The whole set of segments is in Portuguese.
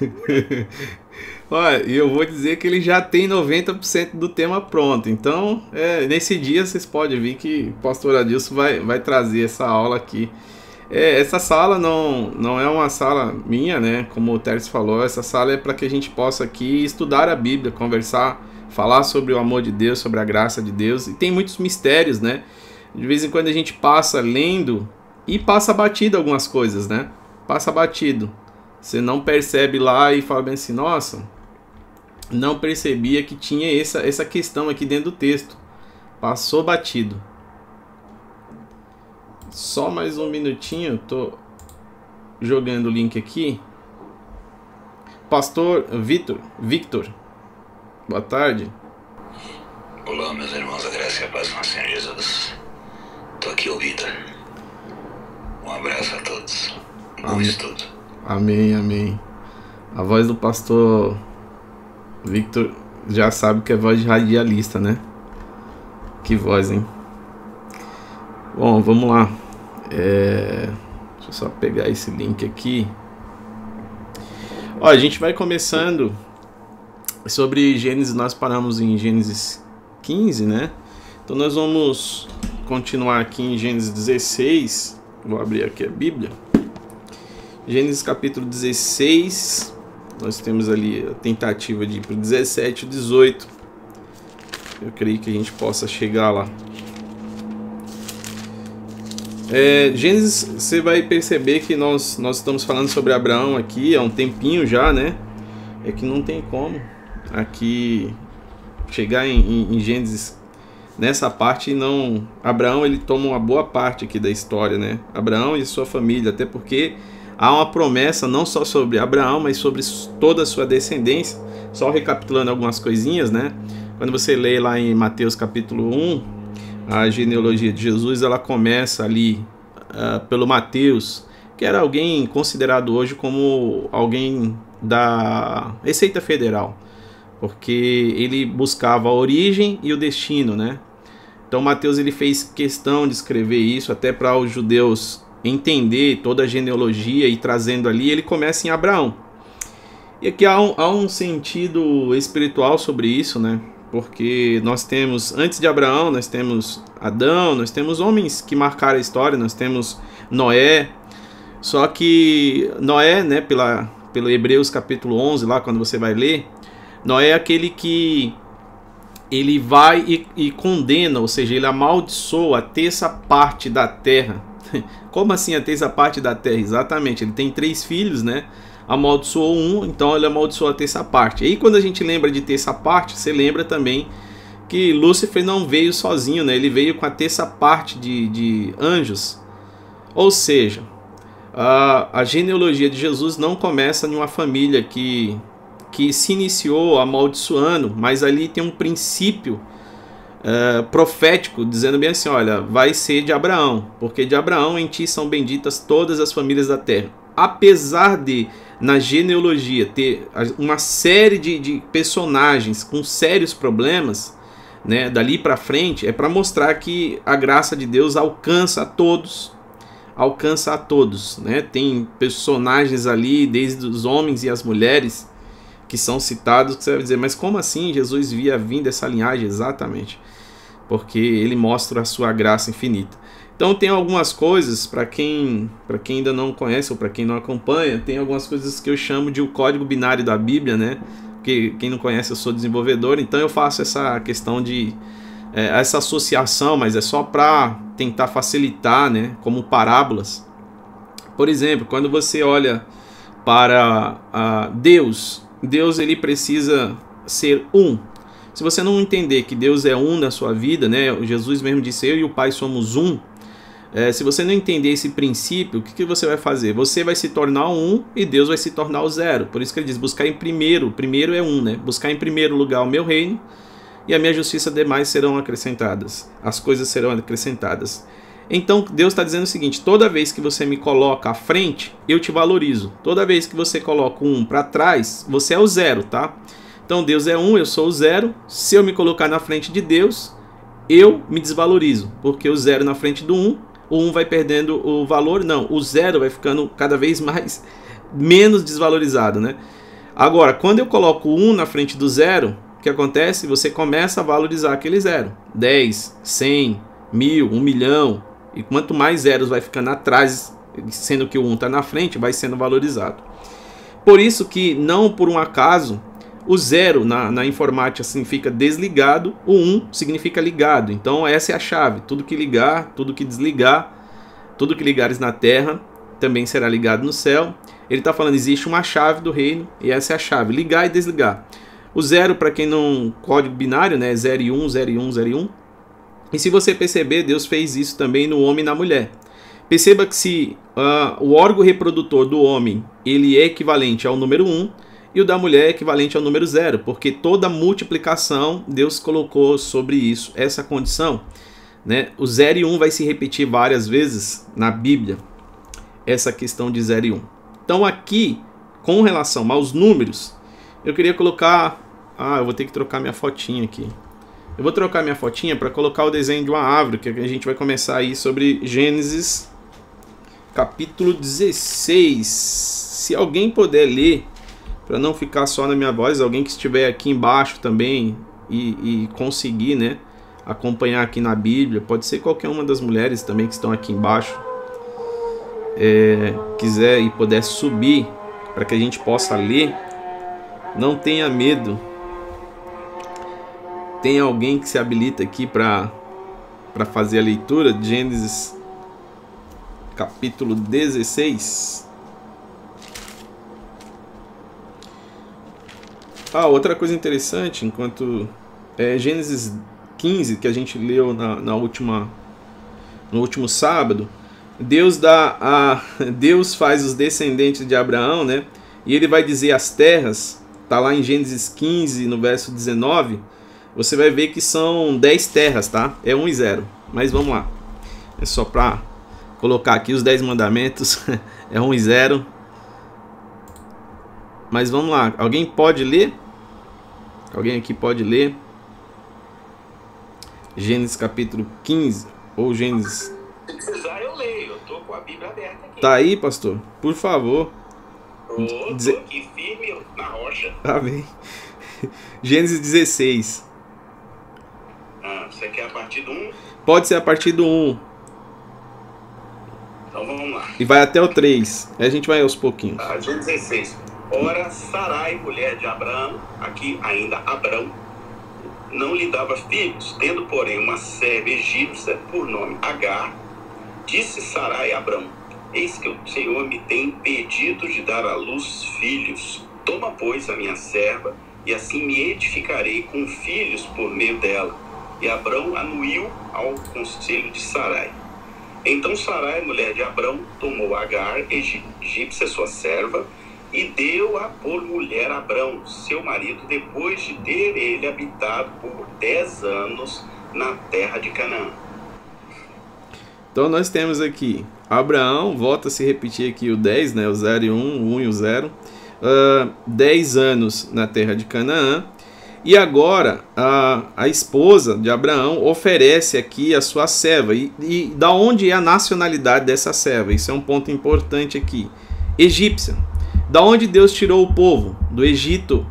Olha, e eu vou dizer que ele já tem 90% do tema pronto. Então, é, nesse dia vocês podem ver que o pastor Adilson vai, vai trazer essa aula aqui. É, essa sala não, não é uma sala minha, né? Como o Teres falou, essa sala é para que a gente possa aqui estudar a Bíblia, conversar, falar sobre o amor de Deus, sobre a graça de Deus. E tem muitos mistérios, né? De vez em quando a gente passa lendo e passa batido algumas coisas, né? Passa batido. Você não percebe lá e fala bem assim, nossa, não percebia que tinha essa, essa questão aqui dentro do texto. Passou batido. Só mais um minutinho, tô jogando o link aqui. Pastor Vitor, Victor, boa tarde. Olá, meus irmãos, a graça e a paz do nosso Senhor Jesus. Tô aqui ouvindo. Um abraço a todos. Bom Amém. estudo. Amém, amém. A voz do pastor Victor já sabe que é voz de radialista, né? Que voz, hein? Bom, vamos lá. É... Deixa eu só pegar esse link aqui. Ó, a gente vai começando sobre Gênesis, nós paramos em Gênesis 15, né? Então nós vamos continuar aqui em Gênesis 16. Vou abrir aqui a Bíblia. Gênesis capítulo 16. Nós temos ali a tentativa de ir para o 17 e 18. Eu creio que a gente possa chegar lá. É, Gênesis, você vai perceber que nós, nós estamos falando sobre Abraão aqui há um tempinho já, né? É que não tem como aqui chegar em, em, em Gênesis nessa parte e não. Abraão ele toma uma boa parte aqui da história, né? Abraão e sua família, até porque há uma promessa não só sobre Abraão, mas sobre toda a sua descendência. Só recapitulando algumas coisinhas, né? Quando você lê lá em Mateus capítulo 1, a genealogia de Jesus, ela começa ali uh, pelo Mateus, que era alguém considerado hoje como alguém da Receita Federal, porque ele buscava a origem e o destino, né? Então Mateus ele fez questão de escrever isso até para os judeus entender toda a genealogia e trazendo ali, ele começa em Abraão. E aqui há um, há um sentido espiritual sobre isso, né? porque nós temos, antes de Abraão, nós temos Adão, nós temos homens que marcaram a história, nós temos Noé, só que Noé, né, pela, pelo Hebreus capítulo 11, lá quando você vai ler, Noé é aquele que ele vai e, e condena, ou seja, ele amaldiçoa a terça parte da terra. Como assim a terça parte da terra? Exatamente, ele tem três filhos, né? amaldiçoou um, então ele amaldiçoou a terça parte. E aí quando a gente lembra de terça parte, você lembra também que Lúcifer não veio sozinho, né? ele veio com a terça parte de, de anjos. Ou seja, a, a genealogia de Jesus não começa em uma família que, que se iniciou amaldiçoando, mas ali tem um princípio Uh, profético, dizendo bem assim: olha, vai ser de Abraão, porque de Abraão em ti são benditas todas as famílias da terra. Apesar de na genealogia ter uma série de, de personagens com sérios problemas, né, dali para frente, é para mostrar que a graça de Deus alcança a todos, alcança a todos, né? Tem personagens ali, desde os homens e as mulheres, que são citados, que você vai dizer, mas como assim Jesus via vindo dessa linhagem? Exatamente, porque ele mostra a sua graça infinita. Então tem algumas coisas para quem quem ainda não conhece ou para quem não acompanha, tem algumas coisas que eu chamo de o código binário da Bíblia, né? Porque quem não conhece eu sou desenvolvedor, então eu faço essa questão de é, essa associação, mas é só para tentar facilitar, né? Como parábolas. Por exemplo, quando você olha para uh, Deus, Deus ele precisa ser um. Se você não entender que Deus é um na sua vida, né? Jesus mesmo disse: Eu e o Pai somos um. É, se você não entender esse princípio, o que, que você vai fazer? Você vai se tornar um e Deus vai se tornar o zero. Por isso que ele diz: buscar em primeiro, primeiro é um, né? Buscar em primeiro lugar o meu reino e a minha justiça demais serão acrescentadas. As coisas serão acrescentadas. Então Deus está dizendo o seguinte: toda vez que você me coloca à frente, eu te valorizo. Toda vez que você coloca um para trás, você é o zero, tá? Então Deus é um, eu sou o zero. Se eu me colocar na frente de Deus, eu me desvalorizo, porque o zero na frente do um o 1 vai perdendo o valor, não, o 0 vai ficando cada vez mais menos desvalorizado, né? Agora, quando eu coloco 1 na frente do zero, o que acontece? Você começa a valorizar aquele zero. 10, 100, mil, 1 milhão. E quanto mais zeros vai ficando atrás, sendo que o 1 está na frente, vai sendo valorizado. Por isso que, não por um acaso, o zero na, na informática significa desligado, o 1 significa ligado. Então essa é a chave. Tudo que ligar, tudo que desligar, tudo que ligares na terra também será ligado no céu. Ele está falando, existe uma chave do reino e essa é a chave, ligar e desligar. O zero, para quem não código binário, né, 0 e 1, 0 e 1, 0 e 1. E se você perceber, Deus fez isso também no homem e na mulher. Perceba que se uh, o órgão reprodutor do homem ele é equivalente ao número 1 e o da mulher é equivalente ao número 0, porque toda multiplicação Deus colocou sobre isso essa condição. Né? O 0 e 1 vai se repetir várias vezes na Bíblia, essa questão de 0 e 1. Então aqui, com relação aos números, eu queria colocar. Ah, eu vou ter que trocar minha fotinha aqui. Eu vou trocar minha fotinha para colocar o desenho de uma árvore, que a gente vai começar aí sobre Gênesis, capítulo 16. Se alguém puder ler, para não ficar só na minha voz, alguém que estiver aqui embaixo também e, e conseguir, né, acompanhar aqui na Bíblia, pode ser qualquer uma das mulheres também que estão aqui embaixo, é, quiser e puder subir para que a gente possa ler não tenha medo. Tem alguém que se habilita aqui para para fazer a leitura de Gênesis capítulo 16. Ah, outra coisa interessante, enquanto é Gênesis 15 que a gente leu na, na última no último sábado, Deus dá a Deus faz os descendentes de Abraão, né? E ele vai dizer as terras Tá lá em Gênesis 15, no verso 19, você vai ver que são 10 terras, tá? É 1 e 0. Mas vamos lá. É só para colocar aqui os 10 mandamentos. é 1 e 0. Mas vamos lá. Alguém pode ler? Alguém aqui pode ler? Gênesis capítulo 15 ou Gênesis. Se precisar, eu leio. Eu tô com a Bíblia aberta aqui. Tá aí, pastor? Por favor. Tô, Deze... tô aqui firme na rocha. Amém. Gênesis 16. Você quer a partir do 1? Pode ser a partir do 1. Então vamos lá. E vai até o 3. Aí a gente vai aos pouquinhos. Gênesis 16. Ora, Sarai, mulher de Abraão, aqui ainda Abrão, não lhe dava filhos, tendo, porém, uma serva egípcia por nome Agar, disse Sarai a Abrão, Eis que o Senhor me tem impedido de dar à luz filhos. Toma, pois, a minha serva, e assim me edificarei com filhos por meio dela. E Abrão anuiu ao conselho de Sarai. Então Sarai, mulher de Abrão, tomou Agar, egípcia, sua serva, e deu-a por mulher a Abrão, seu marido, depois de ter ele habitado por dez anos na terra de Canaã. Então nós temos aqui Abraão, volta a se repetir aqui o 10, né? o 0 e 1, o 1 e o 0. Uh, 10 anos na terra de Canaã. E agora a, a esposa de Abraão oferece aqui a sua serva. E, e da onde é a nacionalidade dessa serva? Isso é um ponto importante aqui. Egípcia. Da onde Deus tirou o povo? Do Egito.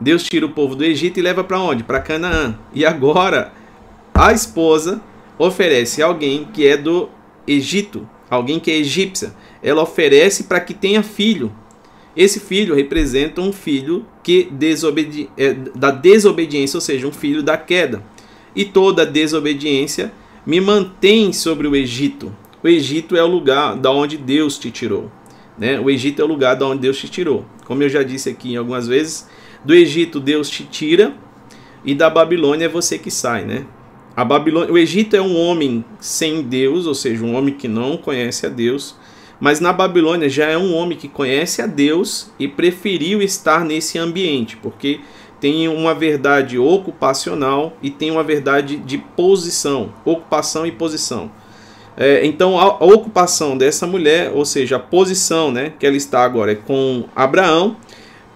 Deus tira o povo do Egito e leva para onde? Para Canaã. E agora a esposa oferece alguém que é do Egito, alguém que é egípcia, ela oferece para que tenha filho. Esse filho representa um filho que desobedi é, da desobediência, ou seja, um filho da queda. E toda desobediência me mantém sobre o Egito. O Egito é o lugar da onde Deus te tirou. Né? O Egito é o lugar da onde Deus te tirou. Como eu já disse aqui algumas vezes, do Egito Deus te tira e da Babilônia é você que sai, né? A Babilônia, o Egito é um homem sem Deus, ou seja, um homem que não conhece a Deus. Mas na Babilônia já é um homem que conhece a Deus e preferiu estar nesse ambiente, porque tem uma verdade ocupacional e tem uma verdade de posição, ocupação e posição. É, então a, ocupação dessa mulher, ou seja, a posição né, que ela está agora é com Abraão,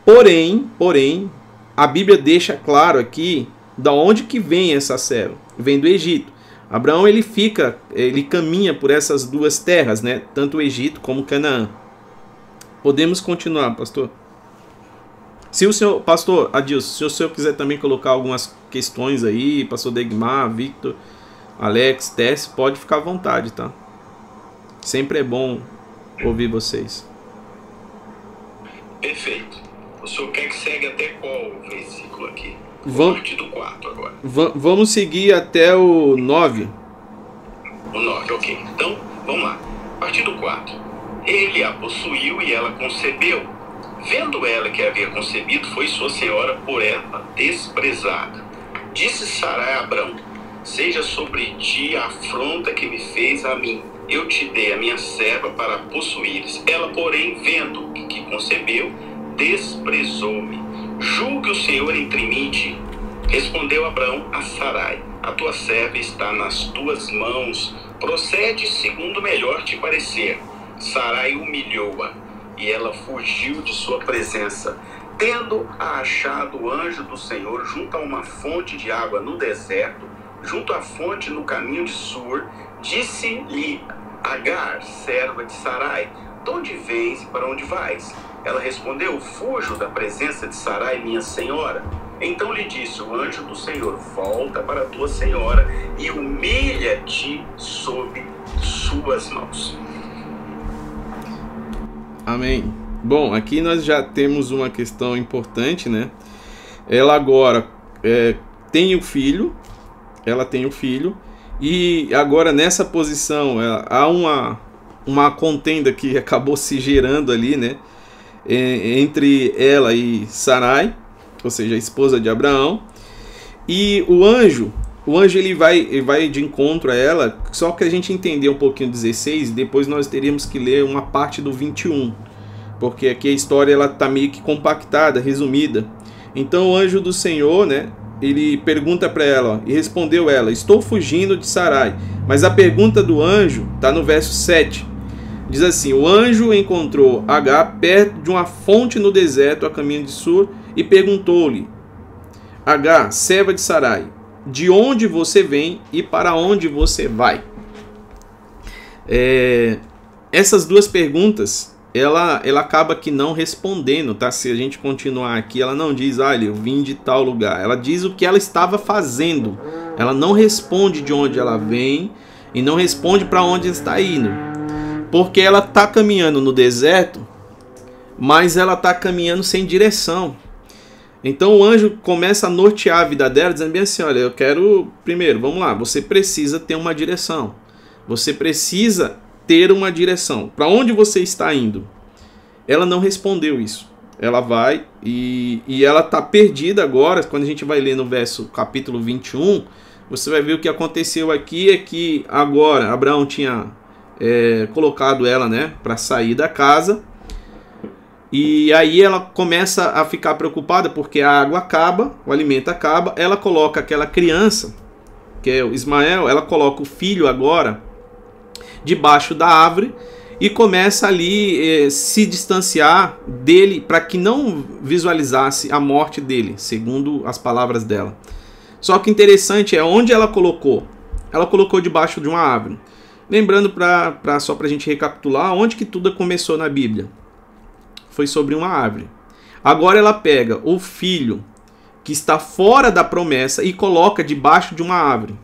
porém, porém, a Bíblia deixa claro aqui da onde que vem essa serva vem do Egito. Abraão ele fica, ele caminha por essas duas terras, né? Tanto o Egito como Canaã. Podemos continuar, pastor? Se o senhor, pastor Adilson, se o senhor quiser também colocar algumas questões aí, pastor Degmar, Victor, Alex, Tess, pode ficar à vontade, tá? Sempre é bom ouvir vocês. Perfeito. O senhor quer que segue até qual versículo aqui? Vam, partir do 4 agora. vamos seguir até o 9. O 9, ok. Então, vamos lá. A partir do 4. Ele a possuiu e ela concebeu. Vendo ela que havia concebido, foi sua senhora por ela desprezada. Disse Sarai a Abrão: Seja sobre ti a afronta que me fez a mim. Eu te dei a minha serva para possuíres. Ela, porém, vendo que concebeu, desprezou-me. Julgue o Senhor entre mim e ti. Respondeu Abraão a Sarai: A tua serva está nas tuas mãos. Procede segundo melhor te parecer. Sarai humilhou-a e ela fugiu de sua presença. Tendo achado o anjo do Senhor junto a uma fonte de água no deserto, junto à fonte no caminho de Sur, disse-lhe Agar, serva de Sarai: De onde vens e para onde vais? Ela respondeu: Fujo da presença de Sarai, minha senhora. Então lhe disse o anjo do Senhor: Volta para tua senhora e humilha-te sob suas mãos. Amém. Bom, aqui nós já temos uma questão importante, né? Ela agora é, tem o filho, ela tem o filho, e agora nessa posição ela, há uma, uma contenda que acabou se gerando ali, né? Entre ela e Sarai, ou seja, a esposa de Abraão. E o anjo, o anjo ele vai, ele vai de encontro a ela, só que a gente entender um pouquinho 16, depois nós teríamos que ler uma parte do 21, porque aqui a história ela tá meio que compactada, resumida. Então o anjo do Senhor, né, ele pergunta para ela, ó, e respondeu ela: Estou fugindo de Sarai. Mas a pergunta do anjo está no verso 7. Diz assim: O anjo encontrou Agar perto de uma fonte no deserto a caminho de Sur e perguntou-lhe: Agar, serva de Sarai, de onde você vem e para onde você vai? É, essas duas perguntas, ela, ela acaba que não respondendo, tá? Se a gente continuar aqui, ela não diz, olha, eu vim de tal lugar. Ela diz o que ela estava fazendo. Ela não responde de onde ela vem e não responde para onde está indo. Porque ela está caminhando no deserto, mas ela está caminhando sem direção. Então o anjo começa a nortear a vida dela, dizendo bem assim: olha, eu quero. Primeiro, vamos lá, você precisa ter uma direção. Você precisa ter uma direção. Para onde você está indo? Ela não respondeu isso. Ela vai e, e ela está perdida agora. Quando a gente vai ler no verso capítulo 21, você vai ver o que aconteceu aqui é que agora Abraão tinha é, colocado ela, né, para sair da casa. E aí ela começa a ficar preocupada porque a água acaba, o alimento acaba. Ela coloca aquela criança, que é o Ismael, ela coloca o filho agora debaixo da árvore e começa ali eh, se distanciar dele para que não visualizasse a morte dele, segundo as palavras dela. Só que interessante é onde ela colocou. Ela colocou debaixo de uma árvore. Lembrando, pra, pra, só para a gente recapitular, onde que tudo começou na Bíblia? Foi sobre uma árvore. Agora ela pega o filho que está fora da promessa e coloca debaixo de uma árvore,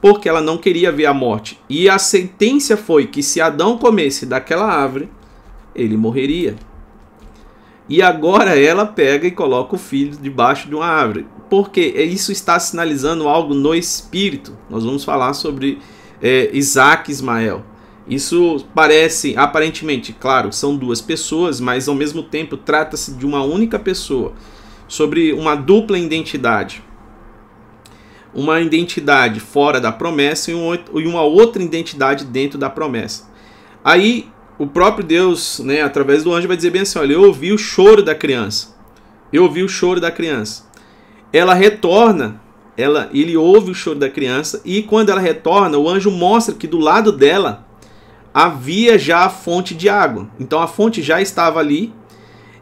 porque ela não queria ver a morte. E a sentença foi que se Adão comesse daquela árvore, ele morreria. E agora ela pega e coloca o filho debaixo de uma árvore, porque isso está sinalizando algo no espírito. Nós vamos falar sobre é, Isaac e Ismael. Isso parece, aparentemente, claro, são duas pessoas, mas ao mesmo tempo trata-se de uma única pessoa, sobre uma dupla identidade. Uma identidade fora da promessa e uma outra identidade dentro da promessa. Aí o próprio Deus, né, através do anjo, vai dizer bem assim: olha, eu ouvi o choro da criança. Eu ouvi o choro da criança. Ela retorna ela, ele ouve o choro da criança e quando ela retorna, o anjo mostra que do lado dela havia já a fonte de água. Então a fonte já estava ali.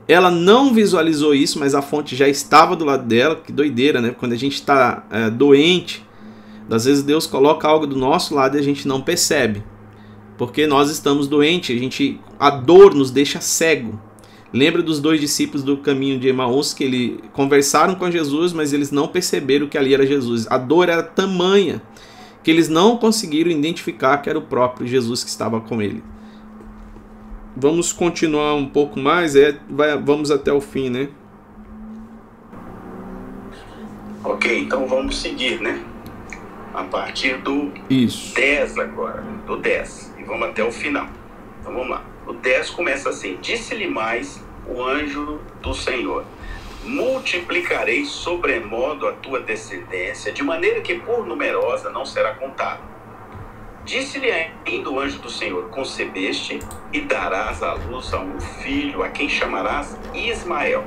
Ela não visualizou isso, mas a fonte já estava do lado dela. Que doideira, né? Quando a gente está é, doente, às vezes Deus coloca algo do nosso lado e a gente não percebe, porque nós estamos doentes. A gente, a dor nos deixa cego. Lembra dos dois discípulos do caminho de Emaús que ele conversaram com Jesus, mas eles não perceberam que ali era Jesus. A dor era tamanha que eles não conseguiram identificar que era o próprio Jesus que estava com ele. Vamos continuar um pouco mais, é, vai, vamos até o fim, né? Ok, então vamos seguir, né? A partir do Isso. 10 agora, do 10, e vamos até o final. Então vamos lá. O 10 começa assim: Disse-lhe mais o anjo do Senhor: Multiplicarei sobremodo a tua descendência, de maneira que por numerosa não será contada. Disse-lhe ainda o anjo do Senhor: Concebeste e darás à luz a um filho, a quem chamarás Ismael.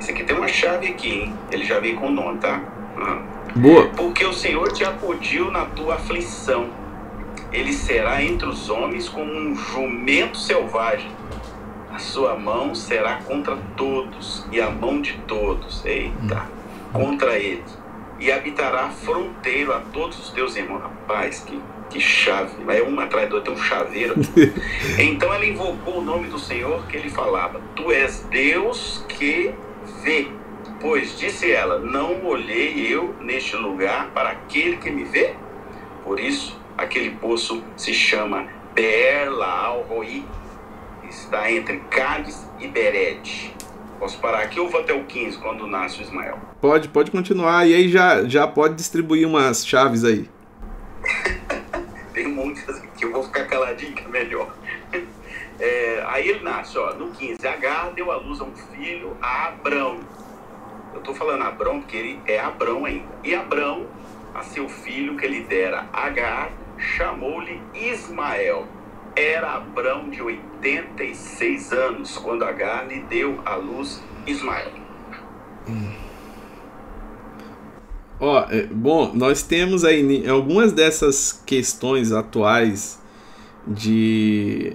Isso aqui tem uma chave aqui, hein? Ele já veio com o nome, tá? Boa. Porque o Senhor te acudiu na tua aflição. Ele será entre os homens como um jumento selvagem. A sua mão será contra todos, e a mão de todos, eita, contra ele. E habitará fronteiro a todos os teus irmãos. Rapaz, que, que chave. Vai um atrás do outro, tem um chaveiro. então ela invocou o nome do Senhor que ele falava: Tu és Deus que vê. Pois disse ela: Não olhei eu neste lugar para aquele que me vê? Por isso, aquele poço se chama Beer Laal Roi. Está entre Cádiz e Bered. Posso parar aqui ou vou até o 15 quando nasce o Ismael? Pode, pode continuar. E aí já, já pode distribuir umas chaves aí. Tem muitas aqui, eu vou ficar caladinho que é melhor. É, aí ele nasce, ó, no 15, Agar deu à luz a um filho, a Abrão. Eu estou falando Abrão porque ele é Abrão ainda. E Abrão, a seu filho que lhe dera Agar, chamou-lhe Ismael. Era Abrão de 86 anos quando Agar lhe deu à luz Ismael. Hum. Ó, é, bom, nós temos aí algumas dessas questões atuais de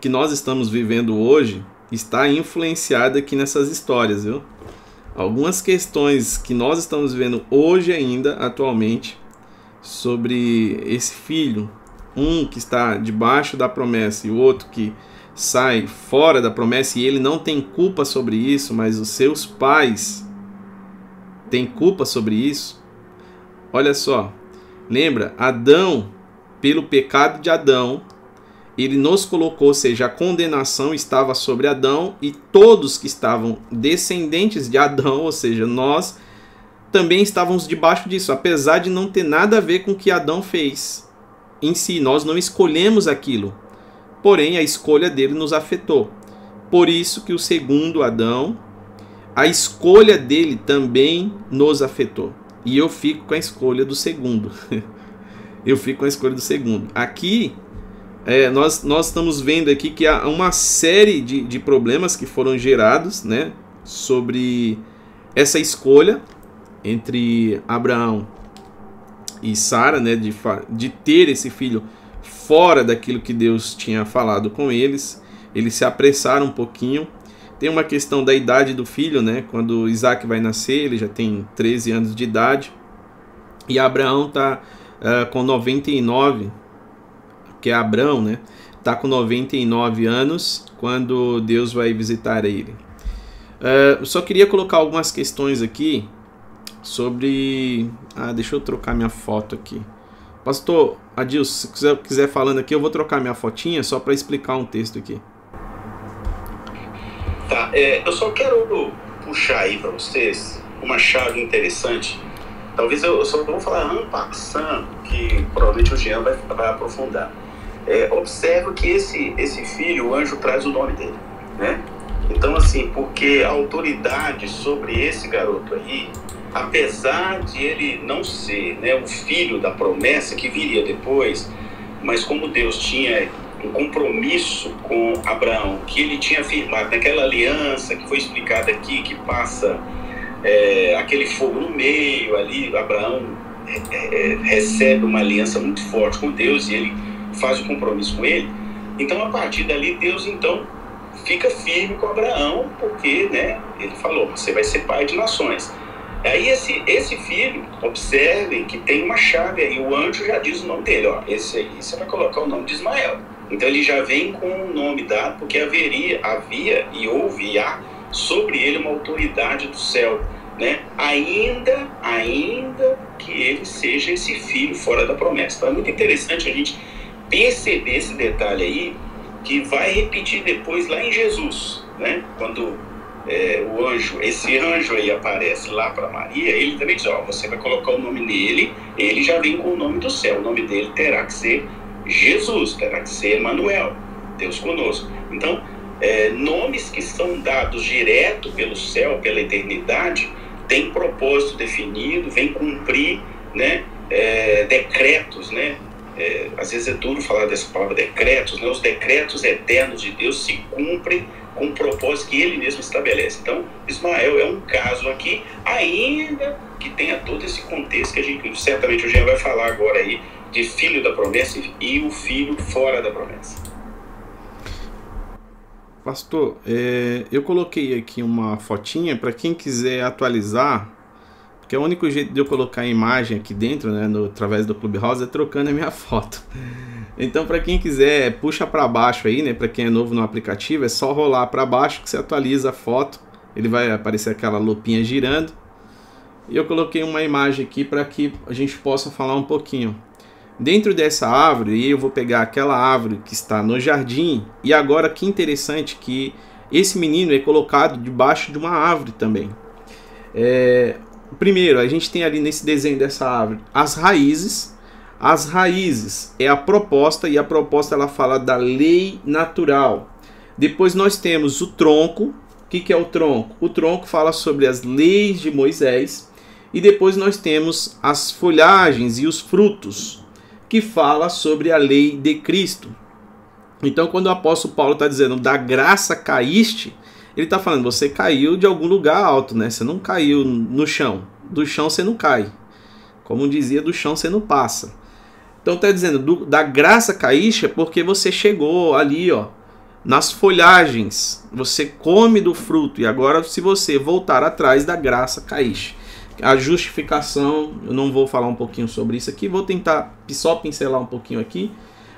que nós estamos vivendo hoje está influenciada aqui nessas histórias, viu? Algumas questões que nós estamos vendo hoje ainda, atualmente, sobre esse filho, um que está debaixo da promessa e o outro que sai fora da promessa e ele não tem culpa sobre isso, mas os seus pais têm culpa sobre isso. Olha só, lembra, Adão, pelo pecado de Adão, ele nos colocou, ou seja, a condenação estava sobre Adão e todos que estavam descendentes de Adão, ou seja, nós também estávamos debaixo disso, apesar de não ter nada a ver com o que Adão fez em si, nós não escolhemos aquilo. Porém, a escolha dele nos afetou. Por isso que o segundo Adão, a escolha dele também nos afetou. E eu fico com a escolha do segundo. eu fico com a escolha do segundo. Aqui é, nós, nós estamos vendo aqui que há uma série de, de problemas que foram gerados né, sobre essa escolha entre Abraão e Sara, né, de, de ter esse filho fora daquilo que Deus tinha falado com eles. Eles se apressaram um pouquinho. Tem uma questão da idade do filho, né? Quando Isaac vai nascer, ele já tem 13 anos de idade. E Abraão está uh, com 99 que é Abrão, né? Tá com 99 anos quando Deus vai visitar ele. Uh, eu só queria colocar algumas questões aqui sobre. Ah, deixa eu trocar minha foto aqui. Pastor Adilson, se quiser, quiser falando aqui, eu vou trocar minha fotinha só para explicar um texto aqui. Tá, é, eu só quero puxar aí para vocês uma chave interessante. Talvez eu, eu só vou falar passando, que provavelmente o Jean vai, vai aprofundar é, observa que esse, esse filho, o anjo traz o nome dele, né? Então, assim, porque a autoridade sobre esse garoto aí, apesar de ele não ser né, o filho da promessa que viria depois, mas como Deus tinha um compromisso com Abraão, que ele tinha firmado naquela aliança que foi explicada aqui, que passa é, aquele fogo no meio ali, Abraão é, é, recebe uma aliança muito forte com Deus e ele faz o compromisso com ele. Então, a partir dali, Deus então fica firme com Abraão, porque né, ele falou: você vai ser pai de nações. Aí esse, esse filho, observem que tem uma chave aí, o anjo já diz o nome dele, ó, esse aí você vai colocar o nome de Ismael. Então ele já vem com o um nome dado, porque haveria, havia e houve e há sobre ele uma autoridade do céu, né? Ainda, ainda que ele seja esse filho fora da promessa. Então é muito interessante a gente perceber esse detalhe aí, que vai repetir depois lá em Jesus, né? Quando é, o anjo, esse anjo aí aparece lá para Maria, ele também diz: Ó, você vai colocar o nome nele, ele já vem com o nome do céu, o nome dele terá que ser Jesus, terá que ser Emmanuel, Deus conosco. Então, é, nomes que são dados direto pelo céu, pela eternidade, tem propósito definido, vem cumprir né, é, decretos, né? É, às vezes é duro falar dessa palavra decretos, né? os decretos eternos de Deus se cumprem com o propósito que ele mesmo estabelece. Então, Ismael é um caso aqui, ainda que tenha todo esse contexto que a gente certamente o Jean vai falar agora aí de filho da promessa e o filho fora da promessa. Pastor, é, eu coloquei aqui uma fotinha para quem quiser atualizar, porque é o único jeito de eu colocar a imagem aqui dentro, né, no, através do Clube Rosa, é trocando a minha foto. Então, para quem quiser, puxa para baixo aí, né, para quem é novo no aplicativo, é só rolar para baixo que você atualiza a foto, ele vai aparecer aquela lupinha girando. E eu coloquei uma imagem aqui para que a gente possa falar um pouquinho. Dentro dessa árvore, eu vou pegar aquela árvore que está no jardim, e agora que interessante que esse menino é colocado debaixo de uma árvore também. É, primeiro, a gente tem ali nesse desenho dessa árvore as raízes. As raízes é a proposta, e a proposta ela fala da lei natural. Depois nós temos o tronco. O que, que é o tronco? O tronco fala sobre as leis de Moisés. E depois nós temos as folhagens e os frutos que fala sobre a lei de Cristo. Então, quando o apóstolo Paulo está dizendo da graça caíste, ele está falando, você caiu de algum lugar alto, né? Você não caiu no chão. Do chão você não cai. Como dizia, do chão você não passa. Então está dizendo, do, da graça caíste é porque você chegou ali, ó, nas folhagens. Você come do fruto. E agora, se você voltar atrás da graça caíste. A justificação, eu não vou falar um pouquinho sobre isso aqui, vou tentar só pincelar um pouquinho aqui,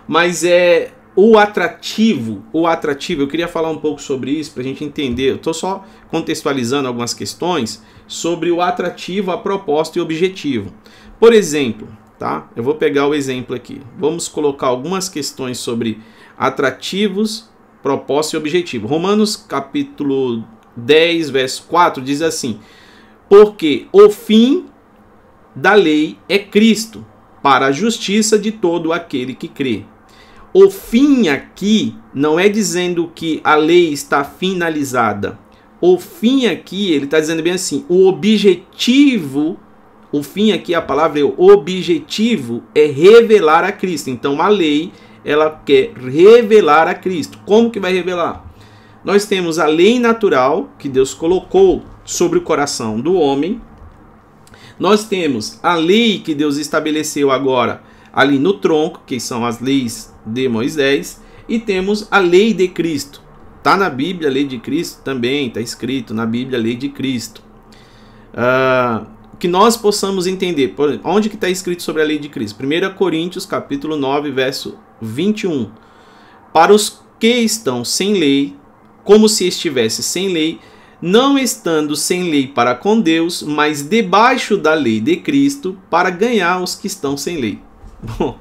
mas é o atrativo, o atrativo, eu queria falar um pouco sobre isso para a gente entender. Eu estou só contextualizando algumas questões sobre o atrativo, a proposta e o objetivo. Por exemplo, tá? Eu vou pegar o exemplo aqui. Vamos colocar algumas questões sobre atrativos, proposta e objetivo. Romanos capítulo 10, verso 4 diz assim: porque o fim da lei é Cristo, para a justiça de todo aquele que crê. O fim aqui não é dizendo que a lei está finalizada. O fim aqui, ele está dizendo bem assim: o objetivo, o fim aqui, a palavra é o objetivo, é revelar a Cristo. Então a lei, ela quer revelar a Cristo. Como que vai revelar? Nós temos a lei natural que Deus colocou sobre o coração do homem. Nós temos a lei que Deus estabeleceu agora ali no tronco, que são as leis de Moisés, e temos a lei de Cristo. Está na Bíblia a lei de Cristo também, está escrito na Bíblia a lei de Cristo. Uh, que nós possamos entender, por, onde que está escrito sobre a lei de Cristo? 1 Coríntios capítulo 9, verso 21. Para os que estão sem lei, como se estivesse sem lei, não estando sem lei para com Deus, mas debaixo da lei de Cristo, para ganhar os que estão sem lei. Bom,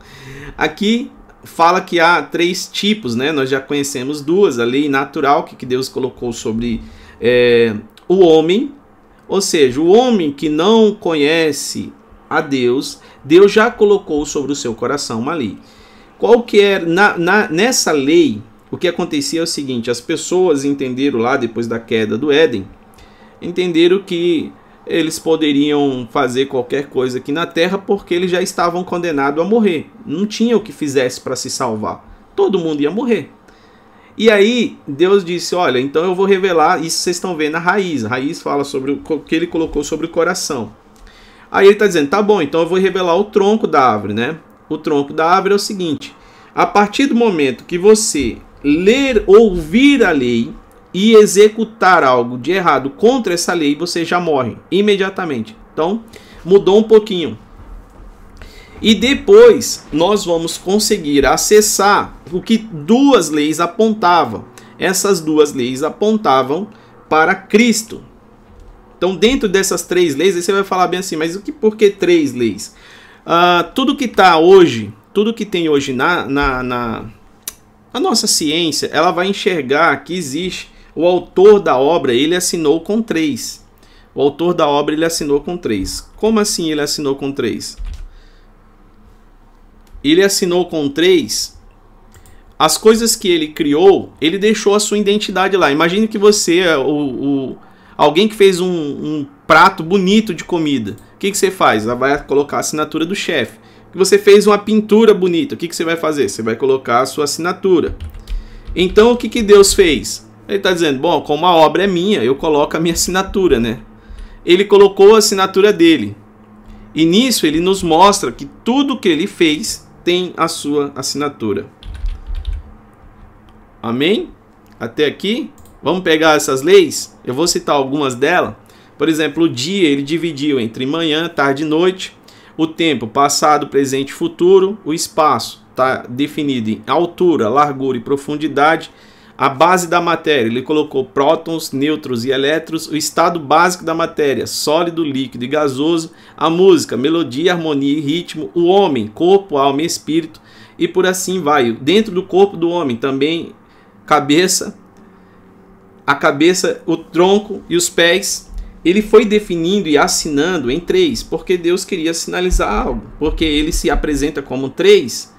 aqui fala que há três tipos, né? Nós já conhecemos duas: a lei natural que Deus colocou sobre é, o homem, ou seja, o homem que não conhece a Deus, Deus já colocou sobre o seu coração uma lei. Qual que é na, na, nessa lei? O que acontecia é o seguinte: as pessoas entenderam lá depois da queda do Éden, entenderam que eles poderiam fazer qualquer coisa aqui na terra porque eles já estavam condenados a morrer. Não tinha o que fizesse para se salvar. Todo mundo ia morrer. E aí Deus disse: Olha, então eu vou revelar. Isso vocês estão vendo a raiz. A raiz fala sobre o que ele colocou sobre o coração. Aí ele está dizendo: Tá bom, então eu vou revelar o tronco da árvore, né? O tronco da árvore é o seguinte: a partir do momento que você ler, ouvir a lei e executar algo de errado contra essa lei, você já morre imediatamente. Então, mudou um pouquinho. E depois nós vamos conseguir acessar o que duas leis apontavam. Essas duas leis apontavam para Cristo. Então, dentro dessas três leis, aí você vai falar bem assim, mas o que, por que três leis? Uh, tudo que está hoje, tudo que tem hoje na, na, na, na nossa ciência, ela vai enxergar que existe o autor da obra, ele assinou com três. O autor da obra, ele assinou com três. Como assim ele assinou com três? Ele assinou com três as coisas que ele criou, ele deixou a sua identidade lá. Imagine que você é o, o alguém que fez um, um, prato bonito de comida. O que, que você faz? Ela vai colocar a assinatura do chefe. Que você fez uma pintura bonita. O que, que você vai fazer? Você vai colocar a sua assinatura. Então o que, que Deus fez? Ele está dizendo, bom, como a obra é minha, eu coloco a minha assinatura, né? Ele colocou a assinatura dele. E nisso ele nos mostra que tudo que ele fez tem a sua assinatura. Amém? Até aqui? Vamos pegar essas leis? Eu vou citar algumas delas. Por exemplo, o dia ele dividiu entre manhã, tarde e noite. O tempo, passado, presente e futuro. O espaço está definido em altura, largura e profundidade. A base da matéria, ele colocou prótons, nêutrons e elétrons. O estado básico da matéria, sólido, líquido e gasoso. A música, melodia, harmonia e ritmo. O homem, corpo, alma e espírito. E por assim vai. Dentro do corpo do homem também cabeça, a cabeça, o tronco e os pés. Ele foi definindo e assinando em três, porque Deus queria sinalizar algo, porque ele se apresenta como três,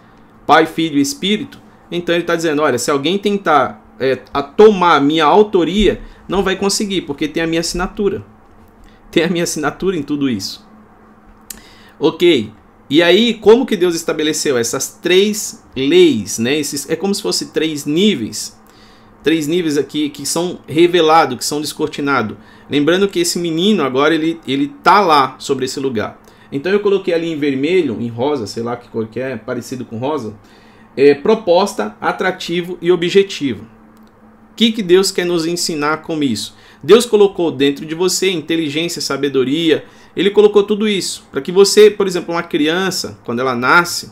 Pai, Filho e Espírito. Então ele está dizendo: olha, se alguém tentar é, a tomar a minha autoria, não vai conseguir, porque tem a minha assinatura. Tem a minha assinatura em tudo isso. Ok. E aí, como que Deus estabeleceu essas três leis, né? Esses, é como se fosse três níveis três níveis aqui que são revelados, que são descortinados. Lembrando que esse menino agora ele ele tá lá sobre esse lugar. Então eu coloquei ali em vermelho, em rosa, sei lá que que é, parecido com rosa, é, proposta, atrativo e objetivo. Que, que Deus quer nos ensinar com isso? Deus colocou dentro de você inteligência, sabedoria, ele colocou tudo isso para que você, por exemplo, uma criança, quando ela nasce,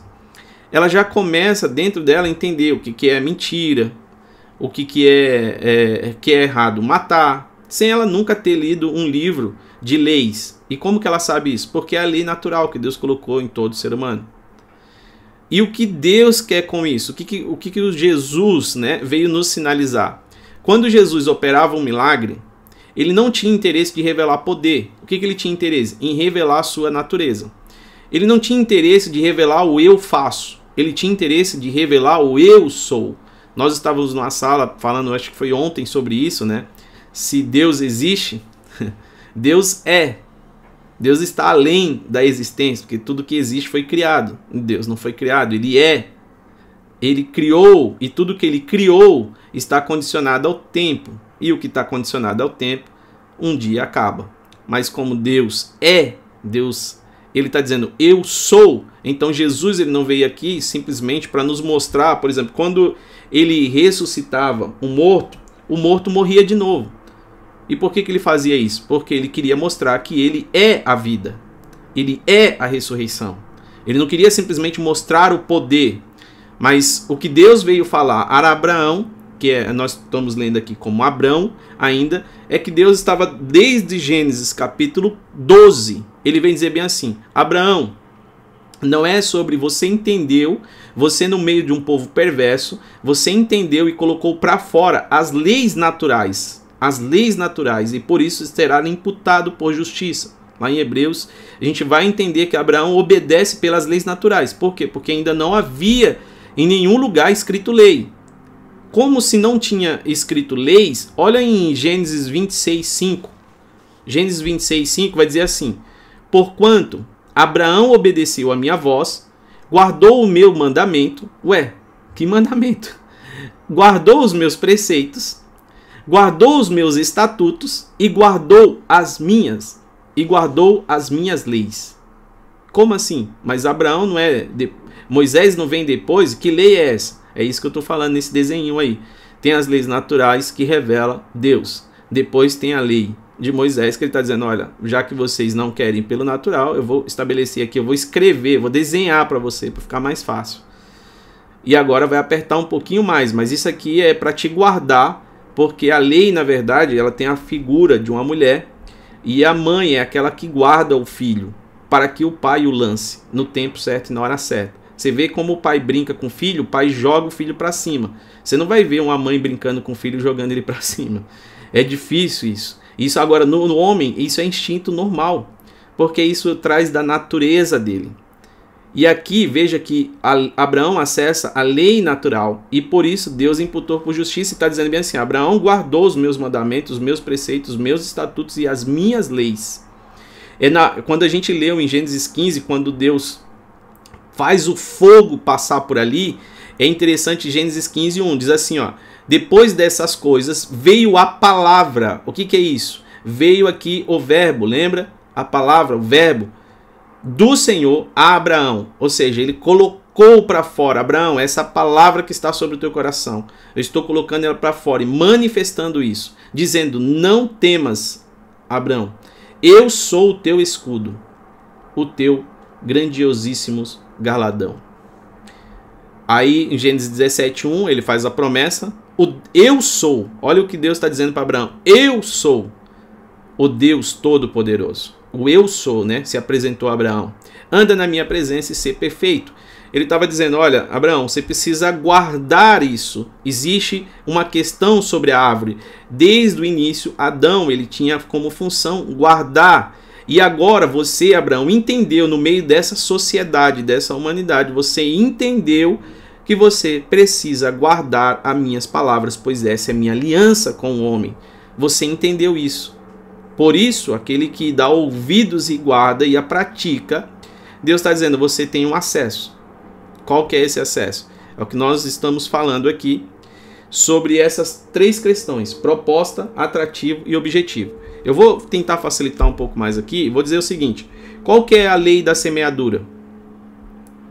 ela já começa dentro dela a entender o que, que é mentira, o que, que, é, é, que é errado matar, sem ela nunca ter lido um livro de leis. E como que ela sabe isso? Porque é a lei natural que Deus colocou em todo ser humano. E o que Deus quer com isso? O que, que, o que, que Jesus né, veio nos sinalizar? Quando Jesus operava um milagre, ele não tinha interesse de revelar poder. O que, que ele tinha interesse? Em revelar sua natureza. Ele não tinha interesse de revelar o eu faço. Ele tinha interesse de revelar o eu sou. Nós estávamos numa sala falando, acho que foi ontem, sobre isso, né? Se Deus existe, Deus é. Deus está além da existência, porque tudo que existe foi criado. Deus não foi criado, ele é. Ele criou e tudo que ele criou está condicionado ao tempo. E o que está condicionado ao tempo, um dia acaba. Mas como Deus é, Deus, ele está dizendo eu sou. Então Jesus ele não veio aqui simplesmente para nos mostrar, por exemplo, quando ele ressuscitava um morto, o morto morria de novo. E por que, que ele fazia isso? Porque ele queria mostrar que ele é a vida. Ele é a ressurreição. Ele não queria simplesmente mostrar o poder, mas o que Deus veio falar a Abraão, que é, nós estamos lendo aqui como Abraão ainda, é que Deus estava desde Gênesis capítulo 12. Ele vem dizer bem assim: Abraão, não é sobre você entendeu, você no meio de um povo perverso, você entendeu e colocou para fora as leis naturais, as leis naturais e por isso será imputado por justiça. Lá em Hebreus, a gente vai entender que Abraão obedece pelas leis naturais. Por quê? Porque ainda não havia em nenhum lugar escrito lei. Como se não tinha escrito leis, olha em Gênesis 26, 5. Gênesis 26, 5 vai dizer assim: Porquanto Abraão obedeceu a minha voz, guardou o meu mandamento. Ué, que mandamento? Guardou os meus preceitos, guardou os meus estatutos e guardou as minhas e guardou as minhas leis. Como assim? Mas Abraão não é de... Moisés não vem depois? Que lei é essa? É isso que eu estou falando nesse desenho aí. Tem as leis naturais que revela Deus. Depois tem a lei de Moisés que ele está dizendo, olha, já que vocês não querem pelo natural, eu vou estabelecer aqui, eu vou escrever, vou desenhar para você para ficar mais fácil. E agora vai apertar um pouquinho mais, mas isso aqui é para te guardar, porque a lei, na verdade, ela tem a figura de uma mulher e a mãe é aquela que guarda o filho para que o pai o lance no tempo certo e na hora certa. Você vê como o pai brinca com o filho, o pai joga o filho para cima. Você não vai ver uma mãe brincando com o filho jogando ele para cima. É difícil isso. Isso agora no, no homem, isso é instinto normal, porque isso traz da natureza dele. E aqui veja que Abraão acessa a lei natural e por isso Deus imputou por justiça e está dizendo bem assim: Abraão guardou os meus mandamentos, os meus preceitos, os meus estatutos e as minhas leis. É na, quando a gente leu em Gênesis 15, quando Deus faz o fogo passar por ali, é interessante Gênesis 15, 1, diz assim, ó, depois dessas coisas veio a palavra. O que, que é isso? Veio aqui o verbo, lembra? A palavra, o verbo do Senhor a Abraão. Ou seja, ele colocou para fora, Abraão, essa palavra que está sobre o teu coração. Eu estou colocando ela para fora e manifestando isso, dizendo: Não temas, Abraão, eu sou o teu escudo, o teu grandiosíssimo galadão. Aí em Gênesis 17:1 ele faz a promessa: o eu sou. Olha o que Deus está dizendo para Abraão: Eu sou o Deus Todo-Poderoso o eu sou, né? Se apresentou a Abraão. Anda na minha presença e ser perfeito. Ele estava dizendo: Olha, Abraão, você precisa guardar isso. Existe uma questão sobre a árvore. Desde o início, Adão ele tinha como função guardar. E agora você, Abraão, entendeu no meio dessa sociedade, dessa humanidade, você entendeu que você precisa guardar as minhas palavras, pois essa é minha aliança com o homem. Você entendeu isso. Por isso, aquele que dá ouvidos e guarda e a pratica, Deus está dizendo: você tem um acesso. Qual que é esse acesso? É o que nós estamos falando aqui sobre essas três questões: proposta, atrativo e objetivo. Eu vou tentar facilitar um pouco mais aqui. Vou dizer o seguinte: qual que é a lei da semeadura?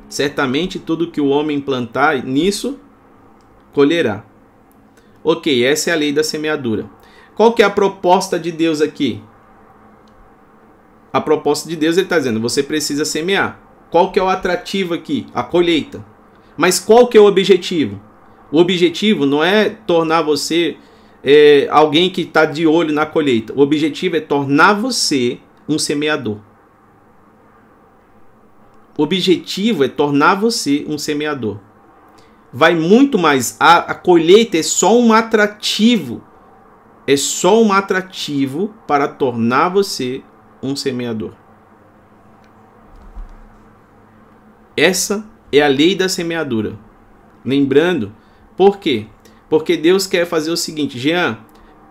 Certamente tudo que o homem plantar nisso colherá. Ok, essa é a lei da semeadura. Qual que é a proposta de Deus aqui? A proposta de Deus ele está dizendo, você precisa semear. Qual que é o atrativo aqui? A colheita. Mas qual que é o objetivo? O objetivo não é tornar você é, alguém que está de olho na colheita. O objetivo é tornar você um semeador. O objetivo é tornar você um semeador. Vai muito mais. A, a colheita é só um atrativo é só um atrativo para tornar você um semeador. Essa é a lei da semeadura. Lembrando, por quê? Porque Deus quer fazer o seguinte, Jean,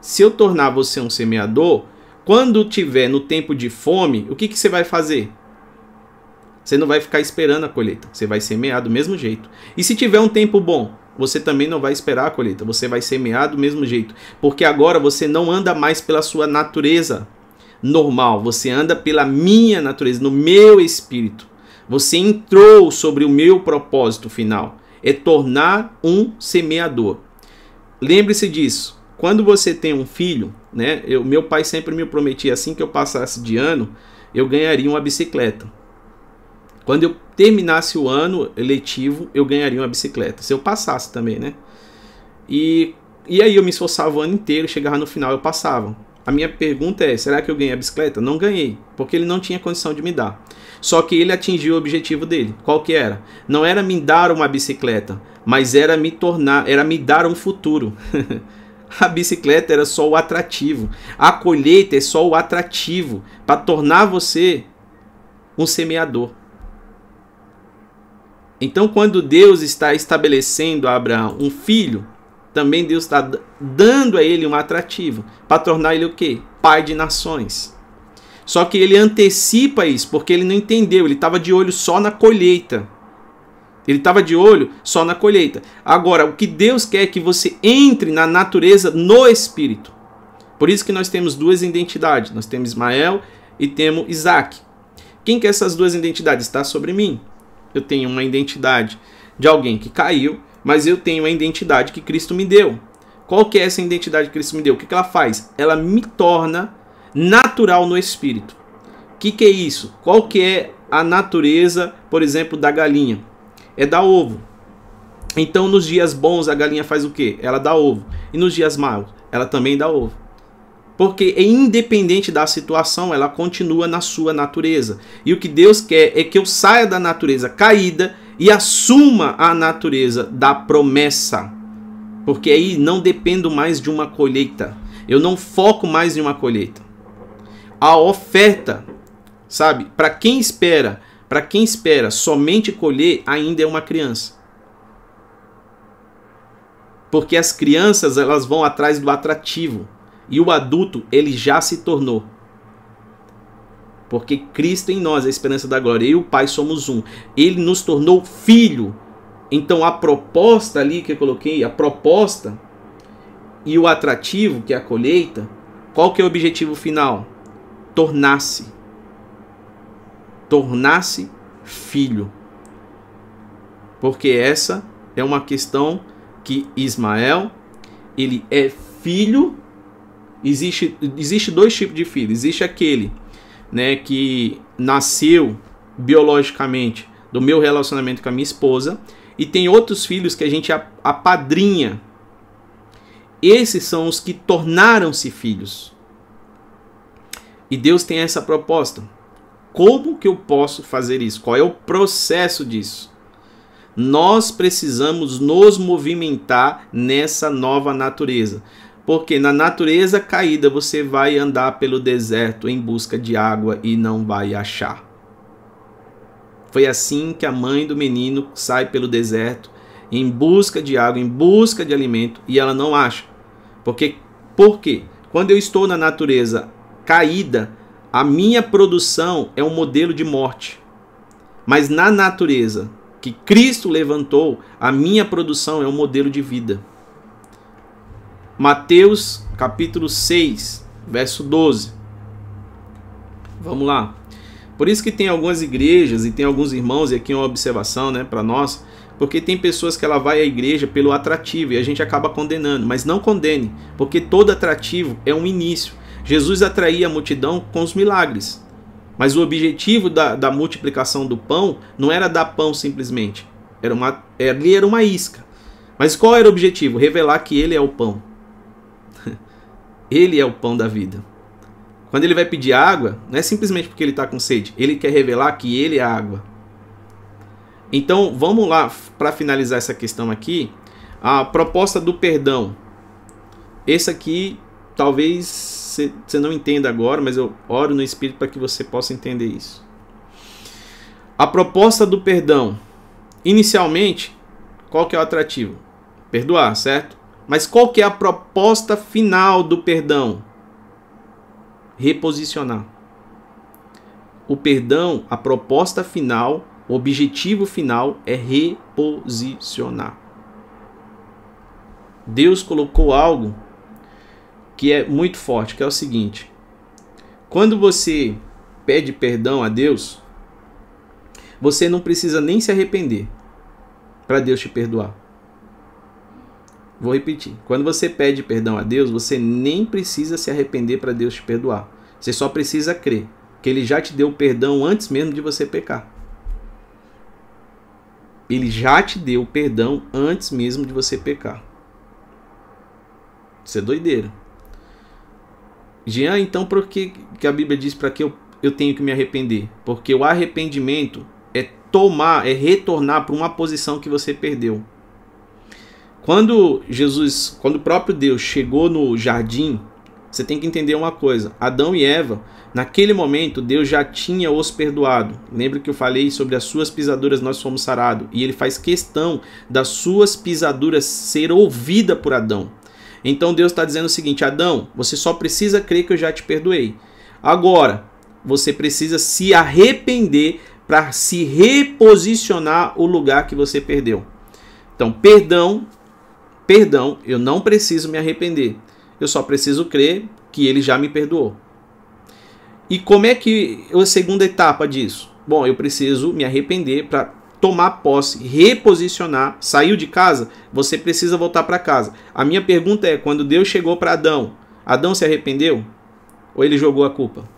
se eu tornar você um semeador, quando tiver no tempo de fome, o que, que você vai fazer? Você não vai ficar esperando a colheita, você vai semear do mesmo jeito. E se tiver um tempo bom, você também não vai esperar a colheita, você vai semear do mesmo jeito, porque agora você não anda mais pela sua natureza normal, você anda pela minha natureza, no meu espírito. Você entrou sobre o meu propósito final, é tornar um semeador. Lembre-se disso. Quando você tem um filho, né? Eu, meu pai sempre me prometia assim que eu passasse de ano, eu ganharia uma bicicleta. Quando eu terminasse o ano letivo, eu ganharia uma bicicleta. Se eu passasse também, né? E, e aí eu me esforçava o ano inteiro, chegava no final eu passava. A minha pergunta é: será que eu ganhei a bicicleta? Não ganhei, porque ele não tinha condição de me dar. Só que ele atingiu o objetivo dele. Qual que era? Não era me dar uma bicicleta, mas era me tornar, era me dar um futuro. a bicicleta era só o atrativo. A colheita é só o atrativo para tornar você um semeador. Então, quando Deus está estabelecendo a Abraão um filho, também Deus está dando a ele um atrativo para tornar ele o quê? Pai de nações. Só que ele antecipa isso, porque ele não entendeu, ele estava de olho só na colheita. Ele estava de olho só na colheita. Agora, o que Deus quer é que você entre na natureza no espírito. Por isso que nós temos duas identidades. Nós temos Ismael e temos Isaac. Quem que essas duas identidades? Está sobre mim eu tenho uma identidade de alguém que caiu, mas eu tenho a identidade que Cristo me deu. Qual que é essa identidade que Cristo me deu? O que, que ela faz? Ela me torna natural no espírito. O que, que é isso? Qual que é a natureza, por exemplo, da galinha? É dar ovo. Então, nos dias bons, a galinha faz o quê? Ela dá ovo. E nos dias maus, ela também dá ovo. Porque, independente da situação, ela continua na sua natureza. E o que Deus quer é que eu saia da natureza caída e assuma a natureza da promessa. Porque aí não dependo mais de uma colheita. Eu não foco mais em uma colheita. A oferta, sabe? Para quem espera, para quem espera somente colher, ainda é uma criança. Porque as crianças, elas vão atrás do atrativo. E o adulto, ele já se tornou. Porque Cristo em nós é a esperança da glória. E o Pai somos um. Ele nos tornou filho. Então a proposta ali que eu coloquei, a proposta e o atrativo, que é a colheita, qual que é o objetivo final? Tornar-se. Tornar-se filho. Porque essa é uma questão que Ismael, ele é filho. Existe, existe dois tipos de filho. Existe aquele né, que nasceu biologicamente do meu relacionamento com a minha esposa. E tem outros filhos que a gente apadrinha. Esses são os que tornaram-se filhos. E Deus tem essa proposta. Como que eu posso fazer isso? Qual é o processo disso? nós precisamos nos movimentar nessa nova natureza. Porque na natureza caída você vai andar pelo deserto em busca de água e não vai achar. Foi assim que a mãe do menino sai pelo deserto em busca de água, em busca de alimento e ela não acha. Porque por quê? Quando eu estou na natureza caída, a minha produção é um modelo de morte. Mas na natureza que Cristo levantou, a minha produção é um modelo de vida. Mateus capítulo 6, verso 12. Vamos lá. Por isso que tem algumas igrejas e tem alguns irmãos, e aqui é uma observação né, para nós, porque tem pessoas que ela vai à igreja pelo atrativo e a gente acaba condenando, mas não condene, porque todo atrativo é um início. Jesus atraía a multidão com os milagres. Mas o objetivo da, da multiplicação do pão não era dar pão simplesmente. Era uma, ali era uma isca. Mas qual era o objetivo? Revelar que ele é o pão. ele é o pão da vida. Quando ele vai pedir água, não é simplesmente porque ele está com sede. Ele quer revelar que ele é água. Então vamos lá para finalizar essa questão aqui. A proposta do perdão. Esse aqui talvez você não entenda agora, mas eu oro no Espírito para que você possa entender isso. A proposta do perdão. Inicialmente, qual que é o atrativo? Perdoar, certo? Mas qual que é a proposta final do perdão? Reposicionar. O perdão, a proposta final, o objetivo final é reposicionar. Deus colocou algo que é muito forte, que é o seguinte: quando você pede perdão a Deus, você não precisa nem se arrepender para Deus te perdoar. Vou repetir. Quando você pede perdão a Deus, você nem precisa se arrepender para Deus te perdoar. Você só precisa crer que Ele já te deu perdão antes mesmo de você pecar. Ele já te deu perdão antes mesmo de você pecar. Isso é doideira. Jean, então por que, que a Bíblia diz para que eu, eu tenho que me arrepender? Porque o arrependimento é tomar, é retornar para uma posição que você perdeu. Quando Jesus, quando o próprio Deus chegou no jardim, você tem que entender uma coisa: Adão e Eva, naquele momento, Deus já tinha os perdoado. Lembra que eu falei sobre as suas pisaduras nós fomos sarados? E ele faz questão das suas pisaduras ser ouvida por Adão. Então Deus está dizendo o seguinte: Adão, você só precisa crer que eu já te perdoei. Agora, você precisa se arrepender para se reposicionar o lugar que você perdeu. Então, perdão, perdão, eu não preciso me arrepender. Eu só preciso crer que ele já me perdoou. E como é que a segunda etapa disso? Bom, eu preciso me arrepender para tomar posse, reposicionar, saiu de casa, você precisa voltar para casa. A minha pergunta é: quando Deus chegou para Adão, Adão se arrependeu? Ou ele jogou a culpa?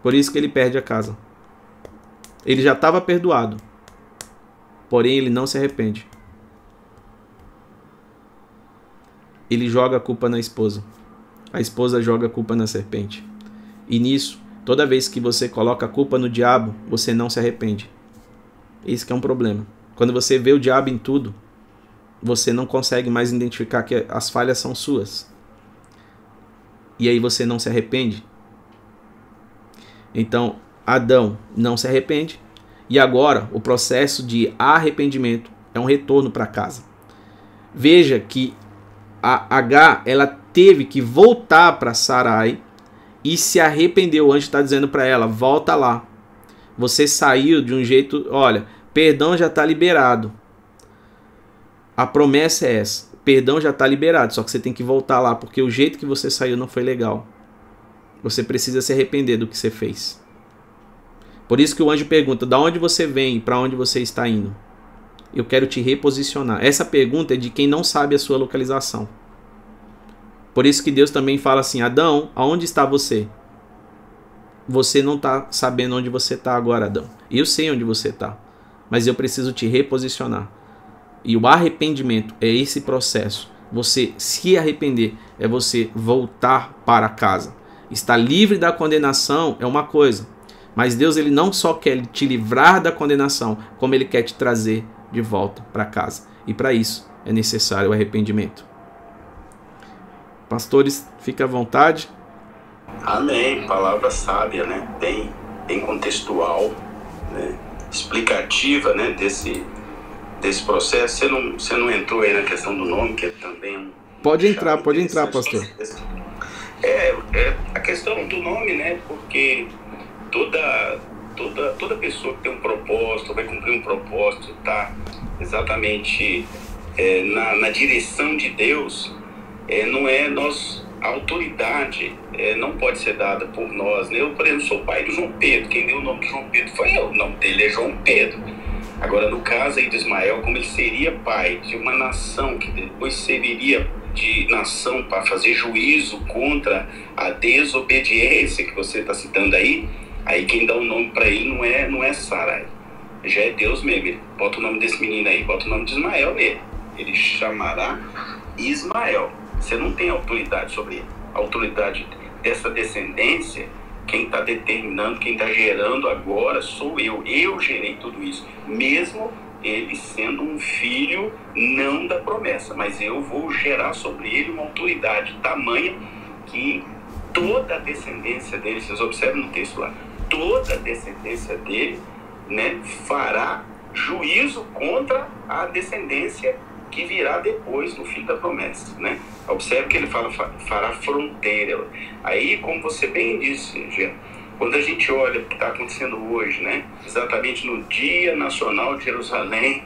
Por isso que ele perde a casa. Ele já estava perdoado. Porém, ele não se arrepende. Ele joga a culpa na esposa. A esposa joga a culpa na serpente. E nisso, toda vez que você coloca a culpa no diabo, você não se arrepende esse é um problema. Quando você vê o diabo em tudo, você não consegue mais identificar que as falhas são suas. E aí você não se arrepende. Então, Adão não se arrepende. E agora, o processo de arrependimento é um retorno para casa. Veja que a H ela teve que voltar para Sarai e se arrependeu. O anjo está dizendo para ela: volta lá. Você saiu de um jeito. Olha, perdão já está liberado. A promessa é essa: perdão já está liberado. Só que você tem que voltar lá, porque o jeito que você saiu não foi legal. Você precisa se arrepender do que você fez. Por isso que o anjo pergunta: da onde você vem? Para onde você está indo? Eu quero te reposicionar. Essa pergunta é de quem não sabe a sua localização. Por isso que Deus também fala assim: Adão, aonde está você? Você não está sabendo onde você está agora, Adão. Eu sei onde você está, mas eu preciso te reposicionar. E o arrependimento é esse processo. Você se arrepender é você voltar para casa. Estar livre da condenação é uma coisa, mas Deus ele não só quer te livrar da condenação, como ele quer te trazer de volta para casa. E para isso é necessário o arrependimento. Pastores, fique à vontade. Amém. Palavra sábia, né? Bem, bem contextual, né? explicativa, né? Desse, desse processo. Você não, você não entrou aí na questão do nome, que é também um. Pode entrar, pode entrar, pastor. É, é a questão do nome, né? Porque toda toda, toda pessoa que tem um propósito, vai cumprir um propósito, está exatamente é, na, na direção de Deus, é, não é nós, a autoridade é, não pode ser dada por nós. Né? Eu, por exemplo, sou pai do João Pedro, quem deu o nome de João Pedro foi eu, o nome dele é João Pedro. Agora, no caso aí de Ismael, como ele seria pai de uma nação que depois serviria de nação para fazer juízo contra a desobediência que você está citando aí, Aí quem dá o nome para ele não é, não é Sarai. Já é Deus mesmo. Bota o nome desse menino aí, bota o nome de Ismael nele. Ele chamará Ismael. Você não tem autoridade sobre ele. A autoridade dessa descendência, quem está determinando, quem está gerando agora sou eu. Eu gerei tudo isso. Mesmo ele sendo um filho não da promessa, mas eu vou gerar sobre ele uma autoridade tamanha que toda a descendência dele, vocês observam no texto lá, toda a descendência dele né, fará juízo contra a descendência que virá depois no fim da promessa. Né? Observe que ele fala, fará fronteira. Aí, como você bem disse, Jean, quando a gente olha o que está acontecendo hoje, né? exatamente no Dia Nacional de Jerusalém,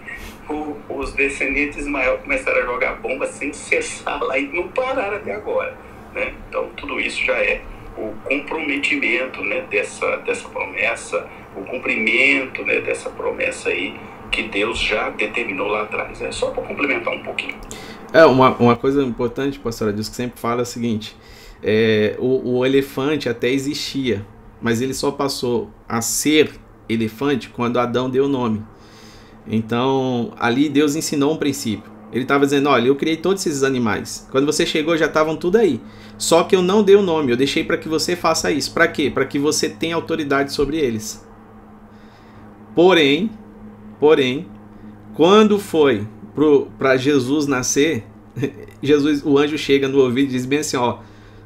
o, os descendentes de Ismael começaram a jogar bomba sem cessar lá e não pararam até agora. Né? Então, tudo isso já é o comprometimento né, dessa, dessa promessa, o cumprimento né, dessa promessa aí que Deus já determinou lá atrás. É só para complementar um pouquinho. É, uma, uma coisa importante, pastora Deus, que sempre fala é o seguinte: é, o, o elefante até existia, mas ele só passou a ser elefante quando Adão deu o nome. Então, ali Deus ensinou um princípio. Ele estava dizendo: Olha, eu criei todos esses animais. Quando você chegou, já estavam tudo aí. Só que eu não dei o nome, eu deixei para que você faça isso. Para quê? Para que você tenha autoridade sobre eles. Porém, porém, quando foi para Jesus nascer, Jesus, o anjo chega no ouvido e diz bem assim: Ó,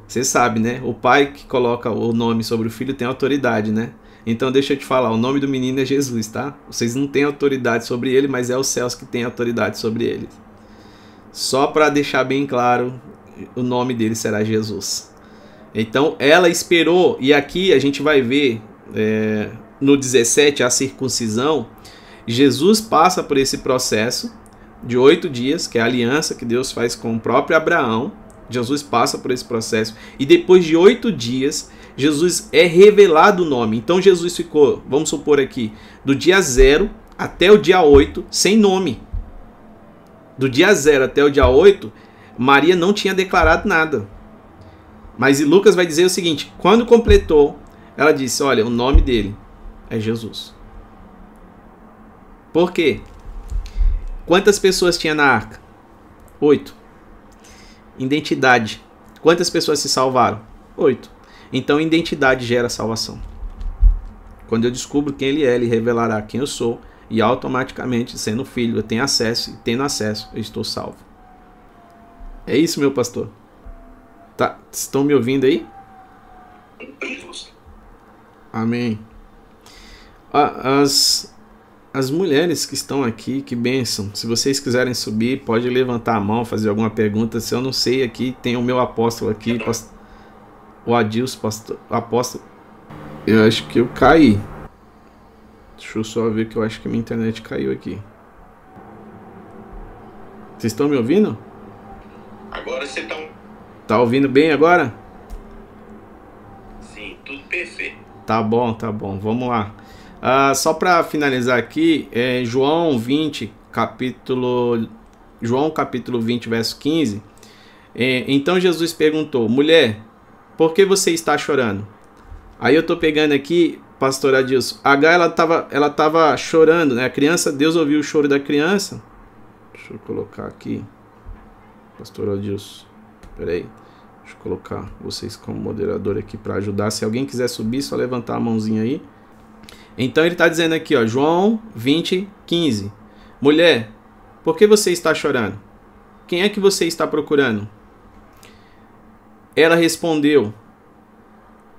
você sabe, né? O pai que coloca o nome sobre o filho tem autoridade, né? Então deixa eu te falar, o nome do menino é Jesus, tá? Vocês não têm autoridade sobre ele, mas é os céus que têm autoridade sobre ele. Só para deixar bem claro, o nome dele será Jesus. Então ela esperou, e aqui a gente vai ver é, no 17 a circuncisão. Jesus passa por esse processo de oito dias, que é a aliança que Deus faz com o próprio Abraão. Jesus passa por esse processo, e depois de oito dias, Jesus é revelado o nome. Então Jesus ficou, vamos supor aqui, do dia zero até o dia 8 sem nome. Do dia 0 até o dia 8, Maria não tinha declarado nada. Mas Lucas vai dizer o seguinte: quando completou, ela disse: Olha, o nome dele é Jesus. Por quê? Quantas pessoas tinha na arca? Oito. Identidade. Quantas pessoas se salvaram? Oito. Então, identidade gera salvação. Quando eu descubro quem ele é, ele revelará quem eu sou e automaticamente, sendo filho, eu tenho acesso e tendo acesso, eu estou salvo. É isso, meu pastor. Tá, estão me ouvindo aí? Amém. As, as mulheres que estão aqui, que bênção. Se vocês quiserem subir, pode levantar a mão, fazer alguma pergunta. Se eu não sei aqui, tem o meu apóstolo aqui, o Adilson, pastor, apóstolo. Eu acho que eu caí. Deixa eu só ver que eu acho que minha internet caiu aqui. Vocês estão me ouvindo? Agora você está. Tá ouvindo bem agora? Sim, tudo perfeito. Tá bom, tá bom. Vamos lá. Uh, só para finalizar aqui, é João 20, capítulo. João capítulo 20, verso 15. É, então Jesus perguntou: Mulher, por que você está chorando? Aí eu tô pegando aqui, pastor Adilson. A H, ela tava, ela tava chorando, né? A criança, Deus ouviu o choro da criança. Deixa eu colocar aqui. Pastor Adilson. Peraí. Deixa eu colocar vocês como moderador aqui para ajudar. Se alguém quiser subir, só levantar a mãozinha aí. Então ele está dizendo aqui, ó, João 20, 15. Mulher, por que você está chorando? Quem é que você está procurando? Ela respondeu: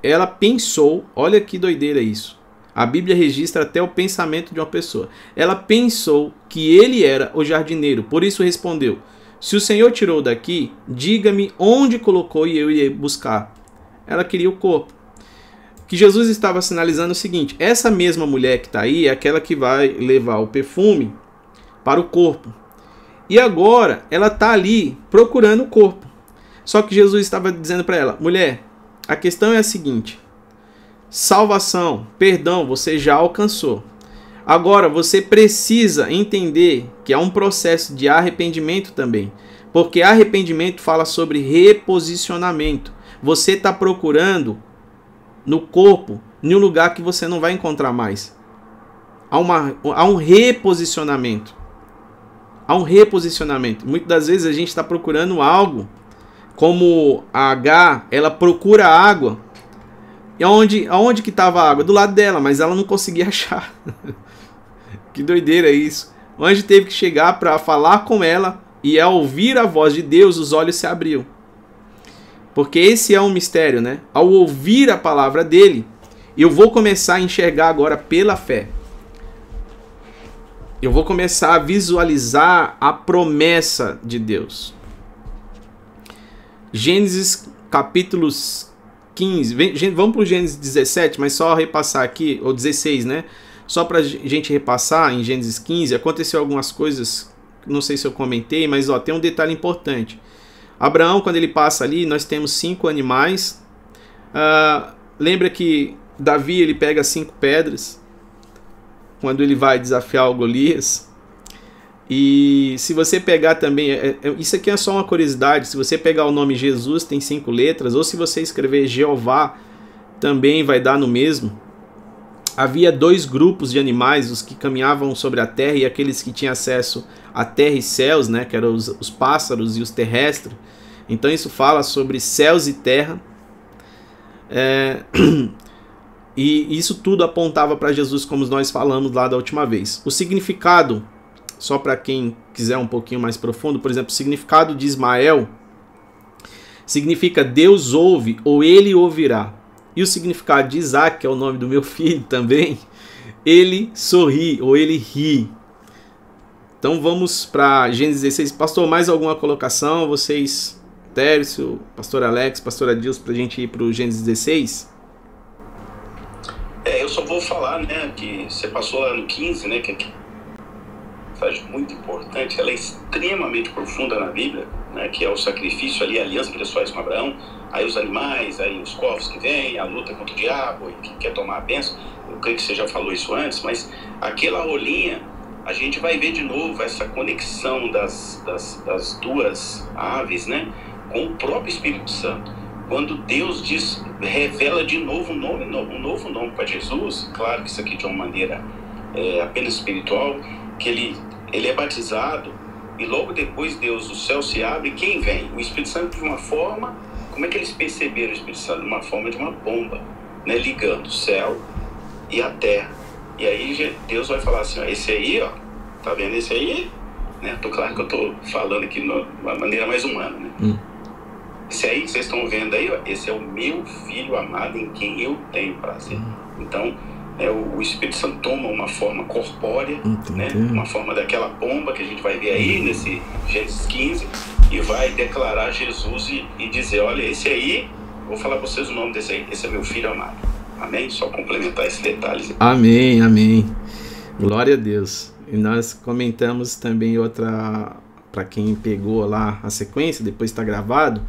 ela pensou, olha que doideira isso. A Bíblia registra até o pensamento de uma pessoa. Ela pensou que ele era o jardineiro, por isso respondeu: Se o Senhor tirou daqui, diga-me onde colocou e eu irei buscar. Ela queria o corpo. Que Jesus estava sinalizando o seguinte: essa mesma mulher que está aí é aquela que vai levar o perfume para o corpo. E agora ela está ali procurando o corpo. Só que Jesus estava dizendo para ela: mulher, a questão é a seguinte: salvação, perdão, você já alcançou. Agora você precisa entender que há um processo de arrependimento também, porque arrependimento fala sobre reposicionamento. Você está procurando no corpo, em um lugar que você não vai encontrar mais. Há, uma, há um reposicionamento. Há um reposicionamento. Muitas das vezes a gente está procurando algo como a H, ela procura água. E aonde, aonde que estava a água? Do lado dela, mas ela não conseguia achar. que doideira isso. O anjo teve que chegar para falar com ela e ao ouvir a voz de Deus, os olhos se abriu. Porque esse é um mistério, né? Ao ouvir a palavra dele, eu vou começar a enxergar agora pela fé. Eu vou começar a visualizar a promessa de Deus. Gênesis capítulos 15. Vamos para o Gênesis 17, mas só repassar aqui, ou 16, né? Só para a gente repassar, em Gênesis 15, aconteceu algumas coisas, não sei se eu comentei, mas ó, tem um detalhe importante. Abraão, quando ele passa ali, nós temos cinco animais. Uh, lembra que Davi ele pega cinco pedras quando ele vai desafiar o Golias. E se você pegar também, é, é, isso aqui é só uma curiosidade, se você pegar o nome Jesus tem cinco letras, ou se você escrever Jeová, também vai dar no mesmo. Havia dois grupos de animais, os que caminhavam sobre a terra e aqueles que tinham acesso à terra e céus, né, que eram os, os pássaros e os terrestres. Então isso fala sobre céus e terra. É... e isso tudo apontava para Jesus, como nós falamos lá da última vez. O significado só para quem quiser um pouquinho mais profundo, por exemplo, o significado de Ismael significa Deus ouve ou ele ouvirá. E o significado de Isaac, que é o nome do meu filho também, ele sorri ou ele ri. Então vamos para Gênesis 16. Pastor, mais alguma colocação? Vocês, Tércio, Pastor Alex, Pastor Adilson, para a gente ir para o Gênesis 16? É, eu só vou falar, né, que você passou lá no 15, né, que mensagem muito importante, ela é extremamente profunda na Bíblia, né, que é o sacrifício ali, a aliança que Deus faz com Abraão, aí os animais, aí os corvos que vêm, a luta contra o diabo, que quer tomar a bênção. Eu creio que você já falou isso antes, mas aquela rolinha, a gente vai ver de novo essa conexão das, das, das duas aves, né, com o próprio Espírito Santo. Quando Deus diz, revela de novo um, nome, um novo nome para Jesus, claro que isso aqui de uma maneira é, apenas espiritual, que ele ele é batizado e logo depois Deus, o céu se abre, quem vem? O Espírito Santo de uma forma, como é que eles perceberam o Espírito Santo? De uma forma de uma bomba, né? ligando o céu e a terra. E aí Deus vai falar assim, ó, esse aí, ó, tá vendo esse aí? Né? Tô claro que eu tô falando aqui de uma maneira mais humana, né? Hum. Esse aí que vocês estão vendo aí, ó, esse é o meu filho amado em quem eu tenho prazer. Hum. Então, é, o, Espírito Santo toma uma forma corpórea, né? uma forma daquela bomba que a gente vai ver aí nesse Gênesis 15, e vai declarar Jesus e, e dizer: Olha, esse aí, vou falar para vocês o nome desse aí, esse é meu filho amado. Amém? Só complementar esse detalhe. Amém, amém. Glória a Deus. E nós comentamos também outra, para quem pegou lá a sequência, depois está gravado,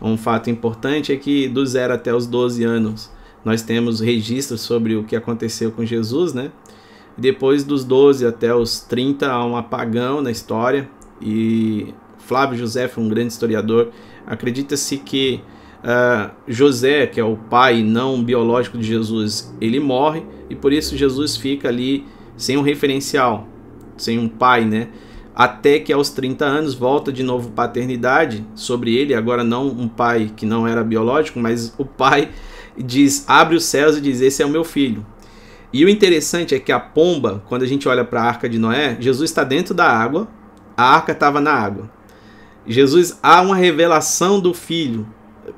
um fato importante é que do zero até os 12 anos nós temos registros sobre o que aconteceu com Jesus, né? Depois dos 12 até os 30 há um apagão na história e Flávio José um grande historiador. Acredita-se que uh, José, que é o pai não biológico de Jesus, ele morre e por isso Jesus fica ali sem um referencial, sem um pai, né? Até que aos 30 anos volta de novo paternidade sobre ele, agora não um pai que não era biológico, mas o pai diz, abre os céus e diz: Esse é o meu filho. E o interessante é que a pomba, quando a gente olha para a arca de Noé, Jesus está dentro da água, a arca estava na água. Jesus, há uma revelação do filho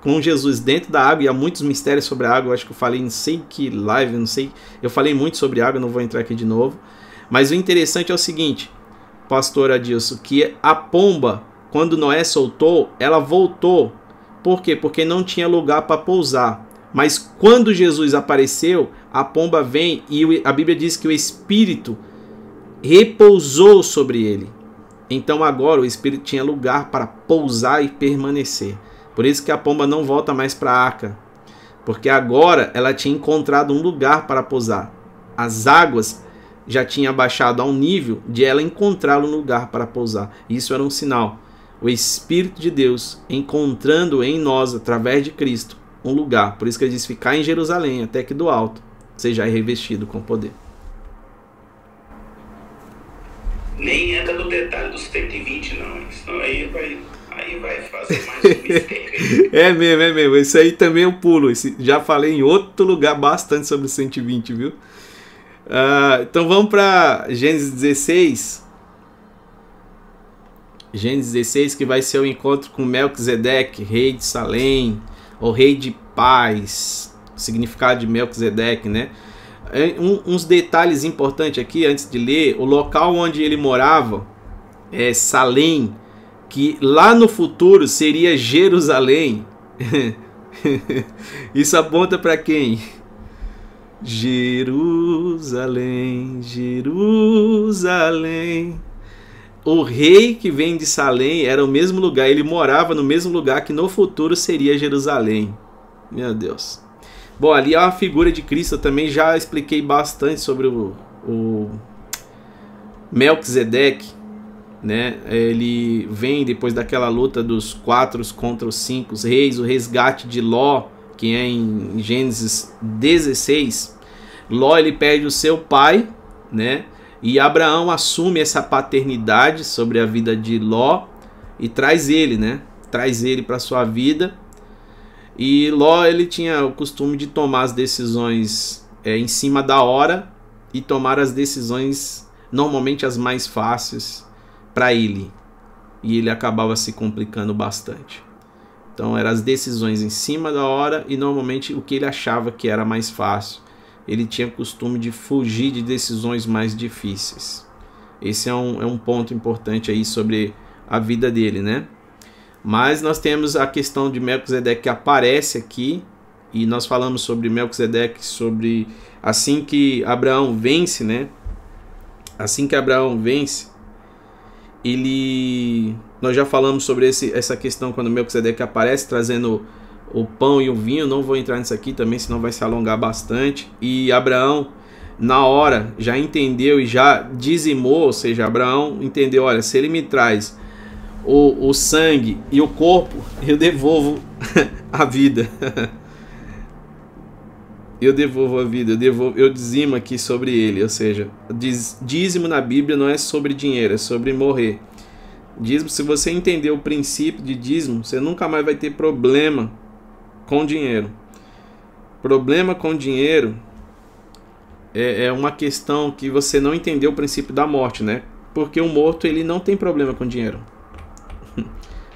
com Jesus dentro da água e há muitos mistérios sobre a água. Eu acho que eu falei, não sei que live, não sei. Eu falei muito sobre água, não vou entrar aqui de novo. Mas o interessante é o seguinte, pastor Adilson, que a pomba, quando Noé soltou, ela voltou. Por quê? Porque não tinha lugar para pousar. Mas quando Jesus apareceu, a pomba vem e a Bíblia diz que o Espírito repousou sobre ele. Então agora o Espírito tinha lugar para pousar e permanecer. Por isso que a pomba não volta mais para a arca, porque agora ela tinha encontrado um lugar para pousar. As águas já tinham baixado a um nível de ela encontrar um lugar para pousar. Isso era um sinal. O Espírito de Deus encontrando em nós, através de Cristo, um lugar. Por isso que ele diz ficar em Jerusalém, até que do alto seja revestido com poder. Nem entra no detalhe dos 120, não. Senão aí vai, aí vai fazer mais um mistério. é mesmo, é mesmo. Isso aí também eu pulo. Esse, já falei em outro lugar bastante sobre 120, viu? Uh, então vamos para Gênesis 16. Gênesis 16, que vai ser o encontro com Melquisedeque, rei de Salém o rei de paz, significado de Melquisedeque, né? É, um, uns detalhes importantes aqui, antes de ler, o local onde ele morava é Salém, que lá no futuro seria Jerusalém. Isso aponta para quem? Jerusalém, Jerusalém o rei que vem de Salém era o mesmo lugar, ele morava no mesmo lugar que no futuro seria Jerusalém. Meu Deus. Bom, ali é figura de Cristo, eu também já expliquei bastante sobre o, o Melquisedeque, né? Ele vem depois daquela luta dos quatro contra os cinco reis, o resgate de Ló, que é em Gênesis 16. Ló ele perde o seu pai, né? E Abraão assume essa paternidade sobre a vida de Ló e traz ele, né? Traz ele para sua vida. E Ló ele tinha o costume de tomar as decisões é, em cima da hora e tomar as decisões normalmente as mais fáceis para ele. E ele acabava se complicando bastante. Então eram as decisões em cima da hora e normalmente o que ele achava que era mais fácil ele tinha costume de fugir de decisões mais difíceis. Esse é um, é um ponto importante aí sobre a vida dele, né? Mas nós temos a questão de Melquisedeque que aparece aqui, e nós falamos sobre Melquisedeque, sobre assim que Abraão vence, né? Assim que Abraão vence, ele. Nós já falamos sobre esse, essa questão quando Melquisedeque aparece, trazendo o pão e o vinho, não vou entrar nisso aqui também, senão vai se alongar bastante. E Abraão, na hora, já entendeu e já dizimou, ou seja, Abraão entendeu: olha, se ele me traz o, o sangue e o corpo, eu devolvo a vida. eu devolvo a vida, eu, devolvo, eu dizimo aqui sobre ele. Ou seja, diz, dízimo na Bíblia não é sobre dinheiro, é sobre morrer. Dízimo, se você entender o princípio de dízimo, você nunca mais vai ter problema com dinheiro. Problema com dinheiro é, é uma questão que você não entendeu o princípio da morte, né? Porque o morto ele não tem problema com dinheiro.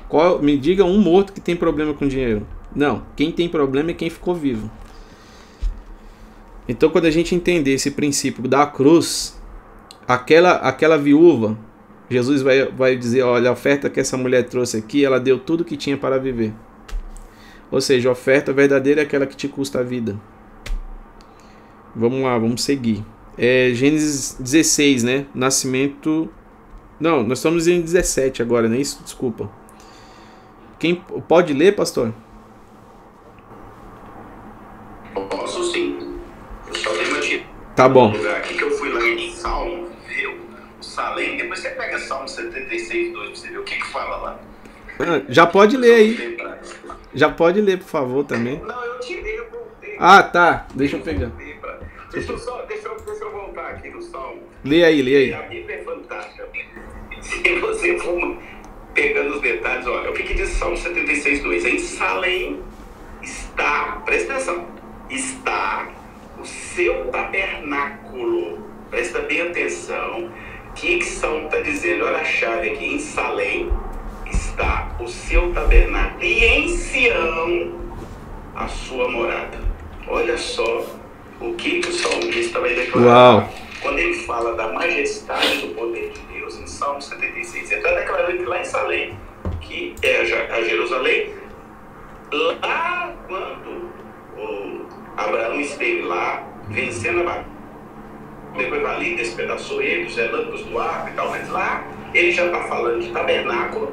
Qual, me diga um morto que tem problema com dinheiro. Não, quem tem problema é quem ficou vivo. Então, quando a gente entender esse princípio da cruz, aquela, aquela viúva Jesus vai, vai dizer: olha, a oferta que essa mulher trouxe aqui, ela deu tudo que tinha para viver. Ou seja, a oferta verdadeira é aquela que te custa a vida. Vamos lá, vamos seguir. É Gênesis 16, né? Nascimento. Não, nós estamos em 17 agora, não é isso? Desculpa. Quem pode ler, pastor? Posso sim. Eu só tenho uma Tá bom. Aqui que eu fui lá em Salmo Salem, depois você pega Salmo 76, 2 pra você ver o que que fala lá. Ah, já pode ler aí. Já pode ler, por favor, também. Não, eu tirei, eu voltei. Ah, tá. Deixa eu pegar. Deixa eu, só, deixa, eu, deixa eu voltar aqui no Salmo. Lê aí, lê aí. A Bíblia é fantástica. Se você for pegando os detalhes, olha, o que, que diz Salmo 76, 2? Em Salem está, presta atenção, está o seu tabernáculo. Presta bem atenção que que São está dizendo? Olha a chave aqui. Em Salém está o seu tabernáculo e em Sião a sua morada. Olha só o que, que o salmista vai declarar. Uau. Quando ele fala da majestade do poder de Deus em Salmo 76. Ele está declarando que lá em Salém, que é a Jerusalém, lá quando o Abraão esteve lá, vencendo a batalha depois vai ali, despedaçou ele, os relâmpagos do ar e tal, mas lá ele já está falando de tabernáculo,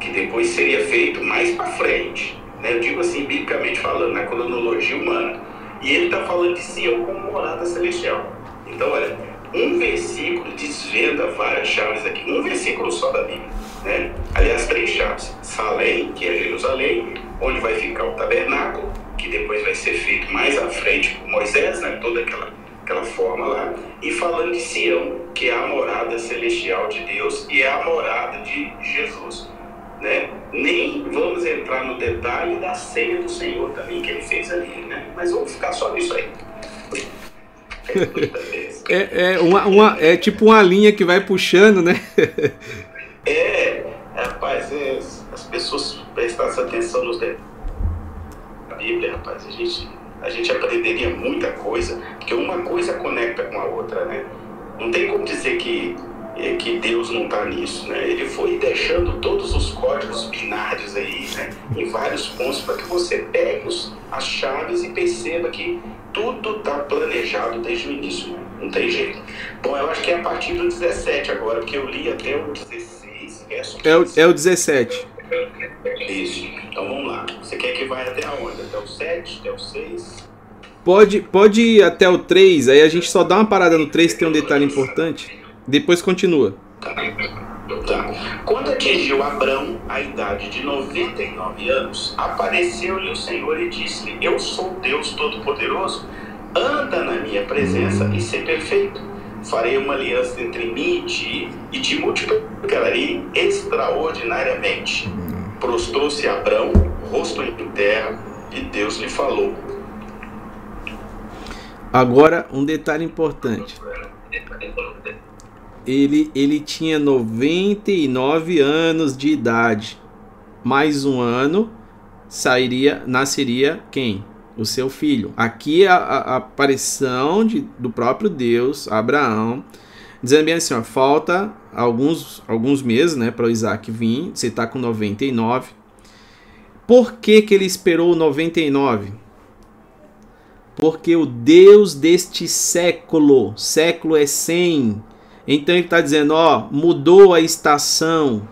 que depois seria feito mais para frente. Né? Eu digo assim, biblicamente falando, na cronologia humana. E ele está falando de Sião como morada celestial. Então, olha, um versículo desvenda várias chaves aqui. Um versículo só da Bíblia. Né? Aliás, três chaves. Salém, que é Jerusalém, onde vai ficar o tabernáculo, que depois vai ser feito mais à frente por Moisés, né? toda aquela aquela forma lá, e falando de Sião, que é a morada celestial de Deus e é a morada de Jesus. Né? Nem vamos entrar no detalhe da ceia do Senhor também que ele fez ali, né? mas vamos ficar só nisso aí. É, é, uma, uma, é tipo uma linha que vai puxando, né? é, rapaz, é, as pessoas prestassem atenção nos detalhes da Bíblia, rapaz, a gente a gente aprenderia muita coisa, porque uma coisa conecta com a outra, né? Não tem como dizer que, é, que Deus não está nisso, né? Ele foi deixando todos os códigos binários aí, né? Em vários pontos, para que você pegue os, as chaves e perceba que tudo está planejado desde o início, né? não tem jeito. Bom, eu acho que é a partir do 17 agora, porque eu li até o 16, verso É o, é o 17. Isso. Então vamos lá. Você quer que vá até onde? Até o 7? Até o 6? Pode, pode ir até o 3, aí a gente só dá uma parada no 3 que tem um detalhe importante. Depois continua. Tá. tá. Quando atingiu Abrão a idade de 99 anos, apareceu-lhe o Senhor e disse-lhe: Eu sou Deus Todo-Poderoso, anda na minha presença e ser perfeito farei uma aliança entre mim e ti, e te multiplicarei extraordinariamente. Prostrou-se Abrão, rosto em terra, e Deus lhe falou. Agora, um detalhe importante. Ele, ele tinha 99 anos de idade. Mais um ano, sairia, nasceria quem? o seu filho. Aqui é a, a aparição de, do próprio Deus, Abraão, dizendo bem assim: ó, falta alguns, alguns meses né, para o Isaac vir, você está com 99. Por que, que ele esperou 99? Porque o Deus deste século, século é 100. Então ele está dizendo: ó, mudou a estação,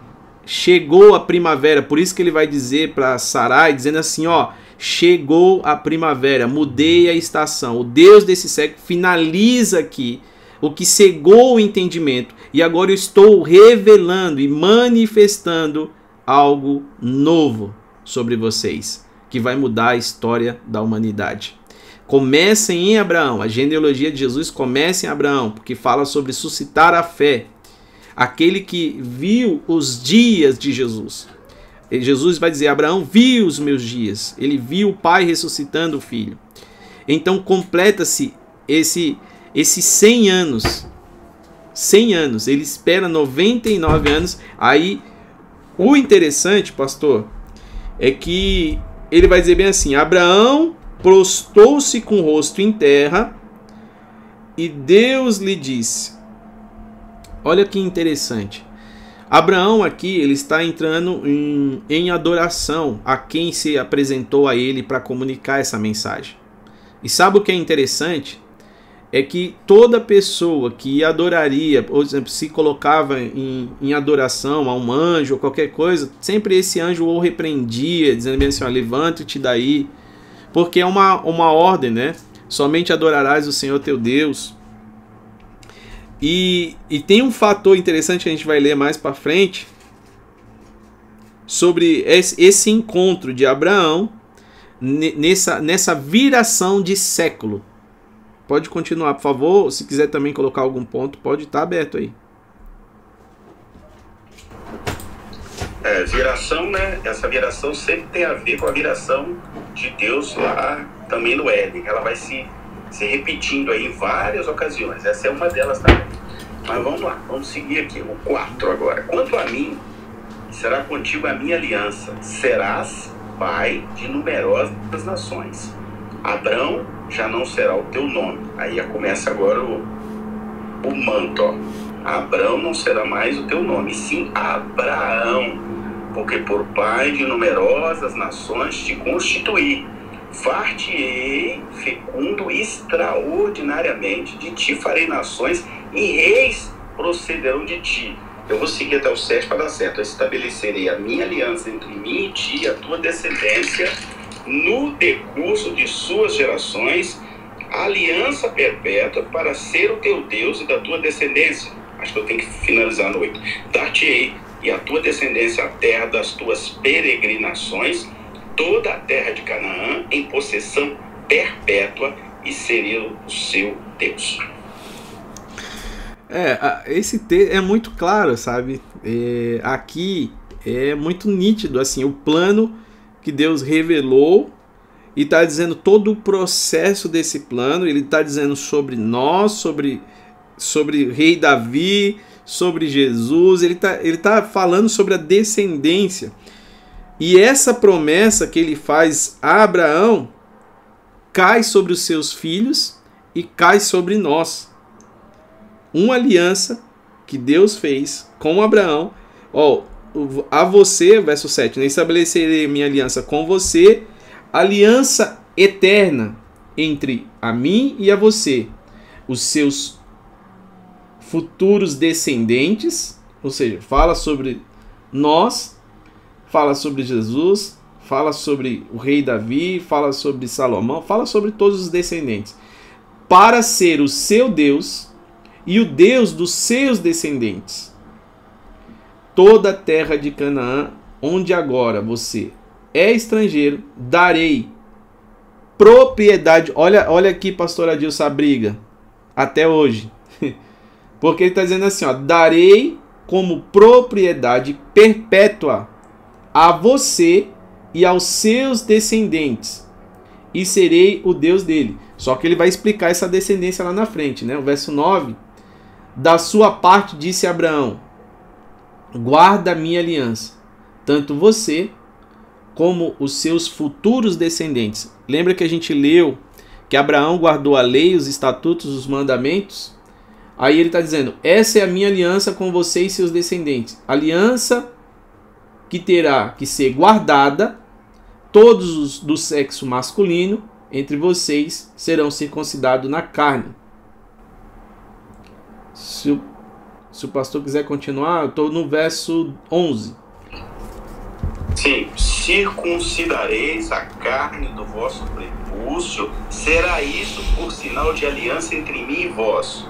chegou a primavera. Por isso que ele vai dizer para Sarai, dizendo assim: ó chegou a primavera, mudei a estação. O Deus desse século finaliza aqui o que cegou o entendimento e agora eu estou revelando e manifestando algo novo sobre vocês, que vai mudar a história da humanidade. Comecem em Abraão, a genealogia de Jesus começa em Abraão, porque fala sobre suscitar a fé. aquele que viu os dias de Jesus. E Jesus vai dizer: Abraão viu os meus dias, ele viu o pai ressuscitando o filho. Então completa-se esse esses 100 anos. 100 anos, ele espera 99 anos. Aí o interessante, pastor, é que ele vai dizer bem assim: Abraão prostou-se com o rosto em terra e Deus lhe disse: Olha que interessante. Abraão aqui ele está entrando em, em adoração a quem se apresentou a ele para comunicar essa mensagem. E sabe o que é interessante? É que toda pessoa que adoraria, por exemplo, se colocava em, em adoração a um anjo ou qualquer coisa, sempre esse anjo o repreendia, dizendo assim: levanta-te daí, porque é uma, uma ordem, né? Somente adorarás o Senhor teu Deus. E, e tem um fator interessante que a gente vai ler mais para frente sobre esse, esse encontro de Abraão nessa, nessa viração de século. Pode continuar, por favor. Se quiser também colocar algum ponto, pode estar tá aberto aí. É, viração, né? Essa viração sempre tem a ver com a viração de Deus lá também no Éden. Ela vai se, se repetindo aí em várias ocasiões. Essa é uma delas também. Mas vamos lá, vamos seguir aqui. O 4 agora. Quanto a mim, será contigo a minha aliança. Serás pai de numerosas nações. Abrão já não será o teu nome. Aí começa agora o, o manto. Ó. Abrão não será mais o teu nome, sim Abraão, porque por pai de numerosas nações te constituí. Far-te-ei fecundo extraordinariamente, de ti farei nações e reis procederão de ti. Eu vou seguir até o 7 para dar certo. Eu estabelecerei a minha aliança entre mim e ti, a tua descendência, no decurso de suas gerações, aliança perpétua para ser o teu Deus e da tua descendência. Acho que eu tenho que finalizar no 8. Dar-te-ei e a tua descendência a terra das tuas peregrinações, toda a terra de Canaã em possessão perpétua e serei o seu Deus. É, esse texto é muito claro, sabe? É, aqui é muito nítido, assim, o plano que Deus revelou e está dizendo todo o processo desse plano. Ele está dizendo sobre nós, sobre, sobre o rei Davi, sobre Jesus. Ele está ele tá falando sobre a descendência. E essa promessa que ele faz a Abraão cai sobre os seus filhos e cai sobre nós uma aliança que Deus fez com Abraão. Ó, a você, verso 7, né? estabelecerei minha aliança com você, aliança eterna entre a mim e a você, os seus futuros descendentes, ou seja, fala sobre nós, fala sobre Jesus, fala sobre o rei Davi, fala sobre Salomão, fala sobre todos os descendentes, para ser o seu Deus e o Deus dos seus descendentes. Toda a terra de Canaã, onde agora você é estrangeiro, darei propriedade. Olha, olha aqui, pastor Adilson, a briga. Até hoje. Porque ele está dizendo assim: ó, darei como propriedade perpétua a você e aos seus descendentes, e serei o Deus dele. Só que ele vai explicar essa descendência lá na frente, né? O verso 9 da sua parte, disse Abraão: Guarda a minha aliança, tanto você como os seus futuros descendentes. Lembra que a gente leu que Abraão guardou a lei, os estatutos, os mandamentos? Aí ele está dizendo: Essa é a minha aliança com você e seus descendentes. Aliança que terá que ser guardada, todos os do sexo masculino entre vocês serão circuncidados na carne se o, se o pastor quiser continuar, eu estou no verso 11. Sim, circuncidareis a carne do vosso prepúcio, será isso por sinal de aliança entre mim e vós.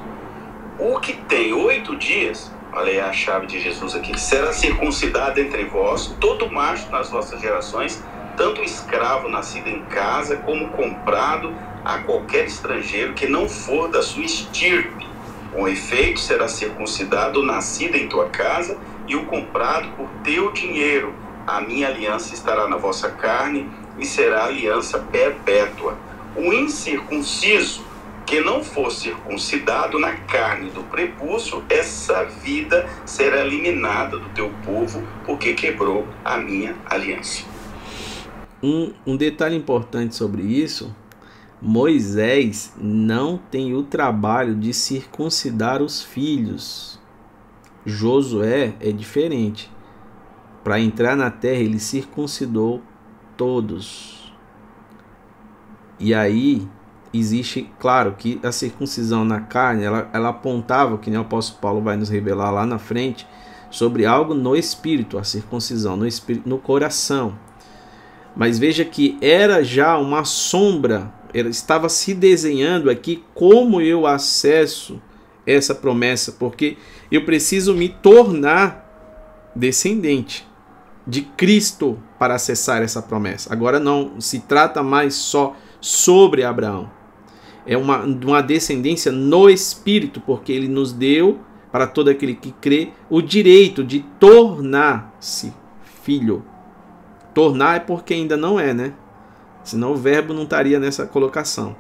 O que tem oito dias, olha aí a chave de Jesus aqui, será circuncidado entre vós, todo macho nas vossas gerações, tanto escravo nascido em casa, como comprado a qualquer estrangeiro que não for da sua estirpe Com efeito, será circuncidado o nascido em tua casa e o comprado por teu dinheiro. A minha aliança estará na vossa carne e será aliança perpétua. O incircunciso que não for circuncidado na carne do prepúcio, essa vida será eliminada do teu povo, porque quebrou a minha aliança. Um, um detalhe importante sobre isso Moisés não tem o trabalho de circuncidar os filhos. Josué é diferente. Para entrar na terra, ele circuncidou todos. E aí existe, claro, que a circuncisão na carne, ela, ela apontava, que nem o apóstolo Paulo vai nos revelar lá na frente, sobre algo no espírito, a circuncisão no espírito, no coração. Mas veja que era já uma sombra estava se desenhando aqui como eu acesso essa promessa, porque eu preciso me tornar descendente de Cristo para acessar essa promessa. Agora não se trata mais só sobre Abraão. É uma, uma descendência no espírito, porque ele nos deu, para todo aquele que crê, o direito de tornar-se filho. Tornar é porque ainda não é, né? Senão o verbo não estaria nessa colocação.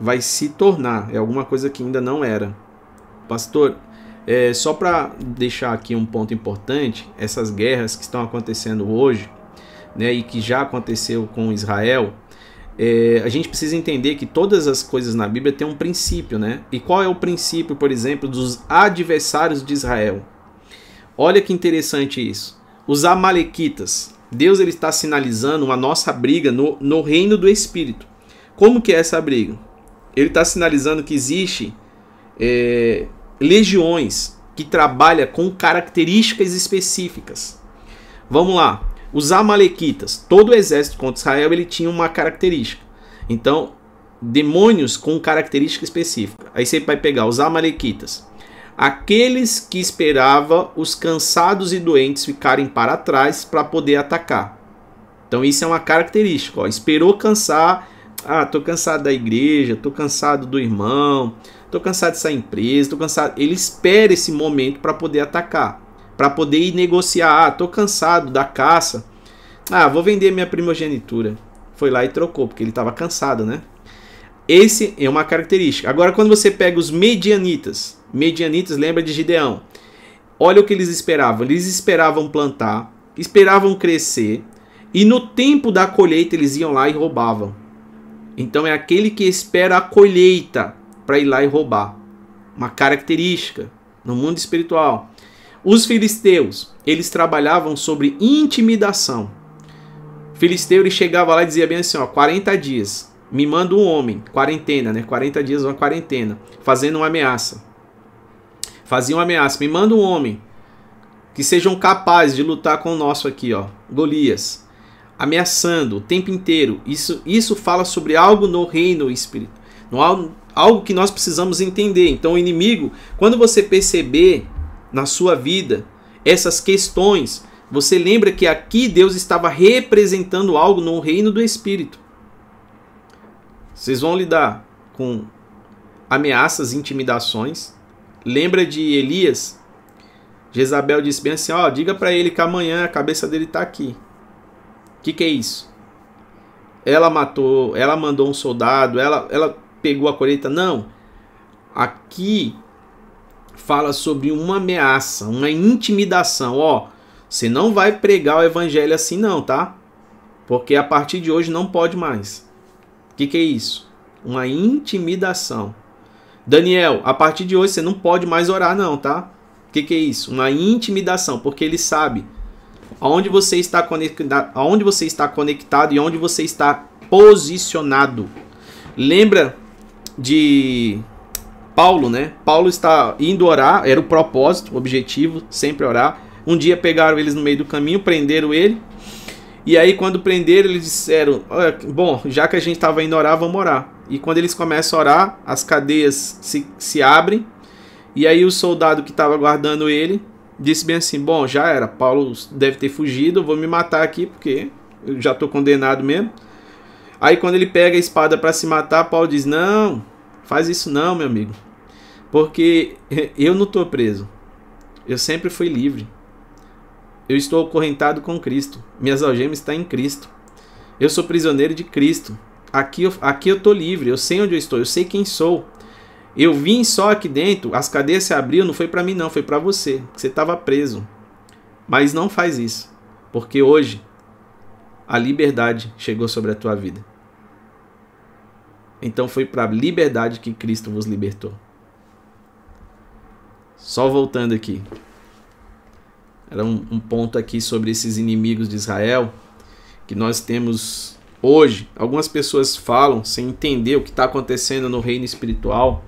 Vai se tornar, é alguma coisa que ainda não era. Pastor, é, só para deixar aqui um ponto importante, essas guerras que estão acontecendo hoje, né, e que já aconteceu com Israel, é, a gente precisa entender que todas as coisas na Bíblia têm um princípio, né? E qual é o princípio, por exemplo, dos adversários de Israel? Olha que interessante isso. Os amalequitas, Deus ele está sinalizando uma nossa briga no, no reino do Espírito. Como que é essa briga? Ele está sinalizando que existe é, legiões que trabalham com características específicas. Vamos lá. Os amalequitas, todo o exército contra Israel ele tinha uma característica. Então, demônios com característica específica. Aí você vai pegar os amalequitas aqueles que esperava os cansados e doentes ficarem para trás para poder atacar. Então isso é uma característica, ó. esperou cansar, ah, tô cansado da igreja, tô cansado do irmão, tô cansado dessa empresa, tô cansado. Ele espera esse momento para poder atacar, para poder ir negociar, ah, tô cansado da caça. Ah, vou vender minha primogenitura. Foi lá e trocou, porque ele estava cansado, né? Esse é uma característica. Agora, quando você pega os medianitas, medianitas lembra de Gideão. Olha o que eles esperavam. Eles esperavam plantar, esperavam crescer, e no tempo da colheita eles iam lá e roubavam. Então é aquele que espera a colheita para ir lá e roubar. Uma característica no mundo espiritual. Os filisteus, eles trabalhavam sobre intimidação. O filisteu ele chegava lá e dizia bem assim, ó, 40 dias me manda um homem, quarentena, né? 40 dias uma quarentena, fazendo uma ameaça. Fazia uma ameaça, me manda um homem que sejam capazes de lutar com o nosso aqui, ó, Golias. Ameaçando o tempo inteiro. Isso, isso fala sobre algo no reino espírito. No, algo, algo que nós precisamos entender. Então, o inimigo, quando você perceber na sua vida essas questões, você lembra que aqui Deus estava representando algo no reino do espírito. Vocês vão lidar com ameaças, intimidações. Lembra de Elias? Jezabel disse bem assim: ó, diga para ele que amanhã a cabeça dele tá aqui. O que, que é isso? Ela matou, ela mandou um soldado, ela, ela pegou a colheita. Não. Aqui fala sobre uma ameaça, uma intimidação. Ó, você não vai pregar o evangelho assim, não, tá? Porque a partir de hoje não pode mais. O que, que é isso? Uma intimidação. Daniel, a partir de hoje você não pode mais orar, não, tá? O que, que é isso? Uma intimidação, porque ele sabe aonde você está conectado, aonde você está conectado e onde você está posicionado. Lembra de Paulo, né? Paulo está indo orar, era o propósito, o objetivo, sempre orar. Um dia pegaram eles no meio do caminho, prenderam ele e aí, quando prenderam, eles disseram: Bom, já que a gente estava indo orar, vamos orar. E quando eles começam a orar, as cadeias se, se abrem. E aí, o soldado que estava guardando ele disse bem assim: Bom, já era. Paulo deve ter fugido, eu vou me matar aqui porque eu já estou condenado mesmo. Aí, quando ele pega a espada para se matar, Paulo diz: Não, faz isso não, meu amigo. Porque eu não estou preso. Eu sempre fui livre. Eu estou acorrentado com Cristo. Minhas algemas estão em Cristo. Eu sou prisioneiro de Cristo. Aqui eu, aqui eu livre. Eu sei onde eu estou. Eu sei quem sou. Eu vim só aqui dentro. As cadeias se abriram. Não foi para mim, não. Foi para você. Você estava preso. Mas não faz isso. Porque hoje a liberdade chegou sobre a tua vida. Então foi para a liberdade que Cristo vos libertou. Só voltando aqui. Era um, um, ponto aqui sobre esses inimigos de Israel que nós temos hoje. Algumas pessoas falam sem entender o que está acontecendo no reino espiritual.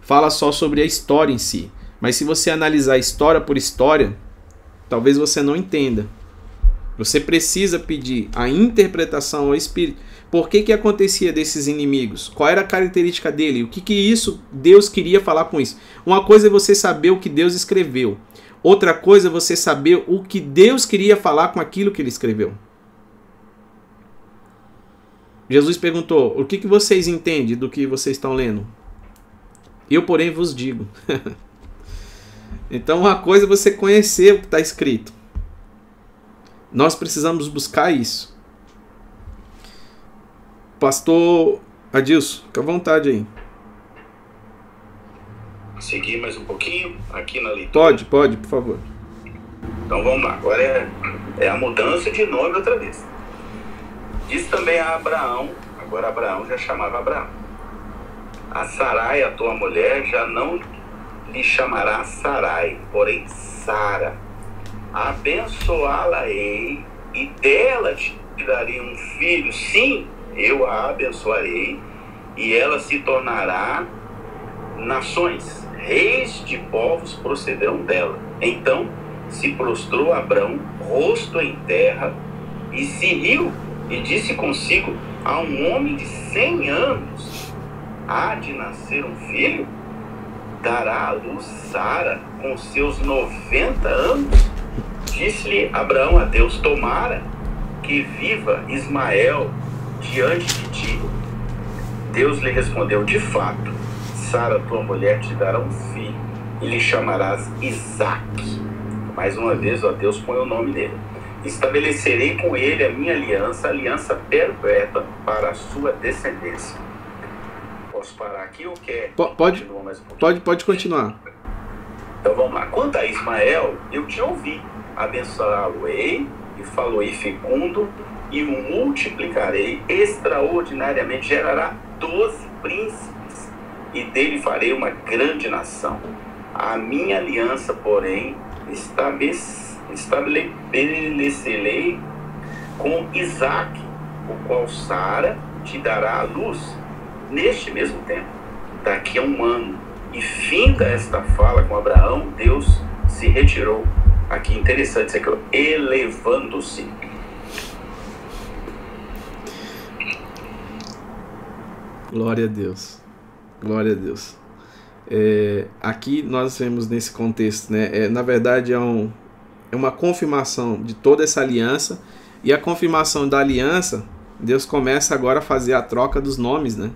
Fala só sobre a história em si. Mas se você analisar história por história, talvez você não entenda. Você precisa pedir a interpretação ao Espírito. Por que, que acontecia desses inimigos? Qual era a característica dele? O que, que isso Deus queria falar com isso? Uma coisa é você saber o que Deus escreveu. Outra coisa é você saber o que Deus queria falar com aquilo que ele escreveu. Jesus perguntou: O que, que vocês entendem do que vocês estão lendo? Eu, porém, vos digo. então, uma coisa é você conhecer o que está escrito. Nós precisamos buscar isso. Pastor Adilson, fica à vontade aí. Seguir mais um pouquinho aqui na leitura. Pode, pode, por favor. Então vamos lá. Agora é, é a mudança de nome outra vez. Diz também a Abraão, agora Abraão já chamava Abraão. A Sarai, a tua mulher, já não lhe chamará Sarai, porém Sara. Abençoá-la-ei e dela te darei um filho. Sim, eu a abençoarei e ela se tornará nações, reis de povos procederão dela. Então se prostrou Abrão, rosto em terra, e se riu e disse consigo: A um homem de cem anos há de nascer um filho? Dará à luz Sara com seus noventa anos? Disse-lhe Abraão a Deus: Tomara que viva Ismael diante de ti. Deus lhe respondeu: De fato, Sara, tua mulher, te dará um filho e lhe chamarás Isaque. Mais uma vez, ó Deus põe o nome dele. Estabelecerei com ele a minha aliança, aliança perpétua para a sua descendência. Posso parar aqui ou quer? Pode, um pode, pode continuar. Então vamos lá. Quanto a Ismael, eu te ouvi. Abençoá-lo-ei e falou-ei fecundo e o multiplicarei extraordinariamente, gerará doze príncipes, e dele farei uma grande nação. A minha aliança, porém, estabelecerei com Isaac, o qual Sara te dará a luz neste mesmo tempo, daqui a um ano. E finda esta fala com Abraão, Deus se retirou. Aqui interessante isso aqui, elevando-se Glória a Deus. Glória a Deus. É, aqui nós vemos nesse contexto, né? É, na verdade é, um, é uma confirmação de toda essa aliança e a confirmação da aliança, Deus começa agora a fazer a troca dos nomes, né?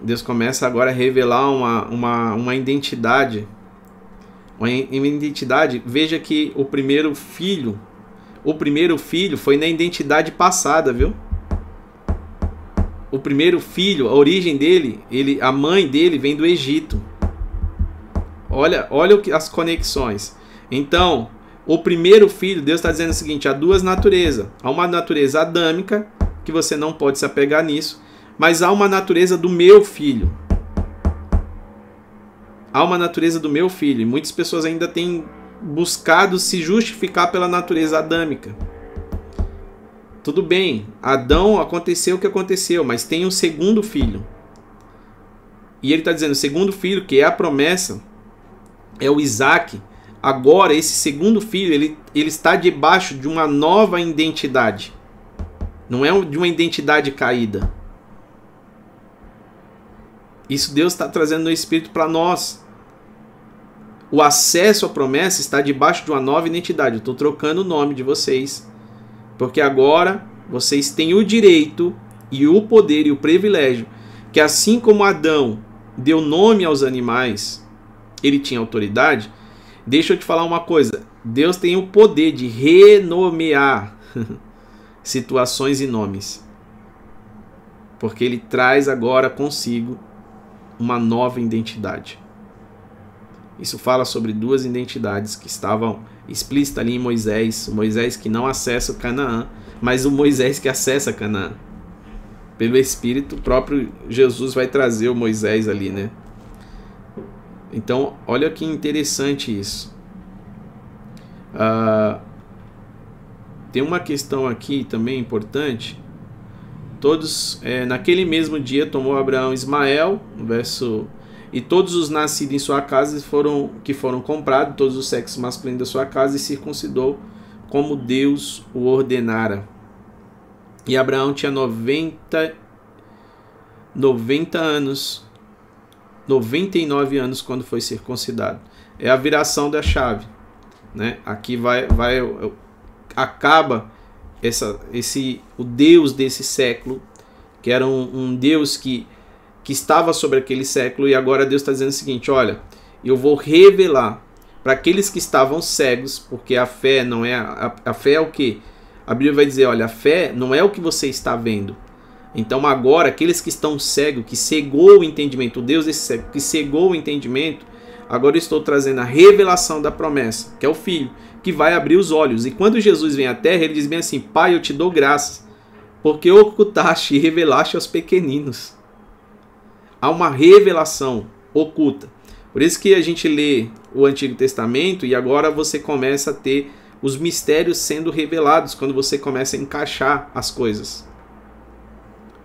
Deus começa agora a revelar uma, uma, uma identidade, uma, identidade. Veja que o primeiro filho, o primeiro filho foi na identidade passada, viu? O primeiro filho, a origem dele, ele, a mãe dele vem do Egito. Olha, olha as conexões. Então, o primeiro filho, Deus está dizendo o seguinte: há duas naturezas. Há uma natureza adâmica, que você não pode se apegar nisso, mas há uma natureza do meu filho. Há uma natureza do meu filho. E muitas pessoas ainda têm buscado se justificar pela natureza adâmica. Tudo bem, Adão aconteceu o que aconteceu, mas tem um segundo filho. E ele está dizendo: o segundo filho, que é a promessa, é o Isaac. Agora, esse segundo filho, ele, ele está debaixo de uma nova identidade. Não é de uma identidade caída. Isso Deus está trazendo no Espírito para nós. O acesso à promessa está debaixo de uma nova identidade. Eu estou trocando o nome de vocês porque agora vocês têm o direito e o poder e o privilégio que assim como Adão deu nome aos animais, ele tinha autoridade. Deixa eu te falar uma coisa: Deus tem o poder de renomear situações e nomes. Porque ele traz agora consigo uma nova identidade. Isso fala sobre duas identidades que estavam explícitas ali em Moisés, o Moisés que não acessa o Canaã, mas o Moisés que acessa Canaã. Pelo Espírito, próprio Jesus vai trazer o Moisés ali, né? Então, olha que interessante isso. Ah, tem uma questão aqui também importante. Todos, é, naquele mesmo dia, tomou Abraão Ismael, no verso e todos os nascidos em sua casa foram que foram comprados, todos os sexos masculinos da sua casa, e circuncidou como Deus o ordenara. E Abraão tinha 90, 90 anos, 99 anos quando foi circuncidado. É a viração da chave. Né? Aqui vai, vai acaba essa, esse o Deus desse século, que era um, um Deus que que estava sobre aquele século, e agora Deus está dizendo o seguinte: olha, eu vou revelar para aqueles que estavam cegos, porque a fé não é. A, a fé é o que? A Bíblia vai dizer: olha, a fé não é o que você está vendo. Então agora, aqueles que estão cegos, que cegou o entendimento, o Deus desse cego, que cegou o entendimento, agora estou trazendo a revelação da promessa, que é o Filho, que vai abrir os olhos. E quando Jesus vem à terra, ele diz bem assim: Pai, eu te dou graças, porque ocultaste e revelaste aos pequeninos há uma revelação oculta. Por isso que a gente lê o Antigo Testamento e agora você começa a ter os mistérios sendo revelados quando você começa a encaixar as coisas.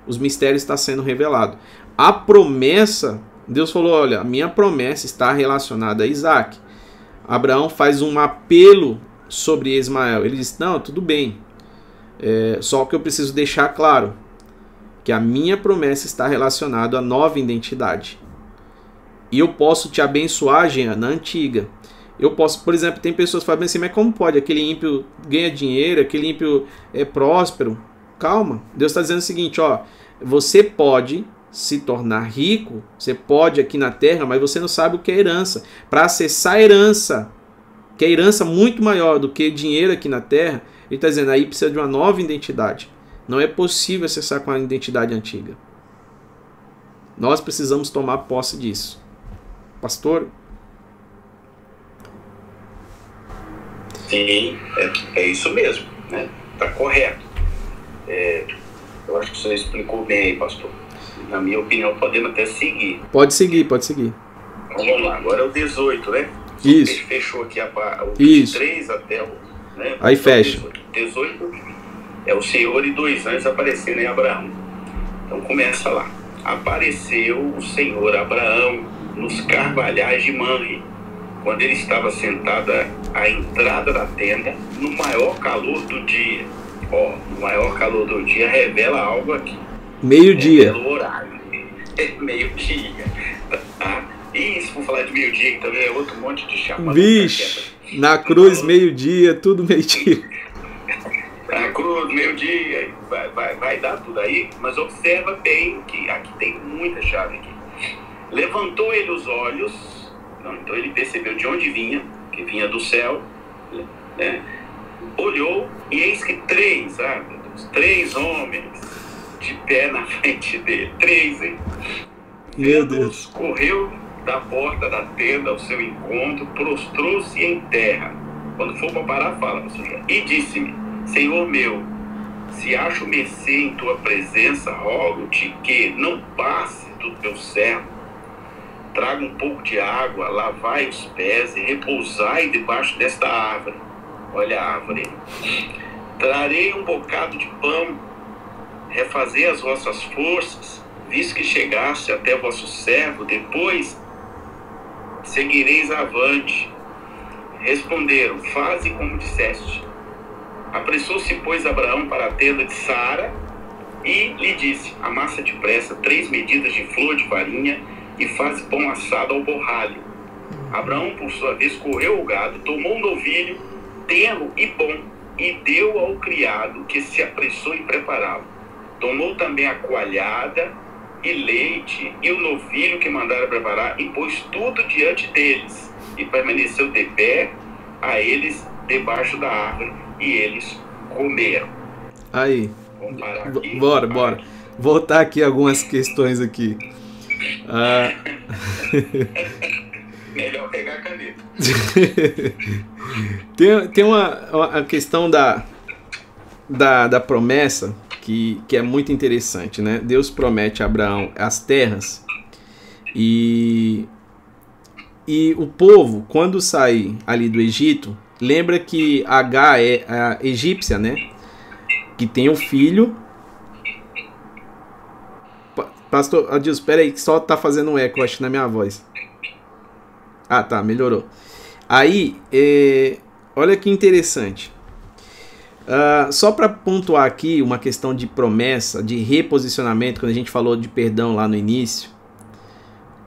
Os mistérios estão sendo revelados. A promessa, Deus falou: olha, a minha promessa está relacionada a Isaac. Abraão faz um apelo sobre Ismael. Ele diz: não, tudo bem. É, só que eu preciso deixar claro que a minha promessa está relacionada à nova identidade. E eu posso te abençoar, Jean, na antiga. Eu posso, por exemplo, tem pessoas que falam assim, mas como pode? Aquele ímpio ganha dinheiro, aquele ímpio é próspero. Calma, Deus está dizendo o seguinte, ó, você pode se tornar rico, você pode aqui na terra, mas você não sabe o que é herança. Para acessar a herança, que é herança muito maior do que dinheiro aqui na terra, ele está dizendo aí precisa de uma nova identidade. Não é possível acessar com a identidade antiga. Nós precisamos tomar posse disso. Pastor? Sim, é, é isso mesmo. Né? Tá correto. É, eu acho que você explicou bem aí, pastor. Na minha opinião, podemos até seguir. Pode seguir, pode seguir. Então, vamos lá, agora é o 18, né? Isso. Fechou aqui a, o 23 Isso. até o. Né? Aí fecha. 18, é o Senhor e dois anjos apareceram em Abraão. Então começa lá. Apareceu o Senhor Abraão nos carvalhais de Manre, quando ele estava sentado à entrada da tenda, no maior calor do dia. Ó, no maior calor do dia revela algo aqui. Meio-dia. Revela o horário. É meio-dia. Ah, se for falar de meio-dia, que também é outro monte de chamada. Vixe, na cruz, meio-dia, tudo meio-dia a cruz, meio-dia, vai, vai, vai dar tudo aí, mas observa bem que aqui tem muita chave aqui. Levantou ele os olhos, então ele percebeu de onde vinha, que vinha do céu, né? olhou e eis que três, ah, Deus, três homens de pé na frente dele, três, hein? Meu Deus. Correu da porta da tenda ao seu encontro, prostrou-se em terra. Quando for para parar, fala, pastor E disse-me, Senhor meu, se acho mercê em tua presença, rogo-te que não passe do teu servo. Traga um pouco de água, lavai os pés e repousai debaixo desta árvore. Olha a árvore. Trarei um bocado de pão, refazei as vossas forças, visto que chegaste até vosso servo, depois seguireis avante. Responderam: Faze como disseste. Apressou-se, pois, Abraão para a tenda de Sara e lhe disse: Amassa depressa três medidas de flor de farinha e faz pão assado ao borralho. Abraão, por sua vez, correu o gado, tomou um novilho, tenro e bom, e deu ao criado que se apressou em prepará-lo. Tomou também a coalhada e leite, e o novilho que mandaram preparar, e pôs tudo diante deles, e permaneceu de pé a eles debaixo da árvore, e eles comeram. Aí. Aqui, bora, bora. Voltar aqui algumas questões aqui. Ah... Melhor pegar a caneta. tem, tem uma, uma questão da, da, da promessa que, que é muito interessante, né? Deus promete a Abraão as terras e, e o povo, quando sai ali do Egito, lembra que H é a egípcia, né? Que tem um filho. Pastor, Adilson, espera aí, que só tá fazendo um eco, acho, na minha voz. Ah, tá, melhorou. Aí, é, olha que interessante. Uh, só para pontuar aqui uma questão de promessa, de reposicionamento, quando a gente falou de perdão lá no início.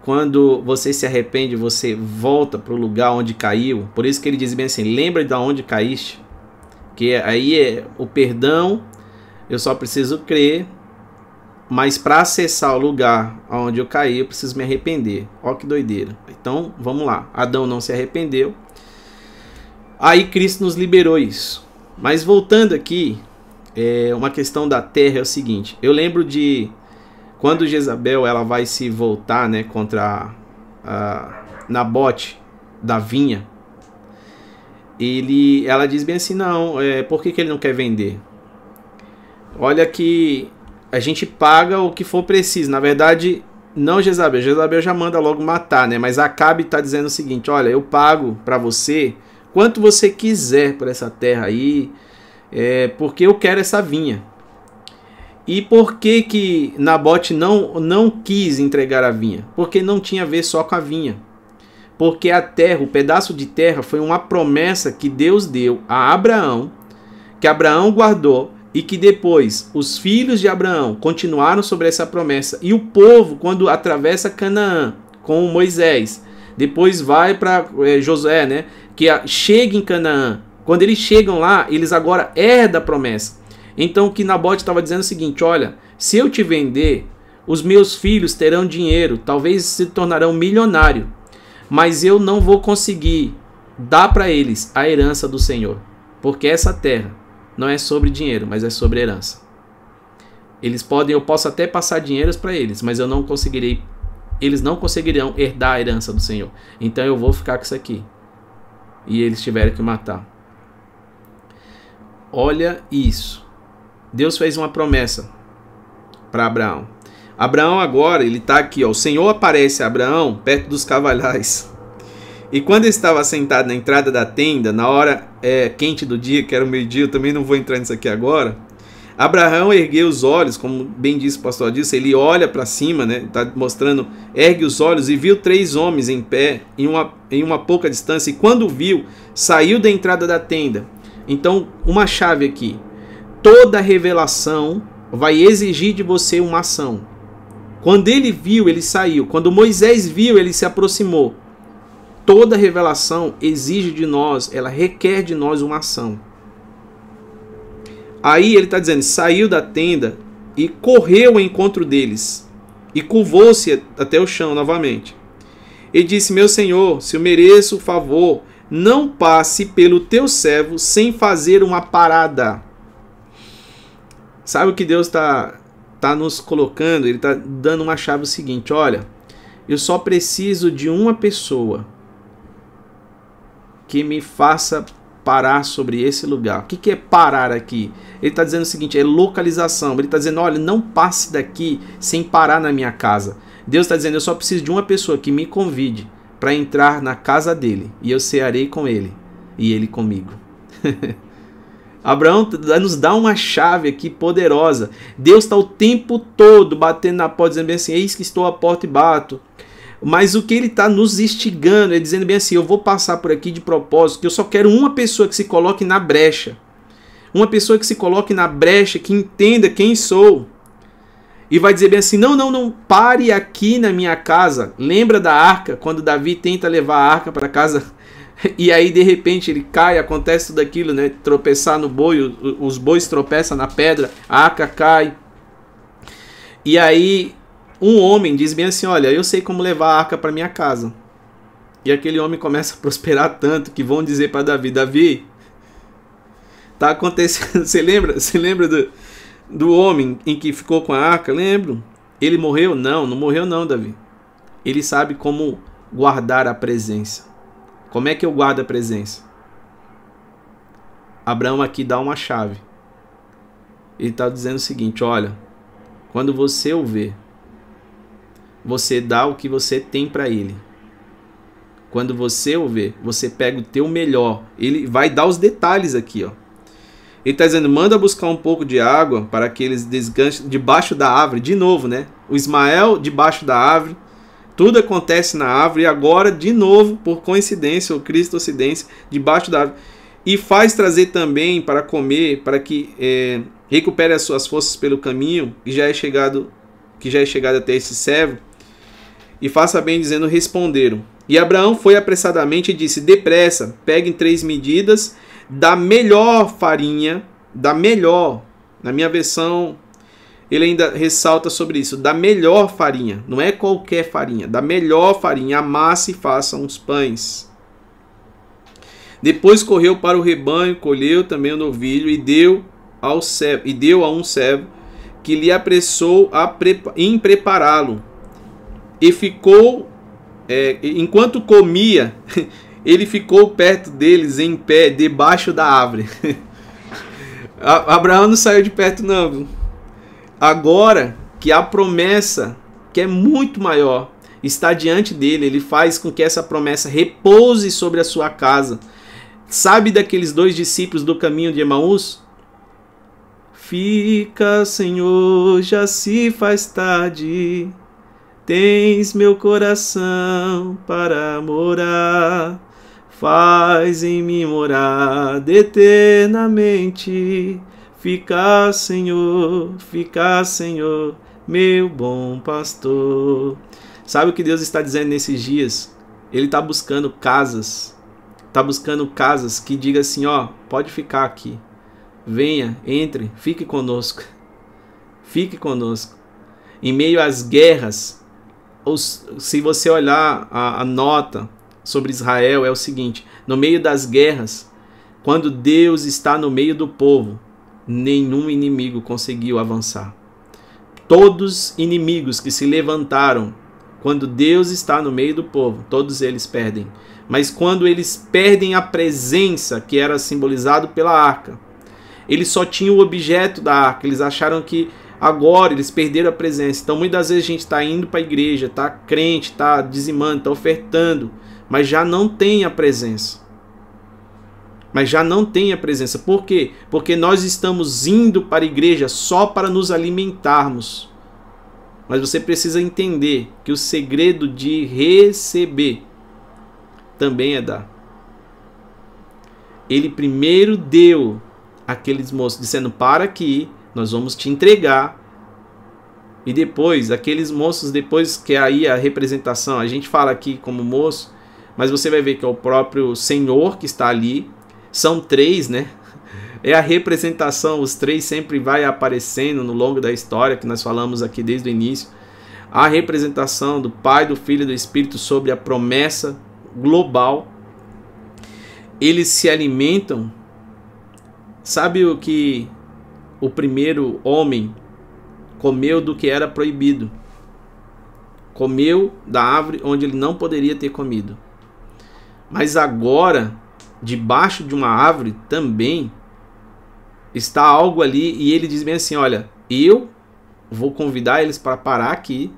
Quando você se arrepende, você volta para o lugar onde caiu. Por isso que ele diz bem assim: lembra de onde caíste. Que aí é o perdão, eu só preciso crer, mas para acessar o lugar onde eu caí, eu preciso me arrepender. Ó que doideira. Então, vamos lá. Adão não se arrependeu. Aí Cristo nos liberou isso. Mas voltando aqui, é, uma questão da terra é o seguinte: eu lembro de quando Jezabel ela vai se voltar né, contra a, a Nabote da vinha, ele, ela diz bem assim: não, é, por que, que ele não quer vender? Olha que a gente paga o que for preciso. Na verdade, não Jezabel. Jezabel já manda logo matar, né? Mas Acabe está dizendo o seguinte: olha, eu pago para você quanto você quiser por essa terra aí, é, porque eu quero essa vinha. E por que que Nabote não, não quis entregar a vinha? Porque não tinha a ver só com a vinha. Porque a terra, o pedaço de terra, foi uma promessa que Deus deu a Abraão, que Abraão guardou e que depois os filhos de Abraão continuaram sobre essa promessa. E o povo, quando atravessa Canaã com Moisés, depois vai para é, Josué, né? que chega em Canaã. Quando eles chegam lá, eles agora herdam a promessa. Então o que Nabote estava dizendo é o seguinte: olha, se eu te vender, os meus filhos terão dinheiro, talvez se tornarão milionário, mas eu não vou conseguir dar para eles a herança do Senhor, porque essa terra não é sobre dinheiro, mas é sobre herança. Eles podem, eu posso até passar dinheiros para eles, mas eu não conseguirei, eles não conseguirão herdar a herança do Senhor. Então eu vou ficar com isso aqui e eles tiveram que matar. Olha isso. Deus fez uma promessa para Abraão. Abraão agora, ele está aqui, ó. O Senhor aparece a Abraão perto dos cavalhais. E quando ele estava sentado na entrada da tenda, na hora é, quente do dia, que era o meio-dia, eu também não vou entrar nisso aqui agora. Abraão ergueu os olhos, como bem disse o pastor disse, ele olha para cima, né? Está mostrando, ergue os olhos e viu três homens em pé em uma, em uma pouca distância. E quando viu, saiu da entrada da tenda. Então, uma chave aqui: toda revelação vai exigir de você uma ação. Quando ele viu, ele saiu. Quando Moisés viu, ele se aproximou. Toda revelação exige de nós, ela requer de nós uma ação. Aí ele está dizendo: saiu da tenda e correu ao encontro deles e curvou-se até o chão novamente. E disse: Meu senhor, se eu mereço o favor, não passe pelo teu servo sem fazer uma parada. Sabe o que Deus está tá nos colocando? Ele está dando uma chave seguinte: olha, eu só preciso de uma pessoa que me faça parar sobre esse lugar. O que, que é parar aqui? Ele está dizendo o seguinte: é localização. Ele está dizendo: olha, não passe daqui sem parar na minha casa. Deus está dizendo: eu só preciso de uma pessoa que me convide para entrar na casa dele e eu cearei com ele e ele comigo. Abraão nos dá uma chave aqui poderosa. Deus está o tempo todo batendo na porta, dizendo bem assim: Eis que estou à porta e bato. Mas o que ele está nos instigando é dizendo bem assim: eu vou passar por aqui de propósito, que eu só quero uma pessoa que se coloque na brecha. Uma pessoa que se coloque na brecha, que entenda quem sou. E vai dizer bem assim: não, não, não, pare aqui na minha casa. Lembra da arca, quando Davi tenta levar a arca para casa e aí de repente ele cai, acontece tudo aquilo, né? Tropeçar no boi, os bois tropeçam na pedra, a arca cai. E aí um homem diz bem assim: Olha, eu sei como levar a arca para minha casa. E aquele homem começa a prosperar tanto que vão dizer para Davi: Davi, tá acontecendo. Você lembra? Você lembra do, do homem em que ficou com a arca? Lembro. Ele morreu? Não, não morreu não, Davi. Ele sabe como guardar a presença. Como é que eu guardo a presença? Abraão aqui dá uma chave. Ele está dizendo o seguinte: olha, quando você o vê, você dá o que você tem para ele. Quando você o vê, você pega o teu melhor. Ele vai dar os detalhes aqui, ó. Ele está dizendo: manda buscar um pouco de água para que eles desganchem debaixo da árvore. De novo, né? O Ismael debaixo da árvore. Tudo acontece na árvore. E agora, de novo, por coincidência, ou Cristo Ocidência, debaixo da árvore. E faz trazer também para comer, para que é, recupere as suas forças pelo caminho, que já é chegado, que já é chegado até esse servo. E faça bem dizendo: responderam. E Abraão foi apressadamente e disse: Depressa, peguem três medidas da melhor farinha, da melhor. Na minha versão, ele ainda ressalta sobre isso, da melhor farinha, não é qualquer farinha, da melhor farinha, amasse e faça uns pães. Depois correu para o rebanho, colheu também o novilho e deu ao servo, e deu a um servo que lhe apressou a prepa, em prepará-lo. E ficou, é, enquanto comia, ele ficou perto deles em pé, debaixo da árvore. Abraão não saiu de perto, não. Agora que a promessa, que é muito maior, está diante dele, ele faz com que essa promessa repouse sobre a sua casa. Sabe daqueles dois discípulos do caminho de Emaús? Fica, Senhor, já se faz tarde. Tens meu coração para morar. Faz em mim morar eternamente. Fica, Senhor, fica, Senhor, meu bom pastor. Sabe o que Deus está dizendo nesses dias? Ele está buscando casas, está buscando casas que diga assim, ó, pode ficar aqui. Venha, entre, fique conosco. Fique conosco. Em meio às guerras, os, se você olhar a, a nota sobre Israel é o seguinte: no meio das guerras, quando Deus está no meio do povo, nenhum inimigo conseguiu avançar. Todos inimigos que se levantaram, quando Deus está no meio do povo, todos eles perdem. Mas quando eles perdem a presença que era simbolizado pela arca, eles só tinham o objeto da arca, eles acharam que agora eles perderam a presença. Então muitas vezes a gente está indo para a igreja, está crente, está dizimando, está ofertando, mas já não tem a presença. Mas já não tem a presença. Por quê? Porque nós estamos indo para a igreja só para nos alimentarmos. Mas você precisa entender que o segredo de receber também é dar. Ele primeiro deu aqueles moços dizendo: Para aqui, nós vamos te entregar. E depois, aqueles moços, depois que aí a representação, a gente fala aqui como moço, mas você vai ver que é o próprio Senhor que está ali. São três, né? É a representação, os três sempre vai aparecendo no longo da história que nós falamos aqui desde o início. A representação do Pai, do Filho e do Espírito sobre a promessa global. Eles se alimentam. Sabe o que o primeiro homem comeu do que era proibido? Comeu da árvore onde ele não poderia ter comido. Mas agora, debaixo de uma árvore também está algo ali e ele diz bem assim: Olha, eu vou convidar eles para parar aqui,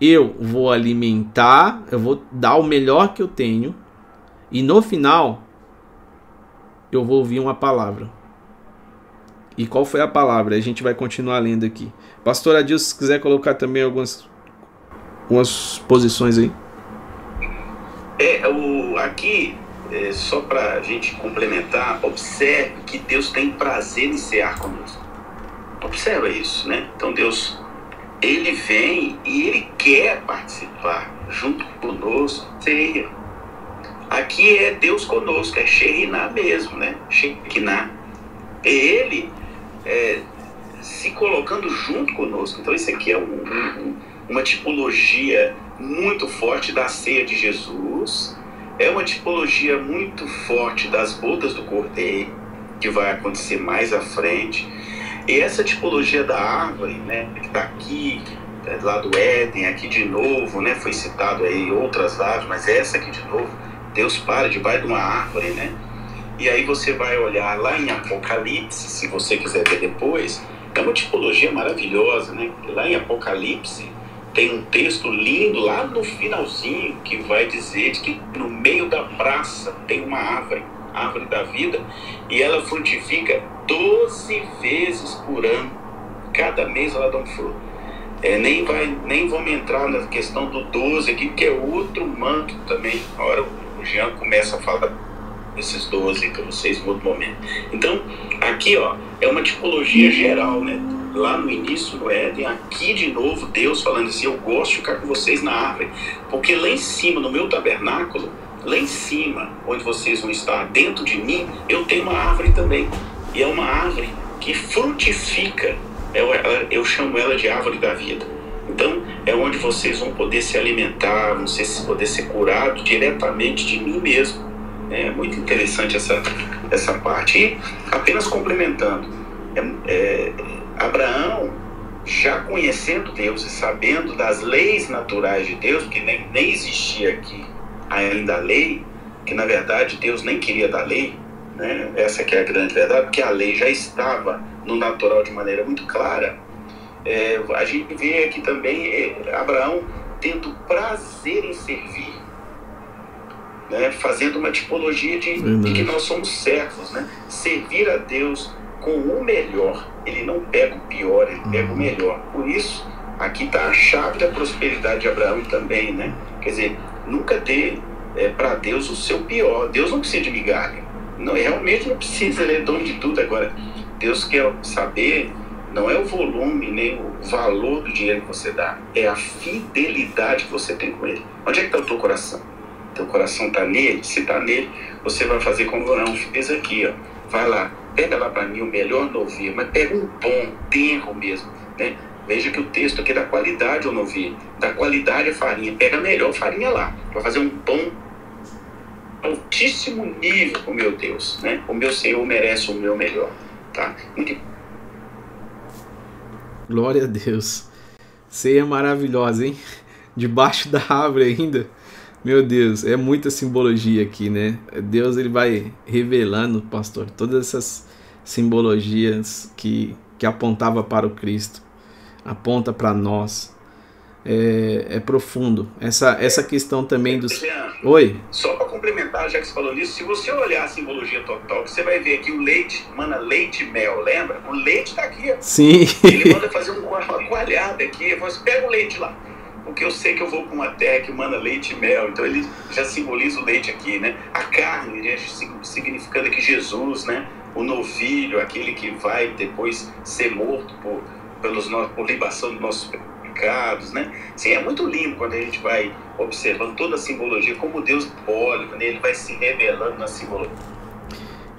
eu vou alimentar, eu vou dar o melhor que eu tenho e no final eu vou ouvir uma palavra. E qual foi a palavra? A gente vai continuar lendo aqui. Pastor Adilson, se quiser colocar também algumas, algumas posições aí. É, o, aqui, é, só para a gente complementar, observe que Deus tem prazer em cear conosco. Observa isso, né? Então Deus, Ele vem e Ele quer participar junto conosco, ceia. Aqui é Deus conosco, é Sheriná mesmo, né? Shekinah. É Ele é, se colocando junto conosco. Então isso aqui é um, um, uma tipologia muito forte da ceia de Jesus, é uma tipologia muito forte das bodas do cordeiro, que vai acontecer mais à frente. E essa tipologia da árvore, né, que está aqui, é, lá do Éden, aqui de novo, né, foi citado aí outras árvores, mas essa aqui de novo, Deus para debaixo de uma árvore, né? E aí você vai olhar lá em Apocalipse, se você quiser ver depois, é uma tipologia maravilhosa, né? Lá em Apocalipse tem um texto lindo lá no finalzinho que vai dizer que no meio da praça tem uma árvore, árvore da vida, e ela frutifica 12 vezes por ano. Cada mês ela dá um fruto. É, nem, vai, nem vamos entrar na questão do 12 aqui, que é outro manto também. A hora o Jean começa a falar esses 12 para vocês em outro momento. Então, aqui ó, é uma tipologia geral, né? Lá no início no Éden, aqui de novo, Deus falando assim: Eu gosto de ficar com vocês na árvore, porque lá em cima, no meu tabernáculo, lá em cima, onde vocês vão estar dentro de mim, eu tenho uma árvore também. E é uma árvore que frutifica. Eu, eu chamo ela de árvore da vida. Então, é onde vocês vão poder se alimentar, vão poder ser curados diretamente de mim mesmo. É muito interessante essa, essa parte. E apenas complementando, é, é, Abraão, já conhecendo Deus e sabendo das leis naturais de Deus, porque nem, nem existia aqui ainda a lei, que na verdade Deus nem queria da lei, né? essa que é a grande verdade, porque a lei já estava no natural de maneira muito clara. É, a gente vê aqui também é, Abraão tendo prazer em servir né, fazendo uma tipologia de, de, que nós somos servos, né? Servir a Deus com o melhor. Ele não pega o pior, ele pega o uhum. melhor. Por isso, aqui está a chave da prosperidade de Abraão também, né? Quer dizer, nunca dê é, para Deus o seu pior. Deus não precisa de migalha. Não, realmente não precisa, ele é dono de tudo. Agora, Deus quer saber não é o volume nem o valor do dinheiro que você dá, é a fidelidade que você tem com ele. Onde é que está o teu coração? teu coração está nele, se está nele, você vai fazer como o Arão fez aqui, ó. Vai lá, pega lá para mim o melhor novilho, mas pega um bom, tenro mesmo, né? Veja que o texto aqui é da qualidade o novilho, da qualidade a farinha, pega a melhor farinha lá, para fazer um pão altíssimo nível, meu Deus, né? O meu Senhor merece o meu melhor, tá? Glória a Deus. Ceia maravilhosa, hein? Debaixo da árvore ainda. Meu Deus, é muita simbologia aqui, né? Deus ele vai revelando, pastor, todas essas simbologias que, que apontava para o Cristo, aponta para nós. É, é, profundo. Essa, essa questão também dos. Oi? Só para complementar, já que você falou nisso, se você olhar a simbologia total, você vai ver aqui o leite, manda leite e mel, lembra? O leite está aqui. Ó. Sim. Ele manda fazer uma coalhada aqui. Você pega o leite lá porque eu sei que eu vou para uma terra que manda leite e mel, então ele já simboliza o leite aqui, né? A carne, né? significando que Jesus, né? O novilho, aquele que vai depois ser morto por, pelos por libação dos nossos pecados, né? Sim, é muito lindo quando a gente vai observando toda a simbologia, como Deus pode, quando ele vai se revelando na simbologia.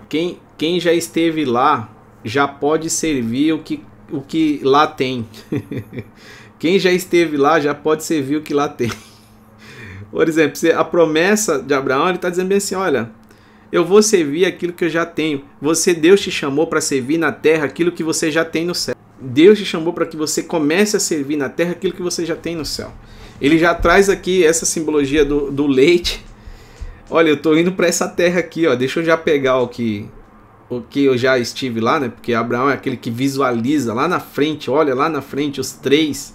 Quem, quem já esteve lá já pode servir o que, o que lá tem. Quem já esteve lá já pode servir o que lá tem. Por exemplo, a promessa de Abraão, ele está dizendo bem assim: olha, eu vou servir aquilo que eu já tenho. Você, Deus te chamou para servir na terra aquilo que você já tem no céu. Deus te chamou para que você comece a servir na terra aquilo que você já tem no céu. Ele já traz aqui essa simbologia do, do leite. Olha, eu estou indo para essa terra aqui, ó. Deixa eu já pegar o que o que eu já estive lá, né? Porque Abraão é aquele que visualiza lá na frente, olha lá na frente os três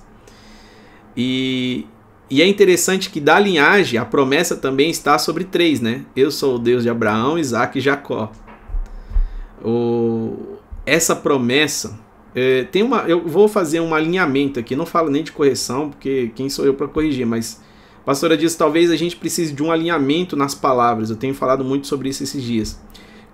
e, e é interessante que da linhagem a promessa também está sobre três, né? Eu sou o Deus de Abraão, Isaac e Jacó. O, essa promessa é, tem uma. Eu vou fazer um alinhamento aqui, não falo nem de correção, porque quem sou eu para corrigir, mas a pastora diz talvez a gente precise de um alinhamento nas palavras. Eu tenho falado muito sobre isso esses dias.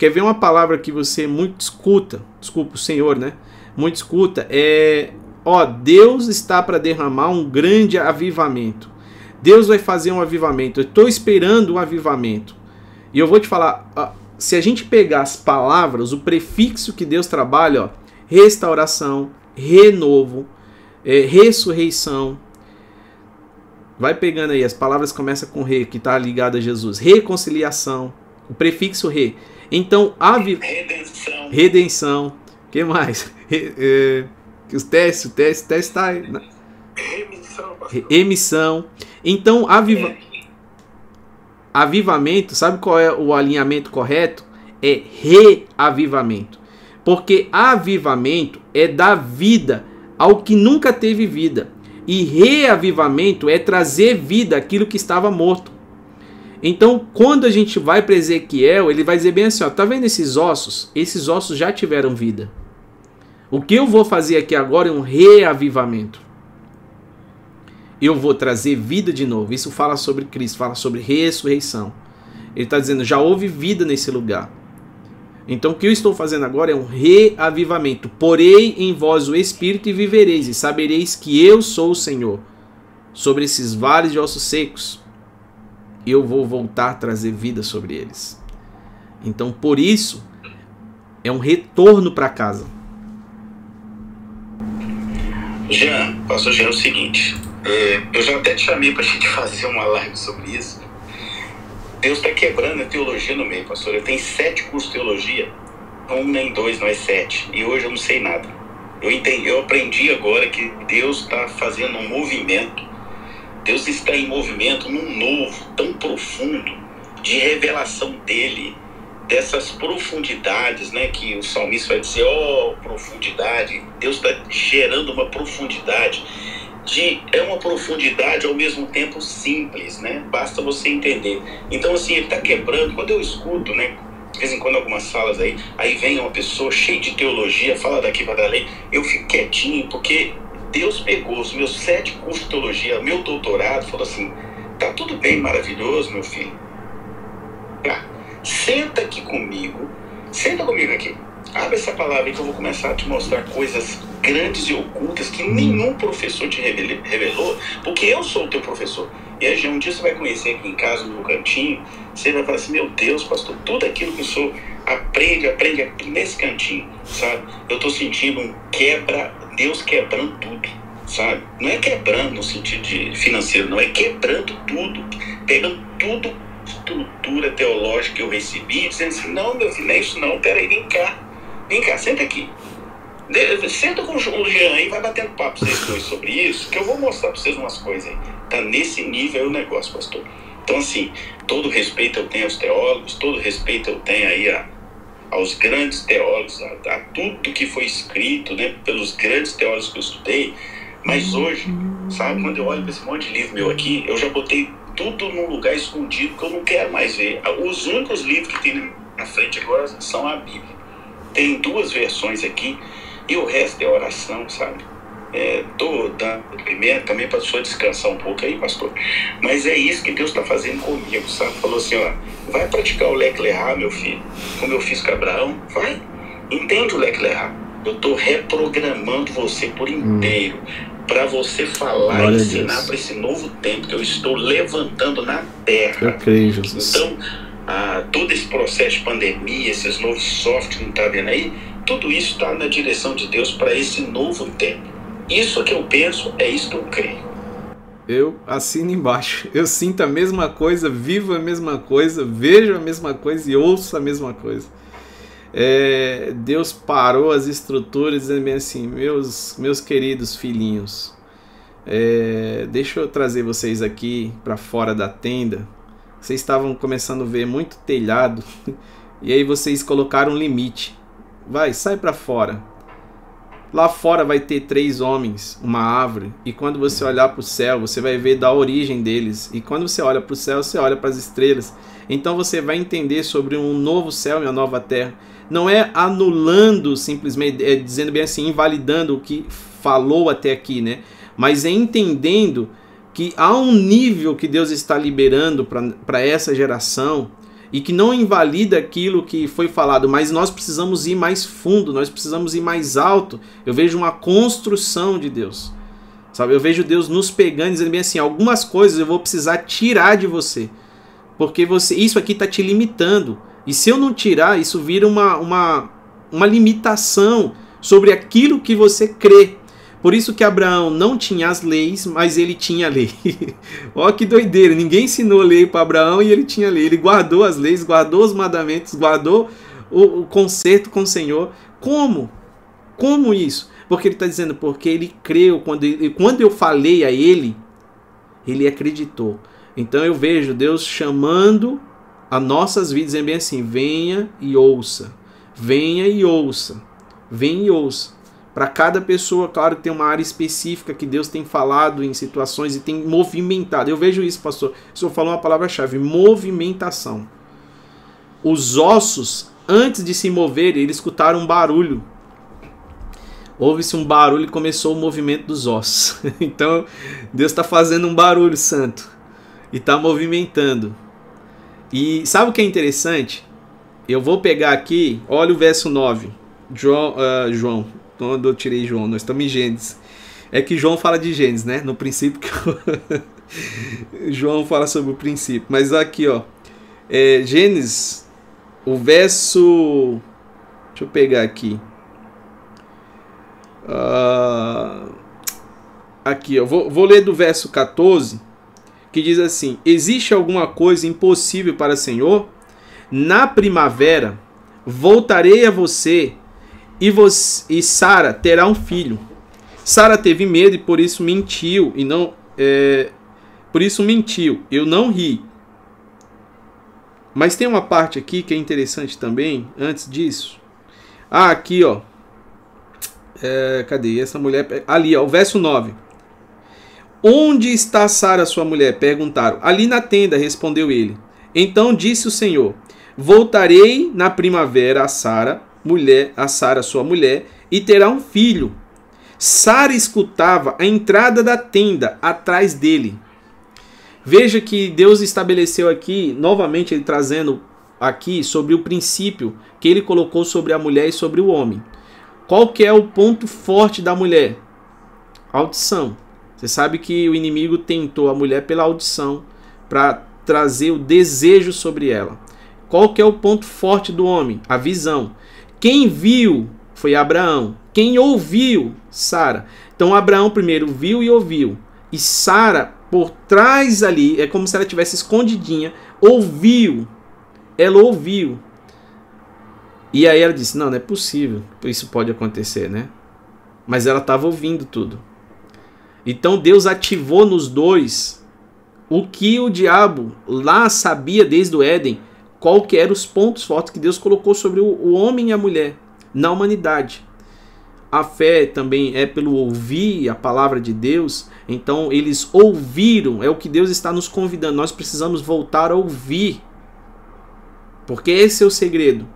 Quer ver uma palavra que você muito escuta, desculpa, o Senhor, né? Muito escuta, é Ó, Deus está para derramar um grande avivamento. Deus vai fazer um avivamento. Eu estou esperando um avivamento. E eu vou te falar, se a gente pegar as palavras, o prefixo que Deus trabalha, ó, restauração, renovo, é, ressurreição, Vai pegando aí, as palavras começam com re, que está ligado a Jesus. Reconciliação, o prefixo re. Então, a vi... Redenção. Redenção. que mais? Re, é, os testes, o teste, teste está aí. Né? Remissão, pastor. Emissão. Então, aviva... É. avivamento, sabe qual é o alinhamento correto? É reavivamento. Porque avivamento é dar vida ao que nunca teve vida. E reavivamento é trazer vida àquilo que estava morto. Então, quando a gente vai para Ezequiel, ele vai dizer bem assim: ó, tá vendo esses ossos? Esses ossos já tiveram vida. O que eu vou fazer aqui agora é um reavivamento. Eu vou trazer vida de novo. Isso fala sobre Cristo, fala sobre ressurreição. Ele está dizendo: já houve vida nesse lugar. Então o que eu estou fazendo agora é um reavivamento. Porei em vós o Espírito e vivereis, e sabereis que eu sou o Senhor. Sobre esses vales de ossos secos, eu vou voltar a trazer vida sobre eles. Então por isso, é um retorno para casa. Jean, pastor Jean, é o seguinte. É, eu já até te chamei para a gente fazer uma live sobre isso Deus está quebrando a teologia no meio, pastor. Eu tenho sete cursos de teologia, um nem dois, não é sete. E hoje eu não sei nada. Eu entendi, eu aprendi agora que Deus está fazendo um movimento. Deus está em movimento num novo, tão profundo, de revelação dele, dessas profundidades, né? Que o salmista vai dizer, ó, oh, profundidade. Deus está gerando uma profundidade de é uma profundidade ao mesmo tempo simples, né? Basta você entender. Então assim ele está quebrando. Quando eu escuto, né? De vez em quando algumas salas aí, aí vem uma pessoa cheia de teologia, fala daqui para dali, eu fico quietinho porque Deus pegou os meus sete cursos de teologia, meu doutorado, falou assim: tá tudo bem, maravilhoso, meu filho. Tá, senta aqui comigo, senta comigo aqui. Abre essa palavra aí que eu vou começar a te mostrar coisas grandes e ocultas que nenhum professor te revelou, porque eu sou o teu professor. E aí, um dia você vai conhecer aqui em casa, no cantinho, você vai falar assim: Meu Deus, pastor, tudo aquilo que o senhor aprende, aprende nesse cantinho, sabe? Eu estou sentindo um quebra, Deus quebrando tudo, sabe? Não é quebrando no sentido de financeiro, não, é quebrando tudo, pegando tudo, estrutura teológica que eu recebi, dizendo assim: Não, meu filho, não é isso não, peraí, vem cá Vem cá, senta aqui. De, senta com o Jean aí, vai batendo papo vocês dois sobre isso, que eu vou mostrar para vocês umas coisas aí. Tá nesse nível o negócio, pastor. Então, assim, todo respeito eu tenho aos teólogos, todo respeito eu tenho aí a, aos grandes teólogos, a, a, tudo que foi escrito né, pelos grandes teólogos que eu estudei. Mas hoje, sabe, quando eu olho para esse monte de livro meu aqui, eu já botei tudo num lugar escondido que eu não quero mais ver. Os únicos livros que tem na frente agora são a Bíblia. Tem duas versões aqui e o resto é oração, sabe? É, tô dando primeiro também para sua descansar um pouco aí, pastor. Mas é isso que Deus está fazendo comigo, sabe? Falou assim, ó, vai praticar o lerrar, meu filho, como eu fiz com Abraão, vai, entende o lerrar. Eu estou reprogramando você por hum. inteiro hum. para você falar e ensinar para esse novo tempo que eu estou levantando na terra. Eu creio, Jesus. Então a, todo esse processo de pandemia, esses novos softwares que não está vendo aí, tudo isso está na direção de Deus para esse novo tempo. Isso que eu penso, é isso que eu creio. Eu assino embaixo. Eu sinto a mesma coisa, vivo a mesma coisa, vejo a mesma coisa e ouço a mesma coisa. É, Deus parou as estruturas dizendo bem assim, meus, meus queridos filhinhos, é, deixa eu trazer vocês aqui para fora da tenda vocês estavam começando a ver muito telhado e aí vocês colocaram um limite. Vai, sai para fora. Lá fora vai ter três homens, uma árvore, e quando você olhar para o céu, você vai ver da origem deles. E quando você olha para o céu, você olha para as estrelas. Então você vai entender sobre um novo céu e uma nova terra. Não é anulando simplesmente, é dizendo bem assim, invalidando o que falou até aqui, né? Mas é entendendo que há um nível que Deus está liberando para essa geração e que não invalida aquilo que foi falado, mas nós precisamos ir mais fundo, nós precisamos ir mais alto. Eu vejo uma construção de Deus. Sabe, eu vejo Deus nos pegando dizendo bem assim, algumas coisas eu vou precisar tirar de você. Porque você, isso aqui está te limitando. E se eu não tirar, isso vira uma, uma, uma limitação sobre aquilo que você crê. Por isso que Abraão não tinha as leis, mas ele tinha a lei. Olha que doideira, ninguém ensinou a lei para Abraão e ele tinha a lei. Ele guardou as leis, guardou os mandamentos, guardou o, o conserto com o Senhor. Como? Como isso? Porque ele está dizendo, porque ele creu, quando, ele, quando eu falei a ele, ele acreditou. Então eu vejo Deus chamando a nossas vidas, é bem assim: venha e ouça, venha e ouça, venha e ouça. Para cada pessoa, claro tem uma área específica que Deus tem falado em situações e tem movimentado. Eu vejo isso, pastor. O senhor falou uma palavra-chave: movimentação. Os ossos, antes de se mover, eles escutaram um barulho. Houve-se um barulho e começou o movimento dos ossos. então, Deus está fazendo um barulho santo e está movimentando. E sabe o que é interessante? Eu vou pegar aqui, olha o verso 9. João, uh, João quando eu tirei João, nós estamos em Gênesis. É que João fala de Gênesis, né? No princípio que eu... João fala sobre o princípio. Mas aqui, ó. É, Gênesis, o verso. Deixa eu pegar aqui. Uh, aqui, ó. Vou, vou ler do verso 14. Que diz assim: Existe alguma coisa impossível para o Senhor? Na primavera voltarei a você e, você, e Sara terá um filho. Sara teve medo e por isso mentiu e não é, por isso mentiu. Eu não ri. Mas tem uma parte aqui que é interessante também. Antes disso, ah, aqui ó, é, cadê essa mulher? Ali ó, o verso 9. Onde está Sara, sua mulher? Perguntaram. Ali na tenda, respondeu ele. Então disse o Senhor: Voltarei na primavera a Sara mulher, a Sara, sua mulher, e terá um filho. Sara escutava a entrada da tenda atrás dele. Veja que Deus estabeleceu aqui, novamente ele trazendo aqui sobre o princípio que ele colocou sobre a mulher e sobre o homem. Qual que é o ponto forte da mulher? Audição. Você sabe que o inimigo tentou a mulher pela audição para trazer o desejo sobre ela. Qual que é o ponto forte do homem? A visão. Quem viu foi Abraão. Quem ouviu? Sara. Então Abraão primeiro viu e ouviu. E Sara, por trás ali, é como se ela tivesse escondidinha, ouviu. Ela ouviu. E aí ela disse: Não, não é possível. Isso pode acontecer, né? Mas ela estava ouvindo tudo. Então Deus ativou nos dois o que o diabo lá sabia desde o Éden qual que eram os pontos fortes que Deus colocou sobre o, o homem e a mulher na humanidade. A fé também é pelo ouvir a palavra de Deus. Então eles ouviram, é o que Deus está nos convidando. Nós precisamos voltar a ouvir. Porque esse é o segredo.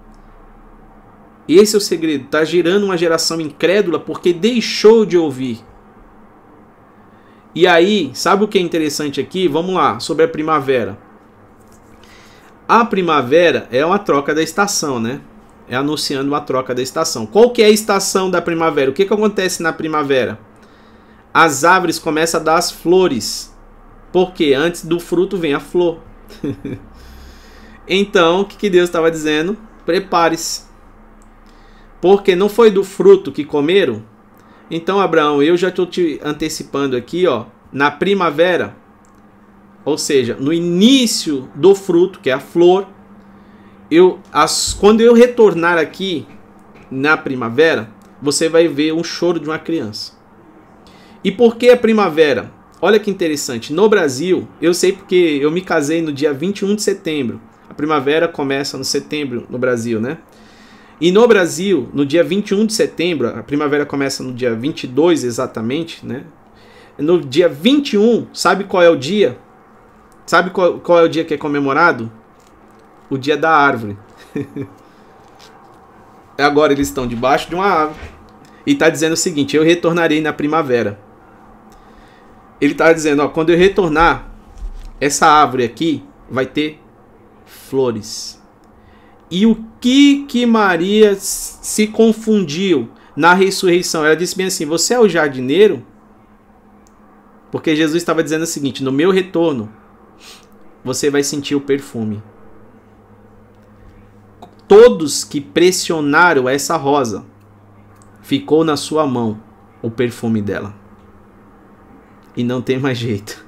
Esse é o segredo. Está gerando uma geração incrédula porque deixou de ouvir. E aí, sabe o que é interessante aqui? Vamos lá, sobre a primavera. A primavera é uma troca da estação, né? É anunciando uma troca da estação. Qual que é a estação da primavera? O que, que acontece na primavera? As árvores começam a dar as flores. Porque antes do fruto vem a flor. então, o que, que Deus estava dizendo? Prepare-se. Porque não foi do fruto que comeram? Então, Abraão, eu já estou te antecipando aqui, ó. Na primavera, ou seja, no início do fruto, que é a flor, eu, as, quando eu retornar aqui na primavera, você vai ver um choro de uma criança. E por que a primavera? Olha que interessante. No Brasil, eu sei porque eu me casei no dia 21 de setembro. A primavera começa no setembro no Brasil, né? E no Brasil, no dia 21 de setembro, a primavera começa no dia 22 exatamente, né? No dia 21, sabe qual é o dia? Sabe qual, qual é o dia que é comemorado? O dia da árvore. Agora eles estão debaixo de uma árvore. E está dizendo o seguinte: Eu retornarei na primavera. Ele está dizendo: ó, Quando eu retornar, essa árvore aqui vai ter flores. E o que que Maria se confundiu na ressurreição? Ela disse bem assim: Você é o jardineiro? Porque Jesus estava dizendo o seguinte: No meu retorno, você vai sentir o perfume. Todos que pressionaram essa rosa ficou na sua mão o perfume dela. E não tem mais jeito.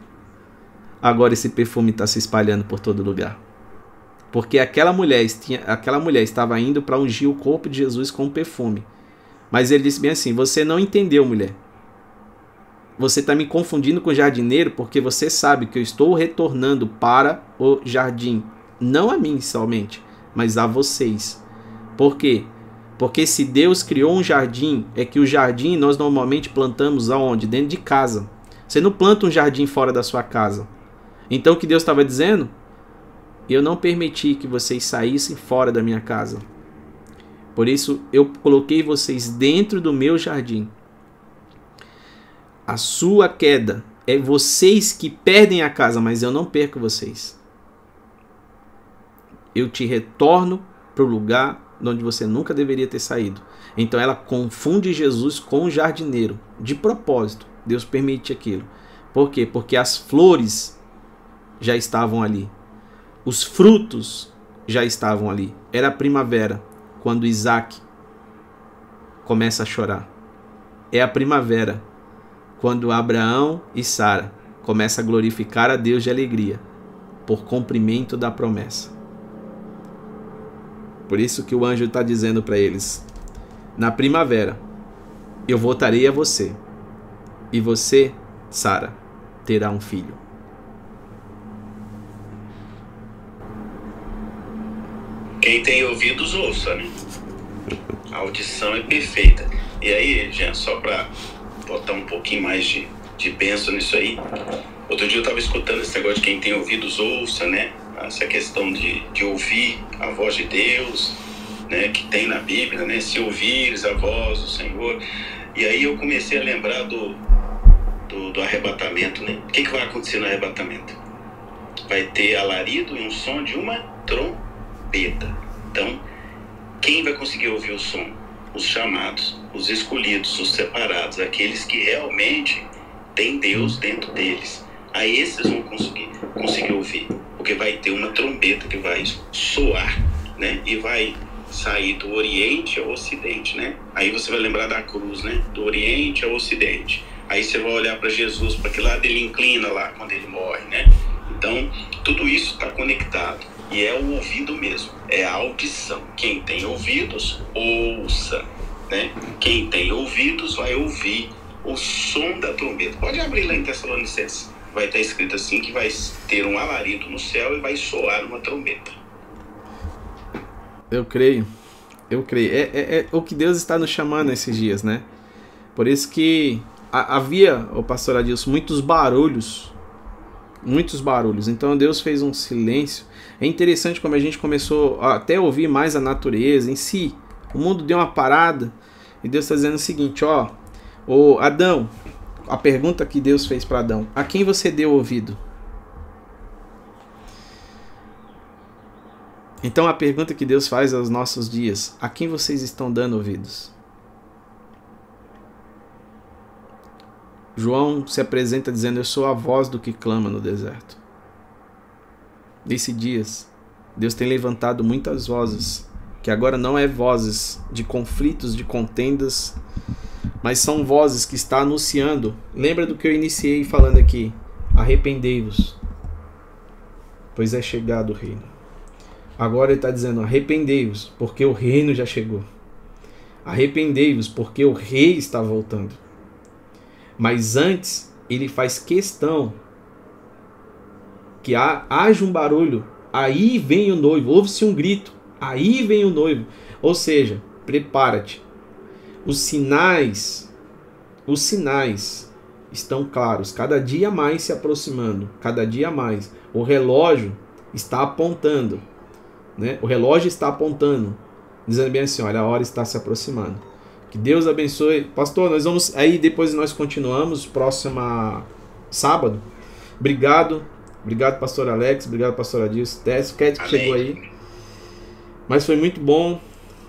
Agora esse perfume está se espalhando por todo lugar. Porque aquela mulher, tinha, aquela mulher estava indo para ungir o corpo de Jesus com perfume. Mas ele disse bem assim: Você não entendeu, mulher. Você está me confundindo com o jardineiro porque você sabe que eu estou retornando para o jardim. Não a mim somente, mas a vocês. Por quê? Porque se Deus criou um jardim, é que o jardim nós normalmente plantamos aonde? Dentro de casa. Você não planta um jardim fora da sua casa. Então o que Deus estava dizendo? Eu não permiti que vocês saíssem fora da minha casa. Por isso eu coloquei vocês dentro do meu jardim. A sua queda é vocês que perdem a casa, mas eu não perco vocês. Eu te retorno para o lugar onde você nunca deveria ter saído. Então ela confunde Jesus com o jardineiro, de propósito. Deus permite aquilo. Por quê? Porque as flores já estavam ali. Os frutos já estavam ali. Era primavera, quando Isaac começa a chorar. É a primavera, quando Abraão e Sara começam a glorificar a Deus de alegria, por cumprimento da promessa. Por isso que o anjo está dizendo para eles: Na primavera eu voltarei a você, e você, Sara, terá um filho. Quem tem ouvidos, ouça, né? A audição é perfeita. E aí, gente, só para botar um pouquinho mais de, de benção nisso aí. Outro dia eu estava escutando esse negócio de quem tem ouvidos, ouça, né? essa questão de, de ouvir a voz de Deus, né, que tem na Bíblia, né, se ouvires a voz do Senhor. E aí eu comecei a lembrar do, do, do arrebatamento, né? O que, que vai acontecer no arrebatamento? Vai ter alarido e um som de uma trombeta. Então, quem vai conseguir ouvir o som? Os chamados, os escolhidos, os separados, aqueles que realmente têm Deus dentro deles. Aí esses vão conseguir, conseguir ouvir porque vai ter uma trombeta que vai soar, né? E vai sair do Oriente ao Ocidente, né? Aí você vai lembrar da cruz, né? Do Oriente ao Ocidente. Aí você vai olhar para Jesus, para que lado ele inclina lá quando ele morre, né? Então, tudo isso está conectado. E é o ouvido mesmo, é a audição. Quem tem ouvidos, ouça. Né? Quem tem ouvidos vai ouvir o som da trombeta. Pode abrir lá em Tessalonicenses vai estar escrito assim que vai ter um alarido no céu e vai soar uma trombeta. Eu creio. Eu creio. É, é, é o que Deus está nos chamando esses dias, né? Por isso que havia, o pastor Adilson, muitos barulhos. Muitos barulhos. Então Deus fez um silêncio. É interessante como a gente começou a até ouvir mais a natureza em si. O mundo deu uma parada. E Deus está dizendo o seguinte: ó, o Adão, a pergunta que Deus fez para Adão: A quem você deu ouvido? Então a pergunta que Deus faz aos nossos dias: A quem vocês estão dando ouvidos? João se apresenta dizendo: Eu sou a voz do que clama no deserto. Nesses dias, Deus tem levantado muitas vozes, que agora não é vozes de conflitos, de contendas, mas são vozes que está anunciando. Lembra do que eu iniciei falando aqui? Arrependei-vos, pois é chegado o reino. Agora ele está dizendo: arrependei-vos, porque o reino já chegou. Arrependei-vos, porque o rei está voltando. Mas antes, ele faz questão que haja um barulho. Aí vem o noivo, ouve-se um grito. Aí vem o noivo. Ou seja, prepara-te os sinais, os sinais estão claros, cada dia mais se aproximando, cada dia mais. O relógio está apontando, né? O relógio está apontando, dizendo bem assim, olha, a hora está se aproximando. Que Deus abençoe. Pastor, nós vamos aí depois nós continuamos próxima sábado. Obrigado. Obrigado, pastor Alex. Obrigado, pastor Adilson. Tess, Cat que chegou aí. Mas foi muito bom.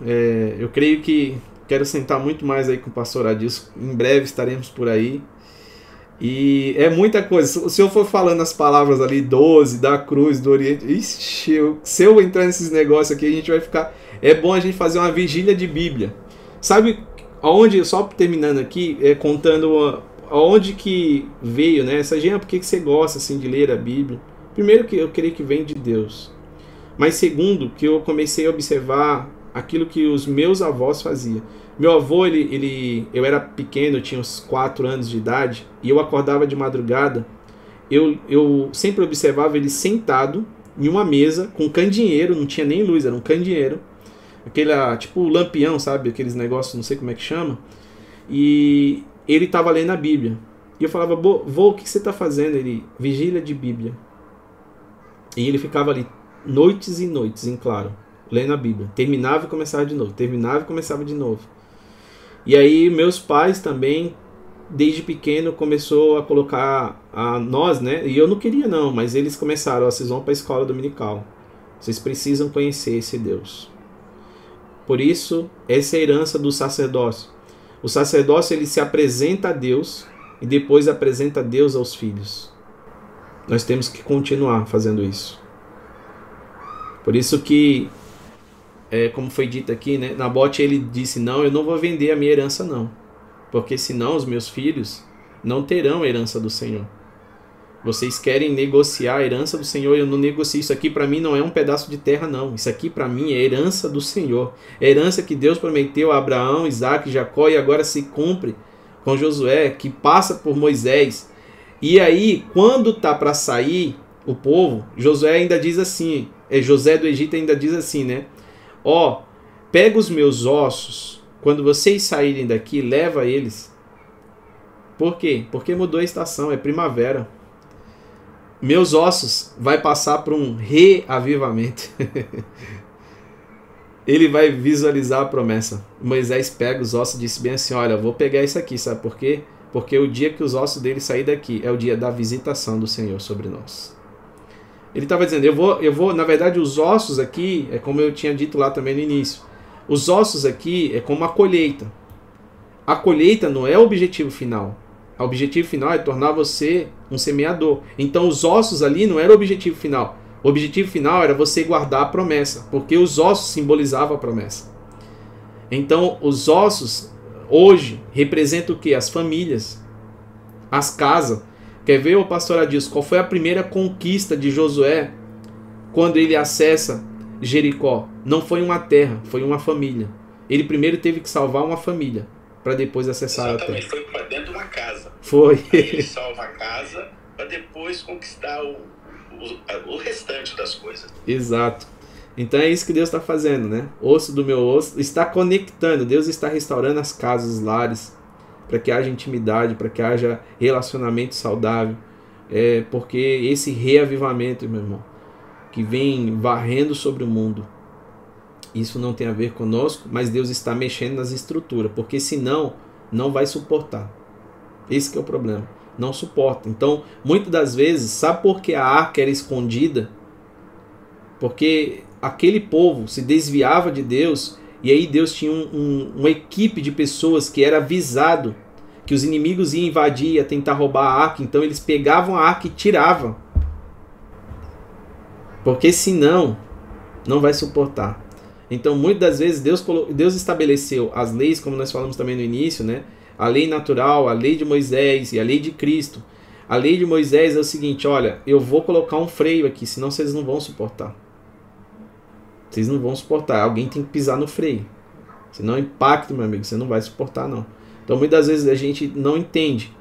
É, eu creio que Quero sentar muito mais aí com o pastor Adilson. Em breve estaremos por aí. E é muita coisa. Se eu for falando as palavras ali, 12, da cruz, do Oriente. Ixi, eu, se eu entrar nesses negócios aqui, a gente vai ficar. É bom a gente fazer uma vigília de Bíblia. Sabe aonde, só terminando aqui, é, contando aonde que veio, né? Essa gente, por que, você gosta assim de ler a Bíblia? Primeiro que eu creio que vem de Deus. Mas segundo, que eu comecei a observar aquilo que os meus avós faziam. Meu avô, ele, ele, eu era pequeno, eu tinha uns 4 anos de idade, e eu acordava de madrugada. Eu, eu sempre observava ele sentado em uma mesa com candinheiro, não tinha nem luz, era um candinheiro. Aquele, tipo lampião, sabe? Aqueles negócios, não sei como é que chama. E ele estava lendo a Bíblia. E eu falava, vô, o que você está fazendo? Ele, vigília de Bíblia. E ele ficava ali noites e noites, em claro, lendo a Bíblia. Terminava e começava de novo, terminava e começava de novo. E aí meus pais também, desde pequeno, começou a colocar a nós, né? E eu não queria não, mas eles começaram, ó, vocês vão para a escola dominical. Vocês precisam conhecer esse Deus. Por isso, essa é a herança do sacerdócio. O sacerdócio ele se apresenta a Deus e depois apresenta Deus aos filhos. Nós temos que continuar fazendo isso. Por isso que, é, como foi dito aqui, né, Nabote ele disse: Não, eu não vou vender a minha herança, não. Porque senão os meus filhos não terão a herança do Senhor. Vocês querem negociar a herança do Senhor, eu não negocio. Isso aqui para mim não é um pedaço de terra, não. Isso aqui para mim é herança do Senhor. É herança que Deus prometeu a Abraão, Isaac, Jacó e agora se cumpre com Josué, que passa por Moisés. E aí, quando tá para sair o povo, Josué ainda diz assim: é, José do Egito ainda diz assim, né? Ó, pega os meus ossos, quando vocês saírem daqui, leva eles. Por quê? Porque mudou a estação, é primavera meus ossos vai passar por um reavivamento. Ele vai visualizar a promessa. Moisés pega os ossos e disse bem assim: Olha, vou pegar isso aqui, sabe por quê? Porque o dia que os ossos dele sair daqui é o dia da visitação do Senhor sobre nós. Ele estava dizendo: eu vou, eu vou, na verdade, os ossos aqui, é como eu tinha dito lá também no início. Os ossos aqui é como a colheita. A colheita não é o objetivo final. O objetivo final é tornar você um semeador. Então os ossos ali não era o objetivo final. O objetivo final era você guardar a promessa, porque os ossos simbolizavam a promessa. Então os ossos hoje representam o que? As famílias, as casas. Quer ver, o pastor Adilson, qual foi a primeira conquista de Josué quando ele acessa Jericó? Não foi uma terra, foi uma família. Ele primeiro teve que salvar uma família para depois acessar Exatamente, a terra. Foi. Aí ele salva a casa para depois conquistar o, o, o restante das coisas. Exato. Então é isso que Deus está fazendo, né? Osso do meu osso está conectando. Deus está restaurando as casas, os lares, para que haja intimidade, para que haja relacionamento saudável. É porque esse reavivamento, meu irmão, que vem varrendo sobre o mundo, isso não tem a ver conosco, mas Deus está mexendo nas estruturas, porque senão não vai suportar. Esse é o problema. Não suporta. Então, muitas das vezes, sabe por que a arca era escondida? Porque aquele povo se desviava de Deus e aí Deus tinha um, um, uma equipe de pessoas que era avisado que os inimigos iam invadir, ia tentar roubar a arca. Então eles pegavam a arca e tiravam. Porque senão, não vai suportar. Então, muitas das vezes, Deus, Deus estabeleceu as leis, como nós falamos também no início, né? A lei natural, a lei de Moisés e a lei de Cristo. A lei de Moisés é o seguinte: olha, eu vou colocar um freio aqui, senão vocês não vão suportar. Vocês não vão suportar. Alguém tem que pisar no freio. Senão impacto, meu amigo, você não vai suportar, não. Então muitas vezes a gente não entende.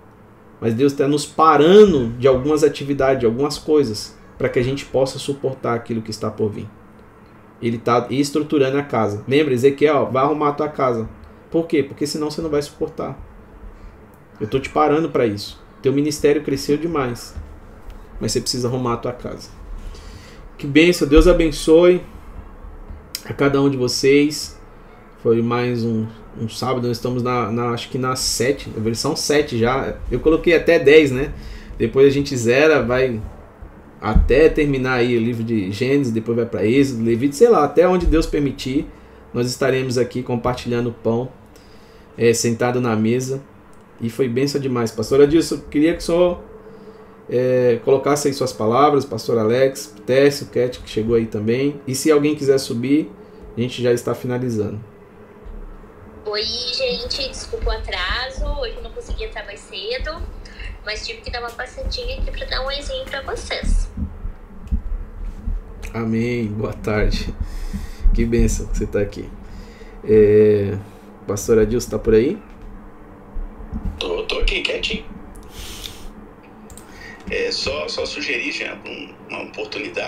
Mas Deus está nos parando de algumas atividades, de algumas coisas, para que a gente possa suportar aquilo que está por vir. Ele está estruturando a casa. Lembra, Ezequiel, vai arrumar a tua casa. Por quê? Porque senão você não vai suportar. Eu estou te parando para isso. Teu ministério cresceu demais. Mas você precisa arrumar a tua casa. Que bênção, Deus abençoe a cada um de vocês. Foi mais um, um sábado, nós estamos na, na, acho que na 7, na versão 7 já. Eu coloquei até 10, né? Depois a gente zera, vai até terminar aí o livro de Gênesis, depois vai para Êxodo, Levítico, sei lá, até onde Deus permitir. Nós estaremos aqui compartilhando pão, é, sentado na mesa. E foi benção demais. Pastor Adilson, queria que só é, colocasse aí suas palavras, pastor Alex, Técio, Cat, que chegou aí também. E se alguém quiser subir, a gente já está finalizando. Oi, gente, desculpa o atraso. Hoje eu não consegui entrar mais cedo, mas tive que dar uma passadinha aqui para dar um oizinho para vocês. Amém. Boa tarde. Que bênção que você está aqui. É... Pastor Adilson está por aí? Tô, tô aqui, quietinho. É, só, só sugerir, já, uma oportunidade